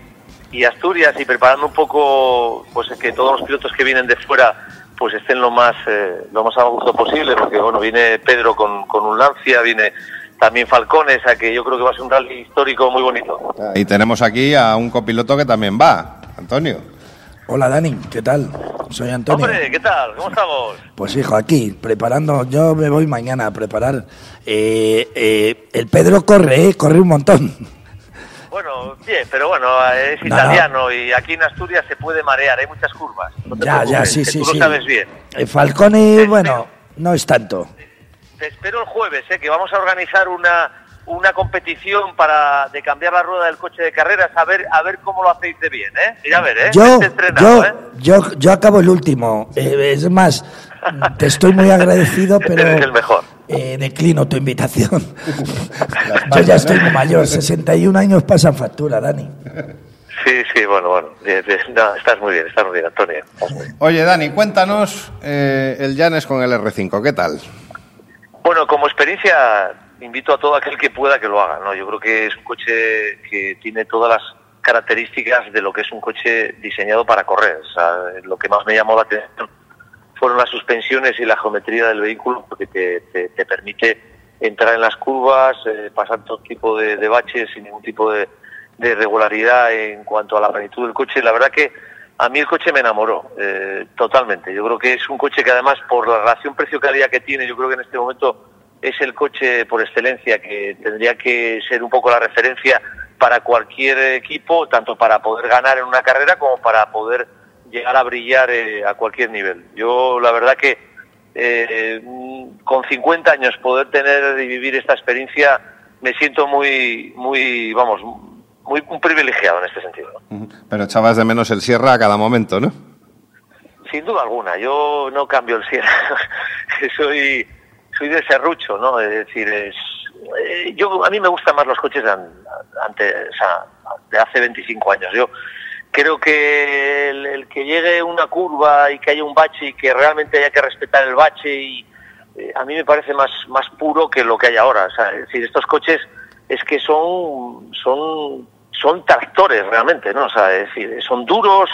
y Asturias y preparando un poco pues que todos los pilotos que vienen de fuera pues estén lo más eh, lo más a gusto posible porque bueno viene Pedro con, con un Lancia viene también Falcones a que yo creo que va a ser un rally histórico muy bonito Y tenemos aquí a un copiloto que también va, Antonio. Hola Dani, ¿qué tal? Soy Antonio. hombre qué tal cómo estamos Pues hijo, aquí, preparando, yo me voy mañana a preparar. Eh, eh, el Pedro corre, ¿eh? corre un montón. Bueno bien pero bueno es No, italiano y aquí en Asturias se puede marear hay muchas curvas no te Ya, ya, sí, sí, tú sí. lo sabes bien El Falcone, bueno, no es tanto. te espero el jueves, ¿eh? que vamos a organizar una, una competición para de cambiar la rueda del coche de carreras, a ver, a ver cómo lo hacéis de bien, ¿eh? Y a ver, ¿eh? Yo, yo, ¿eh? yo, yo acabo el último. Eh, es más, te estoy muy agradecido, pero Eres el mejor. eh, declino tu invitación. yo ya estoy muy mayor, 61 años pasan factura, Dani. Sí, sí, bueno, bueno. No, estás muy bien, estás muy bien, Antonio. Estás muy bien. Oye, Dani, cuéntanos eh, el Llanes con el R5, ¿qué tal? Bueno, como experiencia, invito a todo aquel que pueda que lo haga, ¿no? Yo creo que es un coche que tiene todas las características de lo que es un coche diseñado para correr. O sea, lo que más me llamó la atención fueron las suspensiones y la geometría del vehículo, porque te, te- te permite entrar en las curvas, eh, pasar todo tipo de, baches sin ningún tipo de, de irregularidad en cuanto a la planitud del coche. La verdad que a mí el coche me enamoró eh, totalmente. Yo creo que es un coche que además por la relación precio-calidad que tiene, yo creo que en este momento es el coche por excelencia que tendría que ser un poco la referencia para cualquier equipo, tanto para poder ganar en una carrera como para poder llegar a brillar eh, a cualquier nivel. Yo la verdad que eh, con 50 años poder tener y vivir esta experiencia me siento muy, muy, vamos, muy un privilegiado en este sentido. ¿no? Pero echabas de menos el Sierra a cada momento, ¿no? Sin duda alguna, yo no cambio el Sierra, soy, soy de serrucho, ¿no? Es decir, es, eh, yo a mí me gustan más los coches de, an- ante, o sea, de hace 25 años. Yo creo que el, el que llegue una curva y que haya un bache y que realmente haya que respetar el bache y eh, a mí me parece más más puro que lo que hay ahora. O sea, es decir, estos coches es que son son son tractores realmente, ¿no? O sea, es decir, son duros,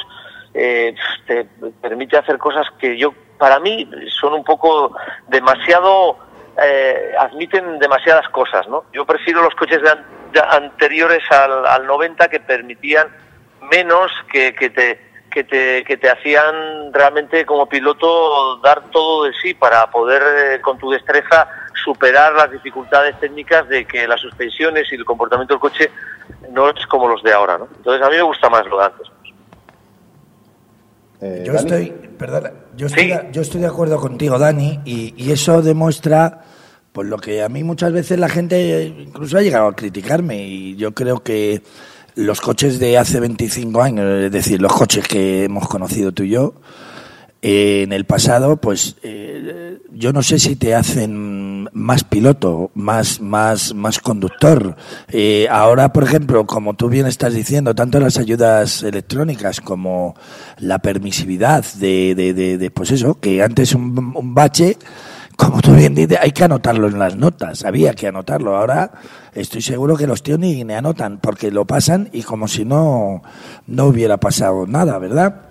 eh, te permite hacer cosas que yo para mí son un poco demasiado eh, admiten demasiadas cosas, ¿no? Yo prefiero los coches de an- de anteriores al, al 90 que permitían menos que, que te que te, que te hacían realmente como piloto dar todo de sí para poder eh, con tu destreza superar las dificultades técnicas de que las suspensiones y el comportamiento del coche no es como los de ahora, ¿no? Entonces a mí me gusta más lo de antes. Eh, Yo estoy, perdona, yo estoy, de, yo estoy de acuerdo contigo, Dani, y, y eso demuestra pues lo que a mí muchas veces la gente incluso ha llegado a criticarme y yo creo que los coches de hace 25 años, es decir, los coches que hemos conocido tú y yo, eh, en el pasado, pues eh, yo no sé si te hacen más piloto, más, más, más conductor. Eh, ahora, por ejemplo, como tú bien estás diciendo, tanto las ayudas electrónicas como la permisividad de, de, de, de, pues eso, que antes un, un bache, como tú bien dices, hay que anotarlo en las notas, había que anotarlo. Ahora estoy seguro que los tíos ni, ni anotan, porque lo pasan y como si no, no hubiera pasado nada, ¿verdad?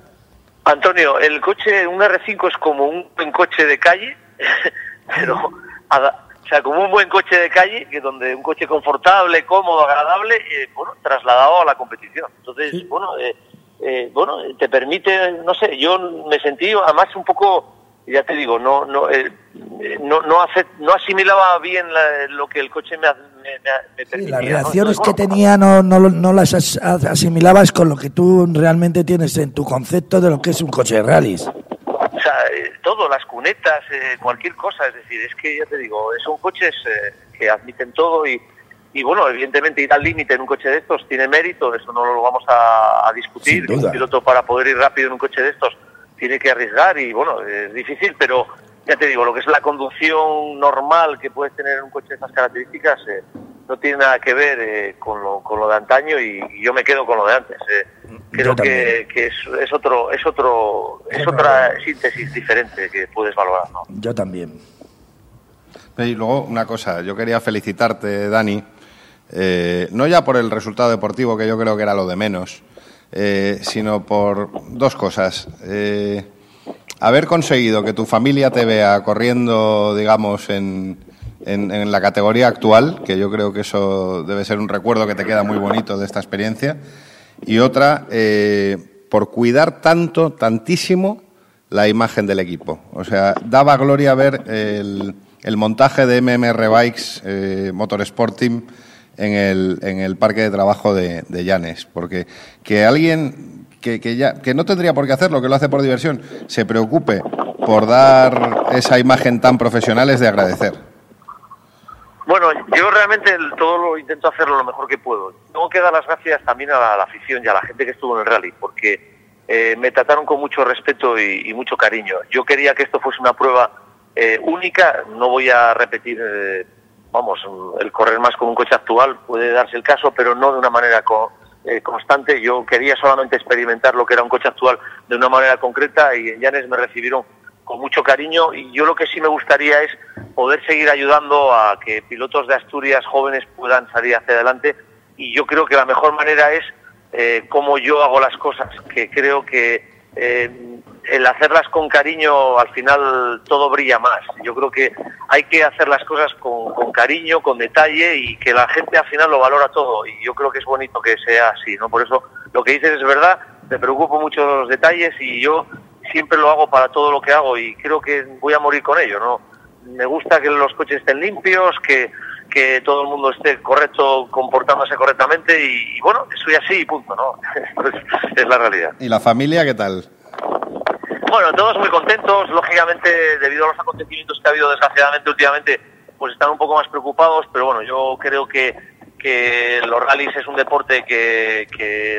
Antonio, el coche, un R5 es como un buen coche de calle, pero, O sea, como un buen coche de calle, que donde un coche confortable, cómodo, agradable, eh, bueno, trasladado a la competición. Entonces, bueno, eh, eh, bueno, te permite, no sé, yo me sentí además un poco, ya te digo, no no eh, eh, no no, hace- no asimilaba bien la- lo que el coche me, me, me- permitía. Las ¿no? reacciones que tenía no, no, no las as- asimilabas con lo que tú realmente tienes en tu concepto de lo que es un coche de rallies. O sea, eh, todo, las cunetas, eh, cualquier cosa, es decir, es que ya te digo, son coches eh, que admiten todo y, y bueno, evidentemente ir al límite en un coche de estos tiene mérito, eso no lo vamos a, a discutir. Un piloto para poder ir rápido en un coche de estos tiene que arriesgar y bueno, es difícil, pero ya te digo, lo que es la conducción normal que puedes tener en un coche de estas características eh, no tiene nada que ver eh, con, lo, con lo de antaño y, y yo me quedo con lo de antes. eh. Creo que, que es, es otro, es otro, es otra síntesis diferente que puedes valorar, ¿no? Yo también. Y luego una cosa, yo quería felicitarte, Dani, eh, no ya por el resultado deportivo, que yo creo que era lo de menos, eh, sino por dos cosas. Eh, haber conseguido que tu familia te vea corriendo, digamos, en, en- en la categoría actual, que yo creo que eso debe ser un recuerdo que te queda muy bonito de esta experiencia. Y otra, eh, por cuidar tanto, tantísimo, la imagen del equipo. O sea, daba gloria ver el, el montaje de MMR Bikes Motorsport Team en el, en el parque de trabajo de, de Llanes. Porque que alguien que, que, ya, que no tendría por qué hacerlo, que lo hace por diversión, se preocupe por dar esa imagen tan profesional es de agradecer. Bueno, yo realmente todo lo intento hacerlo lo mejor que puedo. Tengo que dar las gracias también a la, afición y a la gente que estuvo en el rally, porque eh, me trataron con mucho respeto y, y mucho cariño. Yo quería que esto fuese una prueba eh, única, no voy a repetir, eh, vamos, el correr más con un coche actual, puede darse el caso, pero no de una manera co- eh, constante. Yo quería solamente experimentar lo que era un coche actual de una manera concreta y en Llanes me recibieron con mucho cariño y yo lo que sí me gustaría es poder seguir ayudando a que pilotos de Asturias jóvenes puedan salir hacia adelante y yo creo que la mejor manera es eh, cómo yo hago las cosas, que creo que eh, el hacerlas con cariño al final todo brilla más. Yo creo que hay que hacer las cosas con, con cariño, con detalle y que la gente al final lo valora todo y yo creo que es bonito que sea así, ¿no? Por eso lo que dices es verdad, me preocupo mucho de los detalles y yo siempre lo hago para todo lo que hago y creo que voy a morir con ello, ¿no? Me gusta que los coches estén limpios, que, que todo el mundo esté correcto, comportándose correctamente y, bueno, soy así y punto, ¿no? Pues es la realidad. ¿Y la familia qué tal? Bueno, todos muy contentos, lógicamente debido a los acontecimientos que ha habido desgraciadamente últimamente, pues están un poco más preocupados, pero bueno, yo creo que, que los rallies es un deporte que,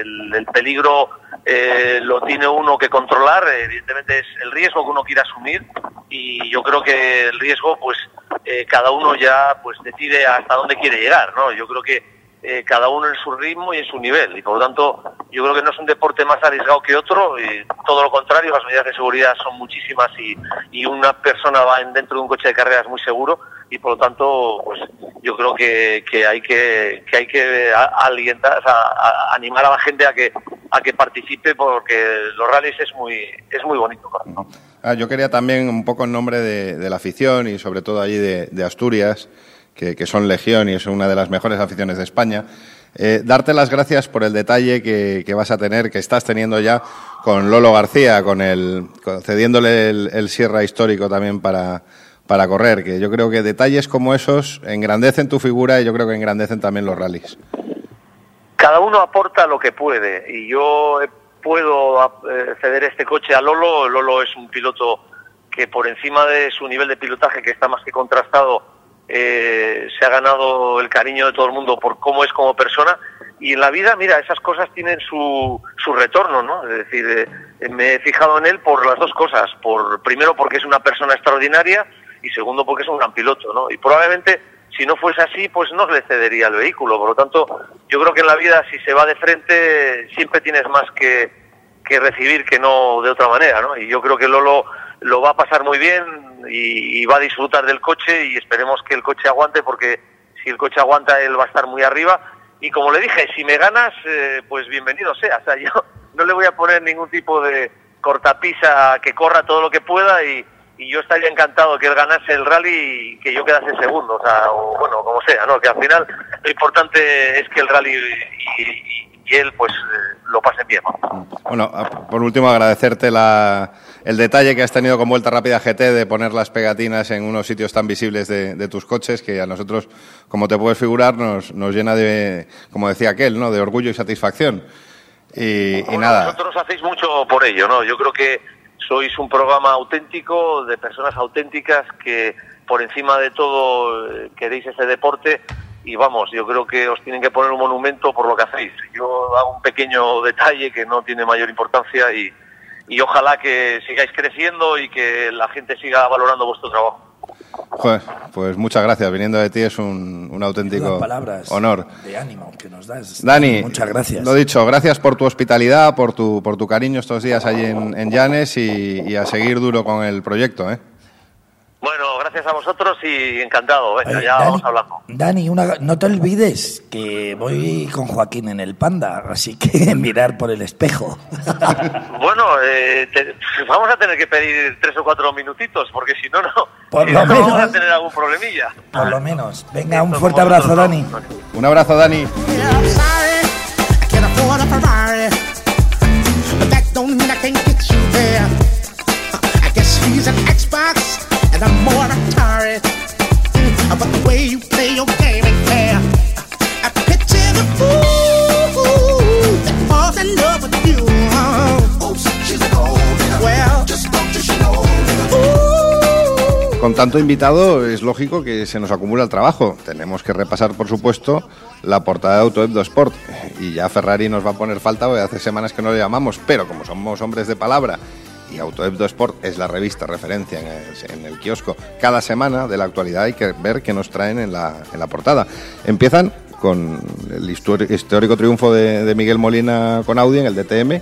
el peligro eh, lo tiene uno que controlar, evidentemente es el riesgo que uno quiere asumir y yo creo que el riesgo pues eh, cada uno ya pues decide hasta dónde quiere llegar, ¿no? Yo creo que eh, cada uno en su ritmo y en su nivel. Y por lo tanto, yo creo que no es un deporte más arriesgado que otro, y todo lo contrario, las medidas de seguridad son muchísimas y, y una persona va en- dentro de un coche de carreras muy seguro y por lo tanto, pues yo creo que, que hay que, que hay que a- alientar, o sea, a- animar a la gente a que a que participe porque los rallies es muy es muy bonito. Ah, yo quería también, un poco en nombre de, de la afición y sobre todo allí de, de Asturias, que, son legión y es una de las mejores aficiones de España, eh, darte las gracias por el detalle que, que vas a tener, que estás teniendo ya con Lolo García, con el, con- cediéndole el, el Sierra histórico también para, para correr, que yo creo que detalles como esos engrandecen tu figura y yo creo que engrandecen también los rallies. cada uno aporta lo que puede y yo puedo eh, ceder este coche a Lolo. Lolo es un piloto que por encima de su nivel de pilotaje, que está más que contrastado, eh, se ha ganado el cariño de todo el mundo por cómo es como persona. Y en la vida, mira, esas cosas tienen su, su retorno, ¿no? Es decir, eh, me he fijado en él por las dos cosas. Por, primero, porque es una persona extraordinaria y segundo, porque es un gran piloto, ¿no? Y probablemente si no fuese así, pues no le cedería el vehículo. Por lo tanto, yo creo que en la vida, si se va de frente, siempre tienes más que, que recibir que no de otra manera, ¿no? Y yo creo que Lolo lo va a pasar muy bien y, va a disfrutar del coche y esperemos que el coche aguante porque si el coche aguanta él va a estar muy arriba y como le dije, si me ganas, eh, pues bienvenido sea. O sea, yo no le voy a poner ningún tipo de cortapisa que corra todo lo que pueda y, y yo estaría encantado que él ganase el rally y que yo quedase segundo, o sea, o bueno, como sea, ¿no? Que al final lo importante es que el rally y, y- y él pues eh, lo pasen bien. Bueno, por último, agradecerte la- el detalle que has tenido con Vuelta Rápida GT de poner las pegatinas en unos sitios tan visibles de, de tus coches que a nosotros, como te puedes figurar, nos, nos llena de, como decía aquel, ¿no? de orgullo y satisfacción. Y, y Bueno, nada, Vosotros hacéis mucho por ello, ¿no? Yo creo que sois un programa auténtico, de personas auténticas que por encima de todo eh, queréis ese deporte y vamos, yo creo que os tienen que poner un monumento por lo que hacéis. Yo hago un pequeño detalle que no tiene mayor importancia y, y ojalá que sigáis creciendo y que la gente siga valorando vuestro trabajo. joder, pues muchas gracias. Viniendo de ti es un, un auténtico palabras honor. de ánimo que nos das. Dani, muchas gracias. Lo dicho, gracias por tu hospitalidad, por tu, por tu cariño estos días allí en, en Llanes y, y a seguir duro con el proyecto. ¿eh? Bueno, gracias a vosotros y encantado. Venga, Oye, ya Dani. vamos hablando. Dani, una- no te olvides que voy con Joaquín en el Panda, así que mirar por el espejo. Bueno, eh, te- vamos a tener que pedir tres o cuatro minutitos, porque si no, no, Por si lo no, no vamos menos. a tener alún problemilla. Por lo menos. Venga, un fuerte abrazo, Dani. Un abrazo, Dani. Xbox and I'm more of a Atari. Mm, But the way you play your game ain't fair. I picture the fool that falls in love with you. Oops, she's an old Well, just don't you know? Con tanto invitado es lógico que se nos acumula el trabajo. Tenemos que repasar, por supuesto, la portada de Autoebdo Sport. Y ya Ferrari nos va a poner falta, porque hace semanas que no le llamamos, pero como somos hombres de palabra y Autoebdo Sport es la revista referencia en el, kiosco, cada semana de la actualidad hay que ver qué nos traen en la, en la portada. Empiezan con el histórico triunfo de, Miguel Molina con Audi en el DTM,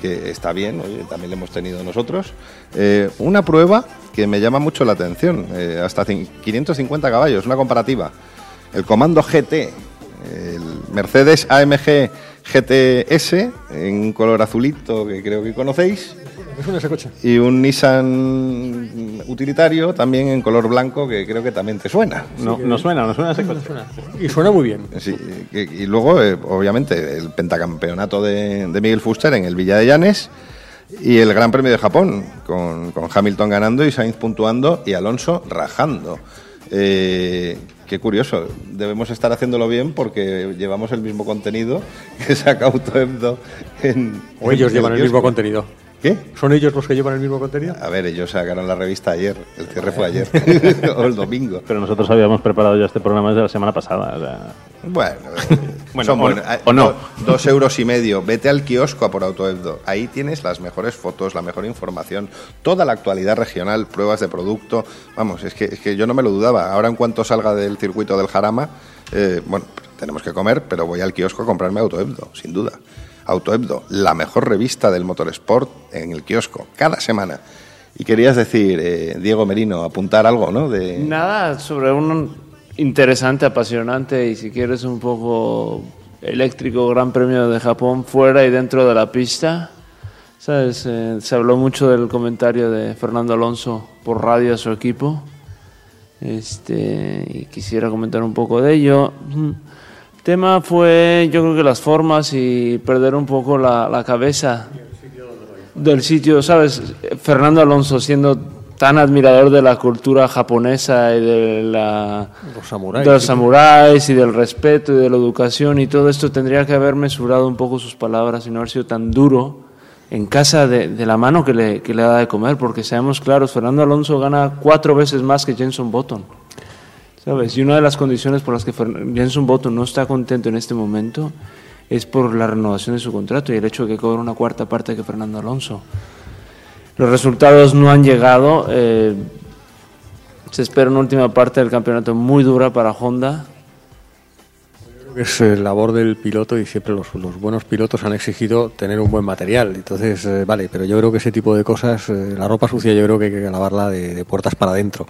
que está bien, también lo hemos tenido nosotros. Eh, una prueba que me llama mucho la atención, eh, hasta cin- 550 caballos, una comparativa. El comando GT, el Mercedes AMG GTS en color azulito, que creo que conocéis, Es un ese coche. y un Nissan utilitario también en color blanco, que creo que también te suena. No, no suena, no suena ese coche. Y suena muy bien. Sí, y, y luego, eh, obviamente, el pentacampeonato de, de Miguel Fuster en el Villa de Llanes y el Gran Premio de Japón, con, con Hamilton ganando y Sainz puntuando y Alonso rajando. Eh, qué curioso, debemos estar haciéndolo bien porque llevamos el mismo contenido que saca Autoebdo en... O ellos en llevan el mismo contenido. ¿Qué? ¿Son ellos los que llevan el mismo contenido? A ver, ellos sacaron la revista ayer, el cierre fue ayer, o el domingo. Pero nosotros habíamos preparado ya este programa desde la semana pasada. o sea, Bueno, Bueno, son o- buenos. o no. Do- dos euros y medio. Vete al kiosco a por Autoebdo. Ahí tienes las mejores fotos, la mejor información, toda la actualidad regional, pruebas de producto. Vamos, es que, es que yo no me lo dudaba. Ahora, en cuanto salga del circuito del Jarama, eh, bueno, tenemos que comer, pero voy al kiosco a comprarme Autoebdo, sin duda. Autoebdo, la mejor revista del motorsport en el kiosco, cada semana. Y querías decir, eh, Diego Merino, apuntar algo, ¿no? Nada, sobre un interesante, apasionante y si quieres un poco eléctrico Gran Premio de Japón fuera y dentro de la pista. ¿Sabes? Eh, se habló mucho del comentario de Fernando Alonso por radio a su equipo. Este, y quisiera comentar un poco de ello. Tema fue, yo creo que las formas y perder un poco la, la cabeza del sitio, ¿sabes? Fernando Alonso siendo tan admirador de la cultura japonesa y de la Los samuráis. de los samuráis y del respeto y de la educación y todo esto tendría que haber mesurado un poco sus palabras y no haber sido tan duro en casa de, de la mano que le, que le da de comer, porque seamos claros, Fernando Alonso gana cuatro veces más que Jenson Button. ¿Sabes? Y una de las condiciones por las que Jenson Button no está contento en este momento es por la renovación de su contrato y el hecho de que cobra una cuarta parte que Fernando Alonso. Los resultados no han llegado. eh, se espera una última parte del campeonato muy dura para Honda. Es eh, labor del piloto y siempre los, los buenos pilotos han exigido tener un buen material. Entonces, eh, vale, pero yo creo que ese tipo de cosas, eh, la ropa sucia yo creo que hay que lavarla de, de puertas para adentro.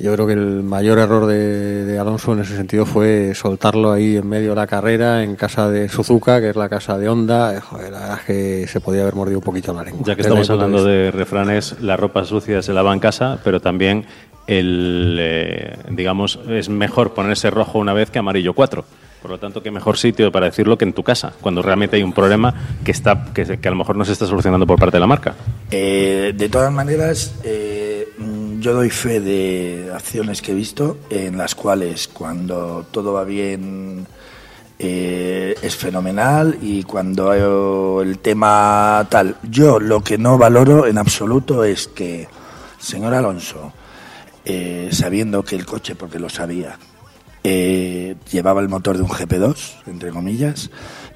Yo creo que el mayor error de, de Alonso en ese sentido fue soltarlo ahí en medio de la carrera, en casa de Suzuka, que es la casa de Honda. Eh, Joder, la verdad es que se podía haber mordido un poquito la lengua. Ya que estamos hablando de refranes, la ropa sucia se lava en casa, pero también el, eh, digamos, es mejor ponerse rojo una vez que amarillo cuatro. Por lo tanto, qué mejor sitio para decirlo que en tu casa, cuando realmente hay un problema que está que, se- que a lo mejor no se está solucionando por parte de la marca. Eh, de todas maneras, eh, yo doy fe de acciones que he visto en las cuales cuando todo va bien eh, es fenomenal y cuando el tema tal, yo lo que no valoro en absoluto es que, señor Alonso, eh, sabiendo que el coche, porque lo sabía, eh, llevaba el motor de un GP2, entre comillas,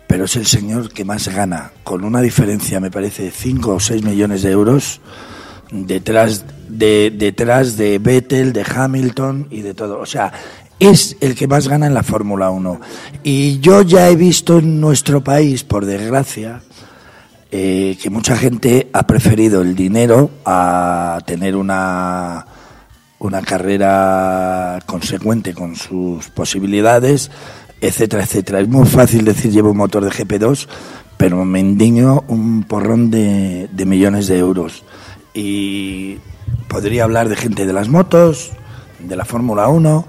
pero es el señor que más gana, con una diferencia, me parece, de 5 o 6 millones de euros detrás de, detrás de Vettel, de Hamilton y de todo. O sea, es el que más gana en la Fórmula 1. Y yo ya he visto en nuestro país, por desgracia, eh, que mucha gente ha preferido el dinero a tener una, una carrera consecuente con sus posibilidades, etcétera, etcétera. Es muy fácil decir llevo un motor de GP2, pero me indigno un porrón de, de millones de euros. Y podría hablar de gente de las motos, de la Fórmula 1,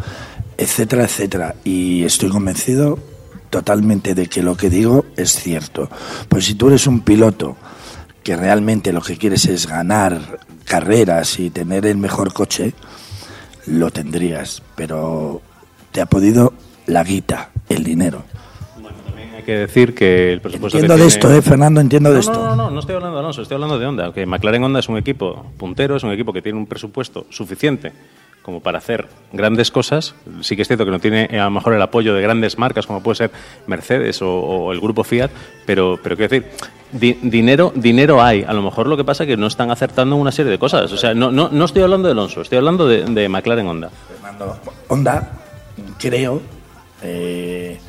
etcétera, etcétera. Y estoy convencido totalmente de que lo que digo es cierto. Pues si tú eres un piloto que realmente lo que quieres es ganar carreras y tener el mejor coche, lo tendrías, pero te ha podido la guita, el dinero. Que decir que el presupuesto Entiendo que de tiene- esto, eh, Fernando, entiendo de No, esto. No, no, no, no estoy hablando de Alonso, estoy hablando de Honda. Que McLaren Honda es un equipo puntero, es un equipo que tiene un presupuesto suficiente como para hacer grandes cosas. Sí que es cierto que no tiene eh, a lo mejor el apoyo de grandes marcas como puede ser Mercedes o, o el grupo Fiat, pero, pero quiero decir, di- dinero, dinero hay. A lo mejor lo que pasa es que no están acertando una serie de cosas. O sea, no, no, no estoy hablando de Alonso, estoy hablando de, de McLaren Honda. Fernando, Honda, creo eh,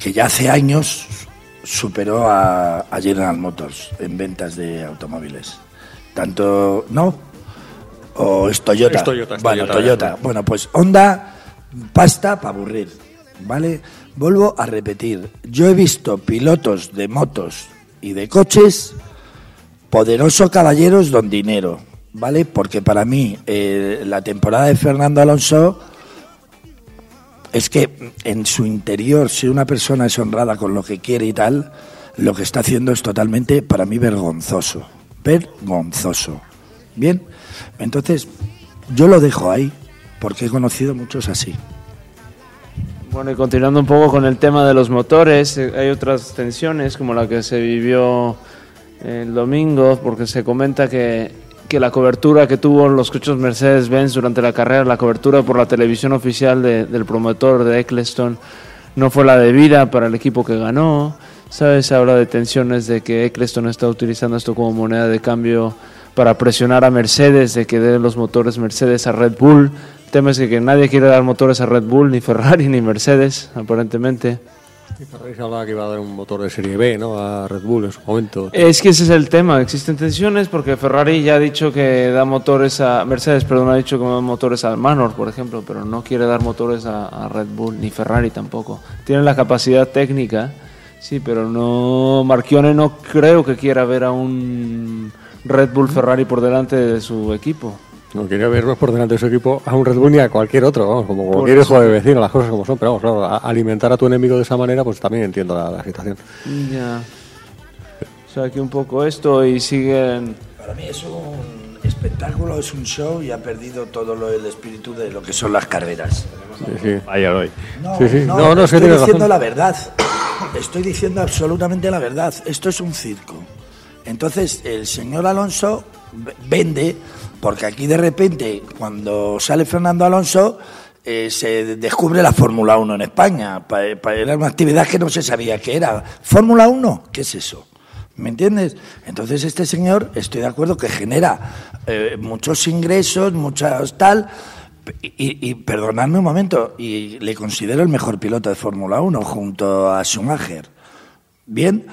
que ya hace años superó a, a General Motors en ventas de automóviles. Tanto, ¿no? ¿O es Toyota? Es Toyota, es bueno, Toyota, Toyota. Bueno, pues Honda, pasta para aburrir, ¿vale? Vuelvo a repetir, yo he visto pilotos de motos y de coches poderosos caballeros don dinero, ¿vale? Porque para mí eh, la temporada de Fernando Alonso es que en su interior, si una persona es honrada con lo que quiere y tal, lo que está haciendo es totalmente, para mí, vergonzoso. Vergonzoso. Bien, entonces yo lo dejo ahí, porque he conocido muchos así. Bueno, y continuando un poco con el tema de los motores, eh, hay otras tensiones como la que se vivió el domingo, porque se comenta que, que la cobertura que tuvo los coches Mercedes-Benz durante la carrera, la cobertura por la televisión oficial de- del promotor de Eccleston, no fue la debida para el equipo que ganó. ¿Sabes? Habla de tensiones de que Eccleston está utilizando esto como moneda de cambio para presionar a Mercedes de que dé los motores Mercedes a Red Bull. El tema es que, que nadie quiere dar motores a Red Bull, ni Ferrari, ni Mercedes, aparentemente. Ferrari hablaba que iba a dar un motor de serie B, ¿no? A Red Bull en su momento. Es que ese es el tema, existen tensiones porque Ferrari ya ha dicho que da motores a Mercedes, perdón, ha dicho que da motores al Manor, por ejemplo, pero no quiere dar motores a, a Red Bull ni Ferrari tampoco. Tienen la capacidad técnica, sí, pero no Marchione no creo que quiera ver a un Red Bull Ferrari por delante de su equipo. No quería vernos por delante de su equipo a un Red Bull ni a cualquier otro, vamos, como Por cualquier eso. hijo de vecino, las cosas como son. Pero vamos, claro, a- alimentar a tu enemigo de esa manera, pues también entiendo la, la situación. Ya. O sea, que un poco esto y siguen... Para mí es un espectáculo, es un show y ha perdido todo lo, el espíritu de lo que son las carreras. Sí, sí. Vaya hoy. No, Sí, sí. no, No, no, estoy diciendo razón. la verdad. Estoy diciendo absolutamente la verdad. Esto es un circo. Entonces, el señor Alonso vende, porque aquí de repente, cuando sale Fernando Alonso, eh, se descubre la Fórmula 1 en España. Pa- pa- era una actividad que no se sabía que era. ¿Fórmula 1? ¿Qué es eso? ¿Me entiendes? Entonces este señor, estoy de acuerdo que genera eh, muchos ingresos, muchas tal, y, y perdonadme un momento, y le considero el mejor piloto de Fórmula 1 junto a Schumacher. Bien,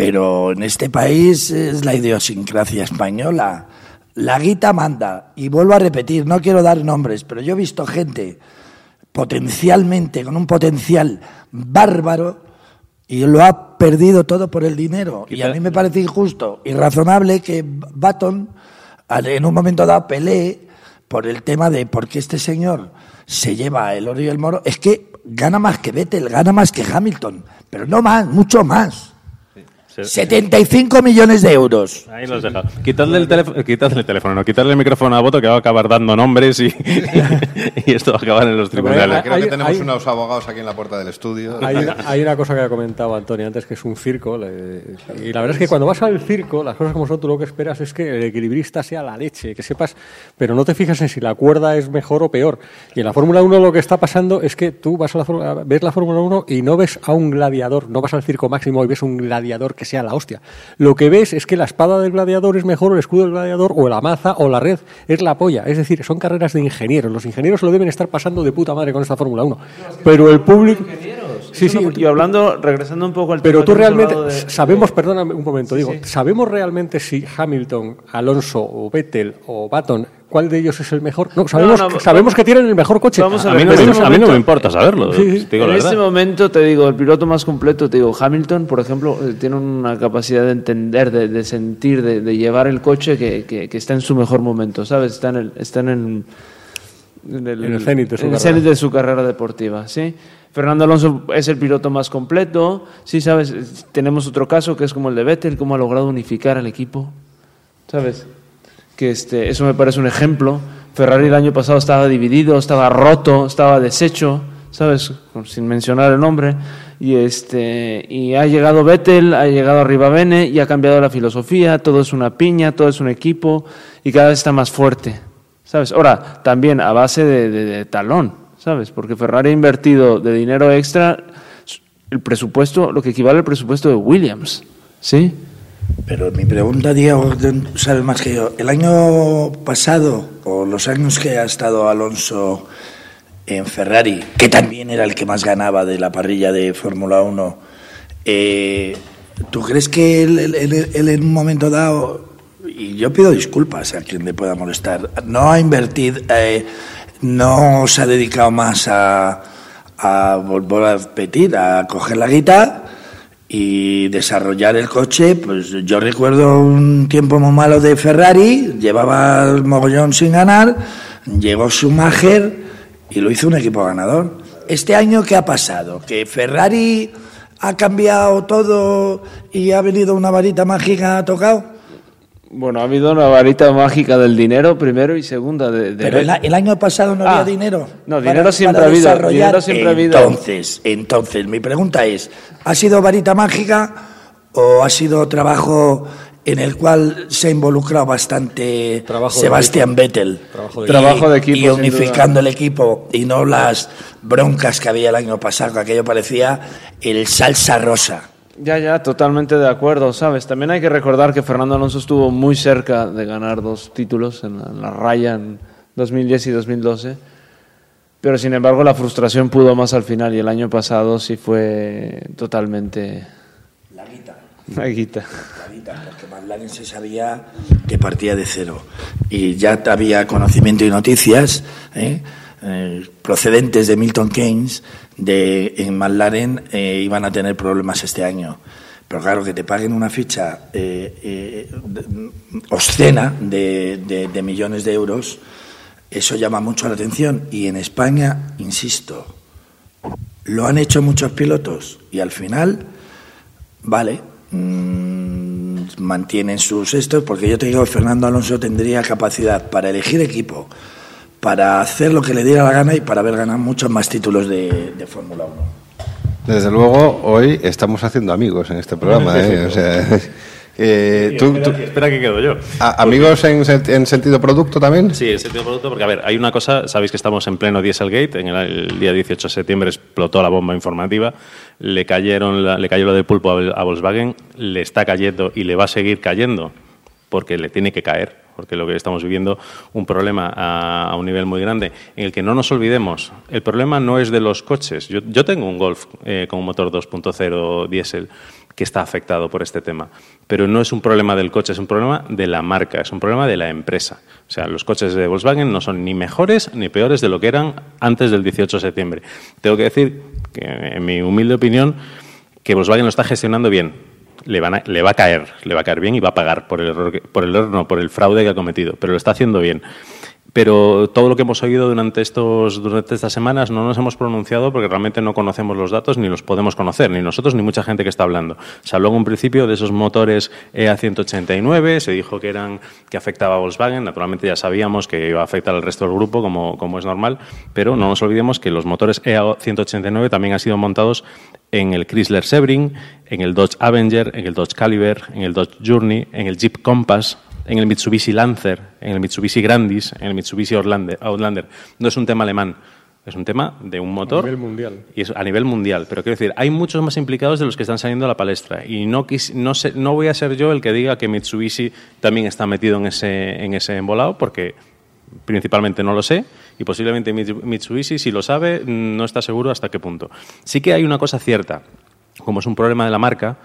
pero en este país es la idiosincrasia española. La guita manda. Y vuelvo a repetir, no quiero dar nombres, pero yo he visto gente potencialmente, con un potencial bárbaro, y lo ha perdido todo por el dinero. Y a mí me parece injusto y razonable que Baton en un momento dado pelee por el tema de por qué este señor se lleva el oro y el moro. Es que gana más que Vettel, gana más que Hamilton, pero no más, mucho más. Se- 75 millones de euros. Ahí los dejo. Quitadle el, teléfono, quitadle el teléfono, no, quitadle el micrófono a Boto que va a acabar dando nombres y, y esto va a acabar en los tribunales. Creo Hay- que tenemos hay- unos abogados aquí en la puerta del estudio. Hay una, hay una cosa que ha comentado Antonio antes que es un circo. le- y la verdad es que cuando vas al circo, las cosas como son, tú lo que esperas es que el equilibrista sea la leche, que sepas, pero no te fijas en si la cuerda es mejor o peor. Y en la Fórmula 1 lo que está pasando es que tú vas a la, ves la Fórmula 1 y no ves a un gladiador, no vas al circo máximo y ves un gladiador que sea la hostia. Lo que ves es que la espada del gladiador es mejor, o el escudo del gladiador, o la maza, o la red, es la polla. Es decir, son carreras de ingenieros. Los ingenieros lo deben estar pasando de puta madre con esta Fórmula 1. Pero el público... Sí, sí, Y hablando, regresando un poco al pero tema tú realmente de- sabemos, perdóname un momento, digo, sabemos realmente si Hamilton, Alonso o Vettel o Baton, cuál de ellos es el mejor. No, sabemos, no, que, sabemos que tienen el mejor coche. Vamos a A mí, no, me- este a mí no momento- me importa saberlo, Sí, sí. te digo en la este verdad. momento te digo, el piloto más completo, te digo, Hamilton, por ejemplo, eh, tiene una capacidad de entender, de, de sentir, de, de llevar el coche que, que- que está en su mejor momento, ¿sabes? Está en el, está en el, en el, En el cenit de su en el cenit de su carrera deportiva, ¿sí? Fernando Alonso es el piloto más completo, sí, ¿sabes? Es- Tenemos otro caso que es como el de Vettel, cómo ha logrado unificar al equipo, ¿sabes? que este, eso me parece un ejemplo. Ferrari el año pasado estaba dividido, estaba roto, estaba deshecho, ¿sabes? Sin mencionar el nombre. Y, este, y ha llegado Vettel, ha llegado Rivabene y ha cambiado la filosofía. Todo es una piña, todo es un equipo y cada vez está más fuerte, ¿sabes? Ahora, también a base de, de- de talón, ¿sabes? Porque Ferrari ha invertido de dinero extra el presupuesto, lo que equivale al presupuesto de Williams, ¿sí? Pero mi pregunta, Diego, sabes más que yo. El año pasado, o los años que ha estado Alonso en Ferrari, que también era el que más ganaba de la parrilla de Fórmula 1, eh, ¿tú crees que él, él- él- en un momento dado, y yo pido disculpas a quien le pueda molestar, no ha invertido, eh, no se ha dedicado más a, volver a repetir, a coger la guita y desarrollar el coche, pues yo recuerdo un tiempo muy malo de Ferrari, llevaba el mogollón sin ganar, llegó Schumacher y lo hizo un equipo ganador. Este año, ¿qué ha pasado? ¿Que Ferrari ha cambiado todo y ha venido una varita mágica ha tocado? Bueno, ha habido una varita mágica del dinero, primero, y segunda de... de- Pero el, año pasado no Ah, había dinero. no, dinero siempre ha habido, dinero siempre ha habido. Entonces, entonces, mi pregunta es, ¿ha sido varita mágica o ha sido trabajo en el cual se ha involucrado bastante Trabajo Sebastián. Vettel? Trabajo de Y- Trabajo de equipo, Y unificando el equipo y no las broncas que había el año pasado, que aquello parecía el salsa rosa. Ya, ya, totalmente de acuerdo, ¿sabes? También hay que recordar que Fernando Alonso estuvo muy cerca de ganar dos títulos en la, en la raya en 2010 y 2012, pero sin embargo la frustración pudo más al final y el año pasado sí fue totalmente... La guita. La guita. La guita, porque McLaren se sabía que partía de cero. Y ya había conocimiento y noticias ¿eh? Eh, procedentes de Milton Keynes de en McLaren eh, iban a tener problemas este año. Pero claro, que te paguen una ficha eh, eh, de- de millones de euros, eso llama mucho la atención. Y en España, insisto, lo han hecho muchos pilotos y al final, vale, mm, mantienen sus estos, porque yo te digo, Fernando Alonso tendría capacidad para elegir equipo, para hacer lo que le diera la gana y para haber ganado muchos más títulos de, de Fórmula 1. Desde luego, hoy estamos haciendo amigos en este programa. ¿eh? O sea, eh, tú- espera, tú- que- espera que quedo yo. a- ¿Amigos en, en sentido producto también? Sí, en sentido producto, porque a ver, hay una cosa, sabéis que estamos en pleno Dieselgate, en el, el día 18 de septiembre explotó la bomba informativa, le cayeron la- le cayó lo de pulpo a, a Volkswagen, le está cayendo y le va a seguir cayendo, porque le tiene que caer. Porque lo que estamos viviendo un problema a, un nivel muy grande en el que no nos olvidemos, el problema no es de los coches. Yo, yo tengo un Golf eh, con un motor 2.0 diésel que está afectado por este tema. Pero no es un problema del coche, es un problema de la marca, es un problema de la empresa. O sea, los coches de Volkswagen no son ni mejores ni peores de lo que eran antes del 18 de septiembre. Tengo que decir que, en mi humilde opinión, que Volkswagen lo está gestionando bien. Le, van a- le va a caer, le va a caer bien y va a pagar por el error, que- por el error, no, por el fraude que ha cometido, pero lo está haciendo bien. Pero todo lo que hemos oído durante, estos, durante estas semanas no nos hemos pronunciado porque realmente no conocemos los datos ni los podemos conocer, ni nosotros ni mucha gente que está hablando. Se habló en un principio de esos motores E EA189, se dijo que eran que afectaba a Volkswagen, naturalmente ya sabíamos que iba a afectar al resto del grupo como, como es normal, pero no nos olvidemos que los motores E EA189 también han sido montados en el Chrysler Sebring, en el Dodge Avenger, en el Dodge Caliber, en el Dodge Journey, en el Jeep Compass, en el Mitsubishi Lancer, en el Mitsubishi Grandis, en el Mitsubishi Outlander. No es un tema alemán, es un tema de un motor. nivel mundial. Y es a nivel mundial. Pero quiero decir, hay muchos más implicados de los que están saliendo a la palestra. Y no, quis- no, sé- no voy a ser yo el que diga que Mitsubishi también está metido en ese, en ese embolado, porque principalmente no lo sé. Y posiblemente Mitsu- Mitsubishi, si lo sabe, no está seguro hasta qué punto. Sí que hay una cosa cierta. Como es un problema de la marca,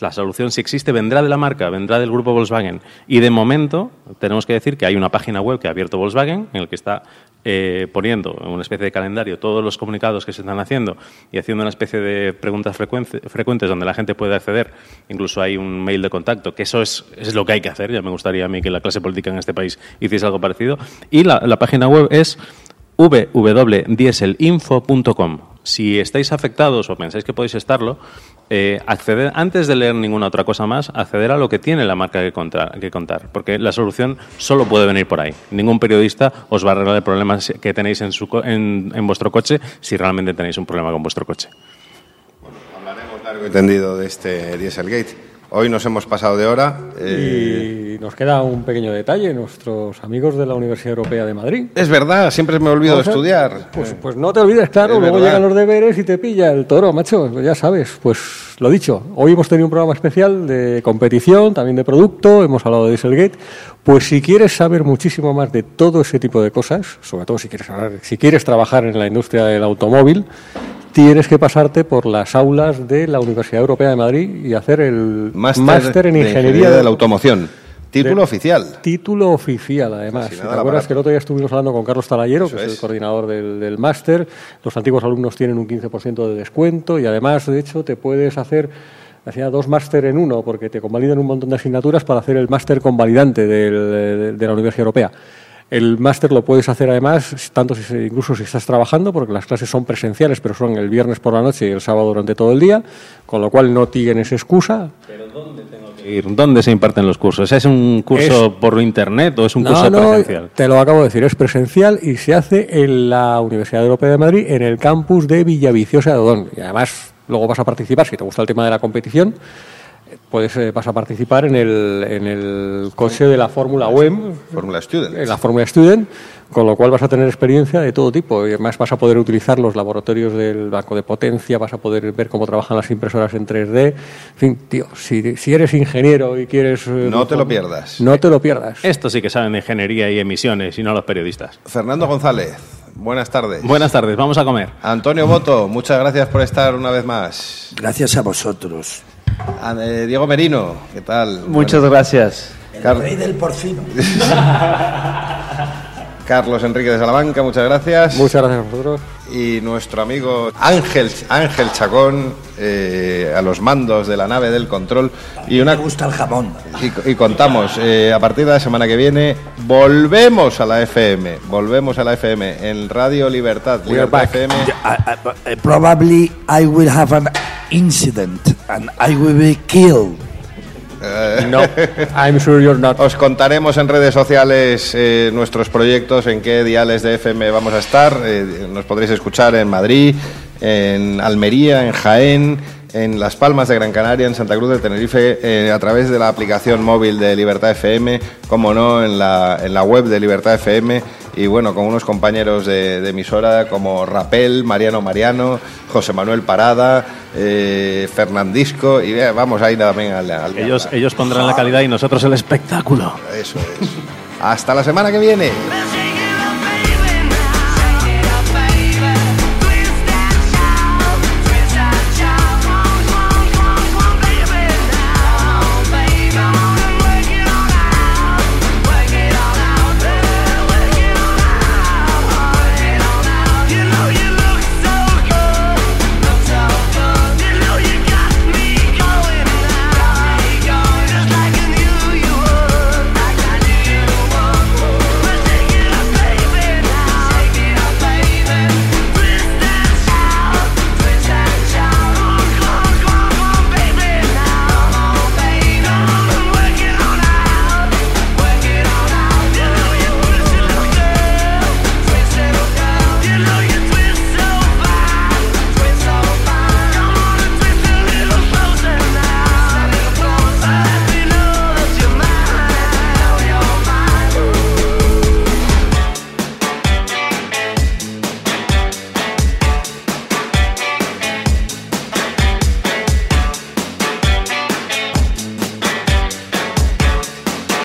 la solución, si existe, vendrá de la marca, vendrá del grupo Volkswagen. Y de momento, tenemos que decir que hay una página web que ha abierto Volkswagen, en el que está eh, poniendo en una especie de calendario todos los comunicados que se están haciendo y haciendo una especie de preguntas frecuente- frecuentes donde la gente puede acceder. Incluso hay un mail de contacto, que eso es, lo que hay que hacer. Ya me gustaría a mí que la clase política en este país hiciese algo parecido. Y la página web es www.dieselinfo.com. Si estáis afectados o pensáis que podéis estarlo, eh, acceder, antes de leer ninguna otra cosa más, acceder a lo que tiene la marca que contar, que contar, porque la solución solo puede venir por ahí. Ningún periodista os va a arreglar el que tenéis en, su en, en vuestro coche si realmente tenéis un problema con vuestro coche. Largo y tendido de este Dieselgate. Hoy nos hemos pasado de hora. eh, Y nos queda un pequeño detalle, nuestros amigos de la Universidad Europea de Madrid. Es verdad, siempre me olvido de estudiar. Pues, pues no te olvides, claro, Es luego verdad. llegan los deberes y te pilla el toro, macho, pues ya sabes. Pues lo dicho, hoy hemos tenido un programa especial de competición, también de producto, hemos hablado de Dieselgate. Pues si quieres saber muchísimo más de todo ese tipo de cosas, sobre todo si quieres, hablar- si quieres trabajar en la industria del automóvil, tienes que pasarte por las aulas de la Universidad Europea de Madrid y hacer el máster en de Ingeniería de la Automoción. Título de- oficial. Título oficial, además. Casi ¿Te acuerdas que el otro día estuvimos hablando con Carlos Talayero, Eso que es, el coordinador del, del máster? Los antiguos alumnos tienen un 15% de descuento y además, de hecho, te puedes hacer hacía dos máster en uno porque te convalidan un montón de asignaturas para hacer el máster convalidante del- de, de la Universidad Europea. El máster lo puedes hacer además, tanto si, incluso si estás trabajando, porque las clases son presenciales, pero son el viernes por la noche y el sábado durante todo el día, con lo cual no tienes excusa. Ir, ¿Dónde se imparten los cursos? ¿Es un curso Es- por internet o es un No, curso no, presencial? Te lo acabo de decir, es presencial y se hace en la Universidad Europea de Madrid, en el campus de Villaviciosa de Odón. Y además, luego vas a participar, si te gusta el tema de la competición, puedes, eh, vas a participar en el, en el coche de la Fórmula WEM, Fórmula Student. en la Fórmula Student, con lo cual vas a tener experiencia de todo tipo y además vas a poder utilizar los laboratorios del banco de potencia, vas a poder ver cómo trabajan las impresoras en 3D. En fin, tío, si, si eres ingeniero y quieres... eh, No te lo pierdas. No te lo pierdas. Esto sí que saben de ingeniería y emisiones y no los periodistas. Fernando González, buenas tardes. Buenas tardes, vamos a comer. Antonio Boto, muchas gracias por estar una vez más. Gracias a vosotros. A- eh, Diego Merino, ¿qué tal? Muchas gracias. Car- Rey del porcino. Carlos Enrique de Salamanca, muchas gracias. Muchas gracias a vosotros. Y nuestro amigo Ángel, Ángel Chacón, eh, a los mandos de la nave del control. Y, una, Me gusta el jamón. y, y contamos, eh, a partir de la semana que viene, volvemos a la FM. Volvemos a la FM en Radio Libertad. We are Libertad back. FM. I- I- I- probably I will have an incident and I will be killed. No, I'm sure you're not. Os contaremos en redes sociales eh, nuestros proyectos, en qué diales de FM vamos a estar. Eh, nos podréis escuchar en Madrid, en Almería, en Jaén, en Las Palmas de Gran Canaria, en Santa Cruz de Tenerife, eh, a través de la aplicación móvil de Libertad FM, como no, en la, en la web de Libertad FM. Y bueno, con unos compañeros de, de emisora como Rapel, Mariano Mariano, José Manuel Parada, eh, Fernandisco, y eh, vamos a ir también al, al Ellos, ellos pondrán la calidad y nosotros el espectáculo. eso es. Hasta la semana que viene.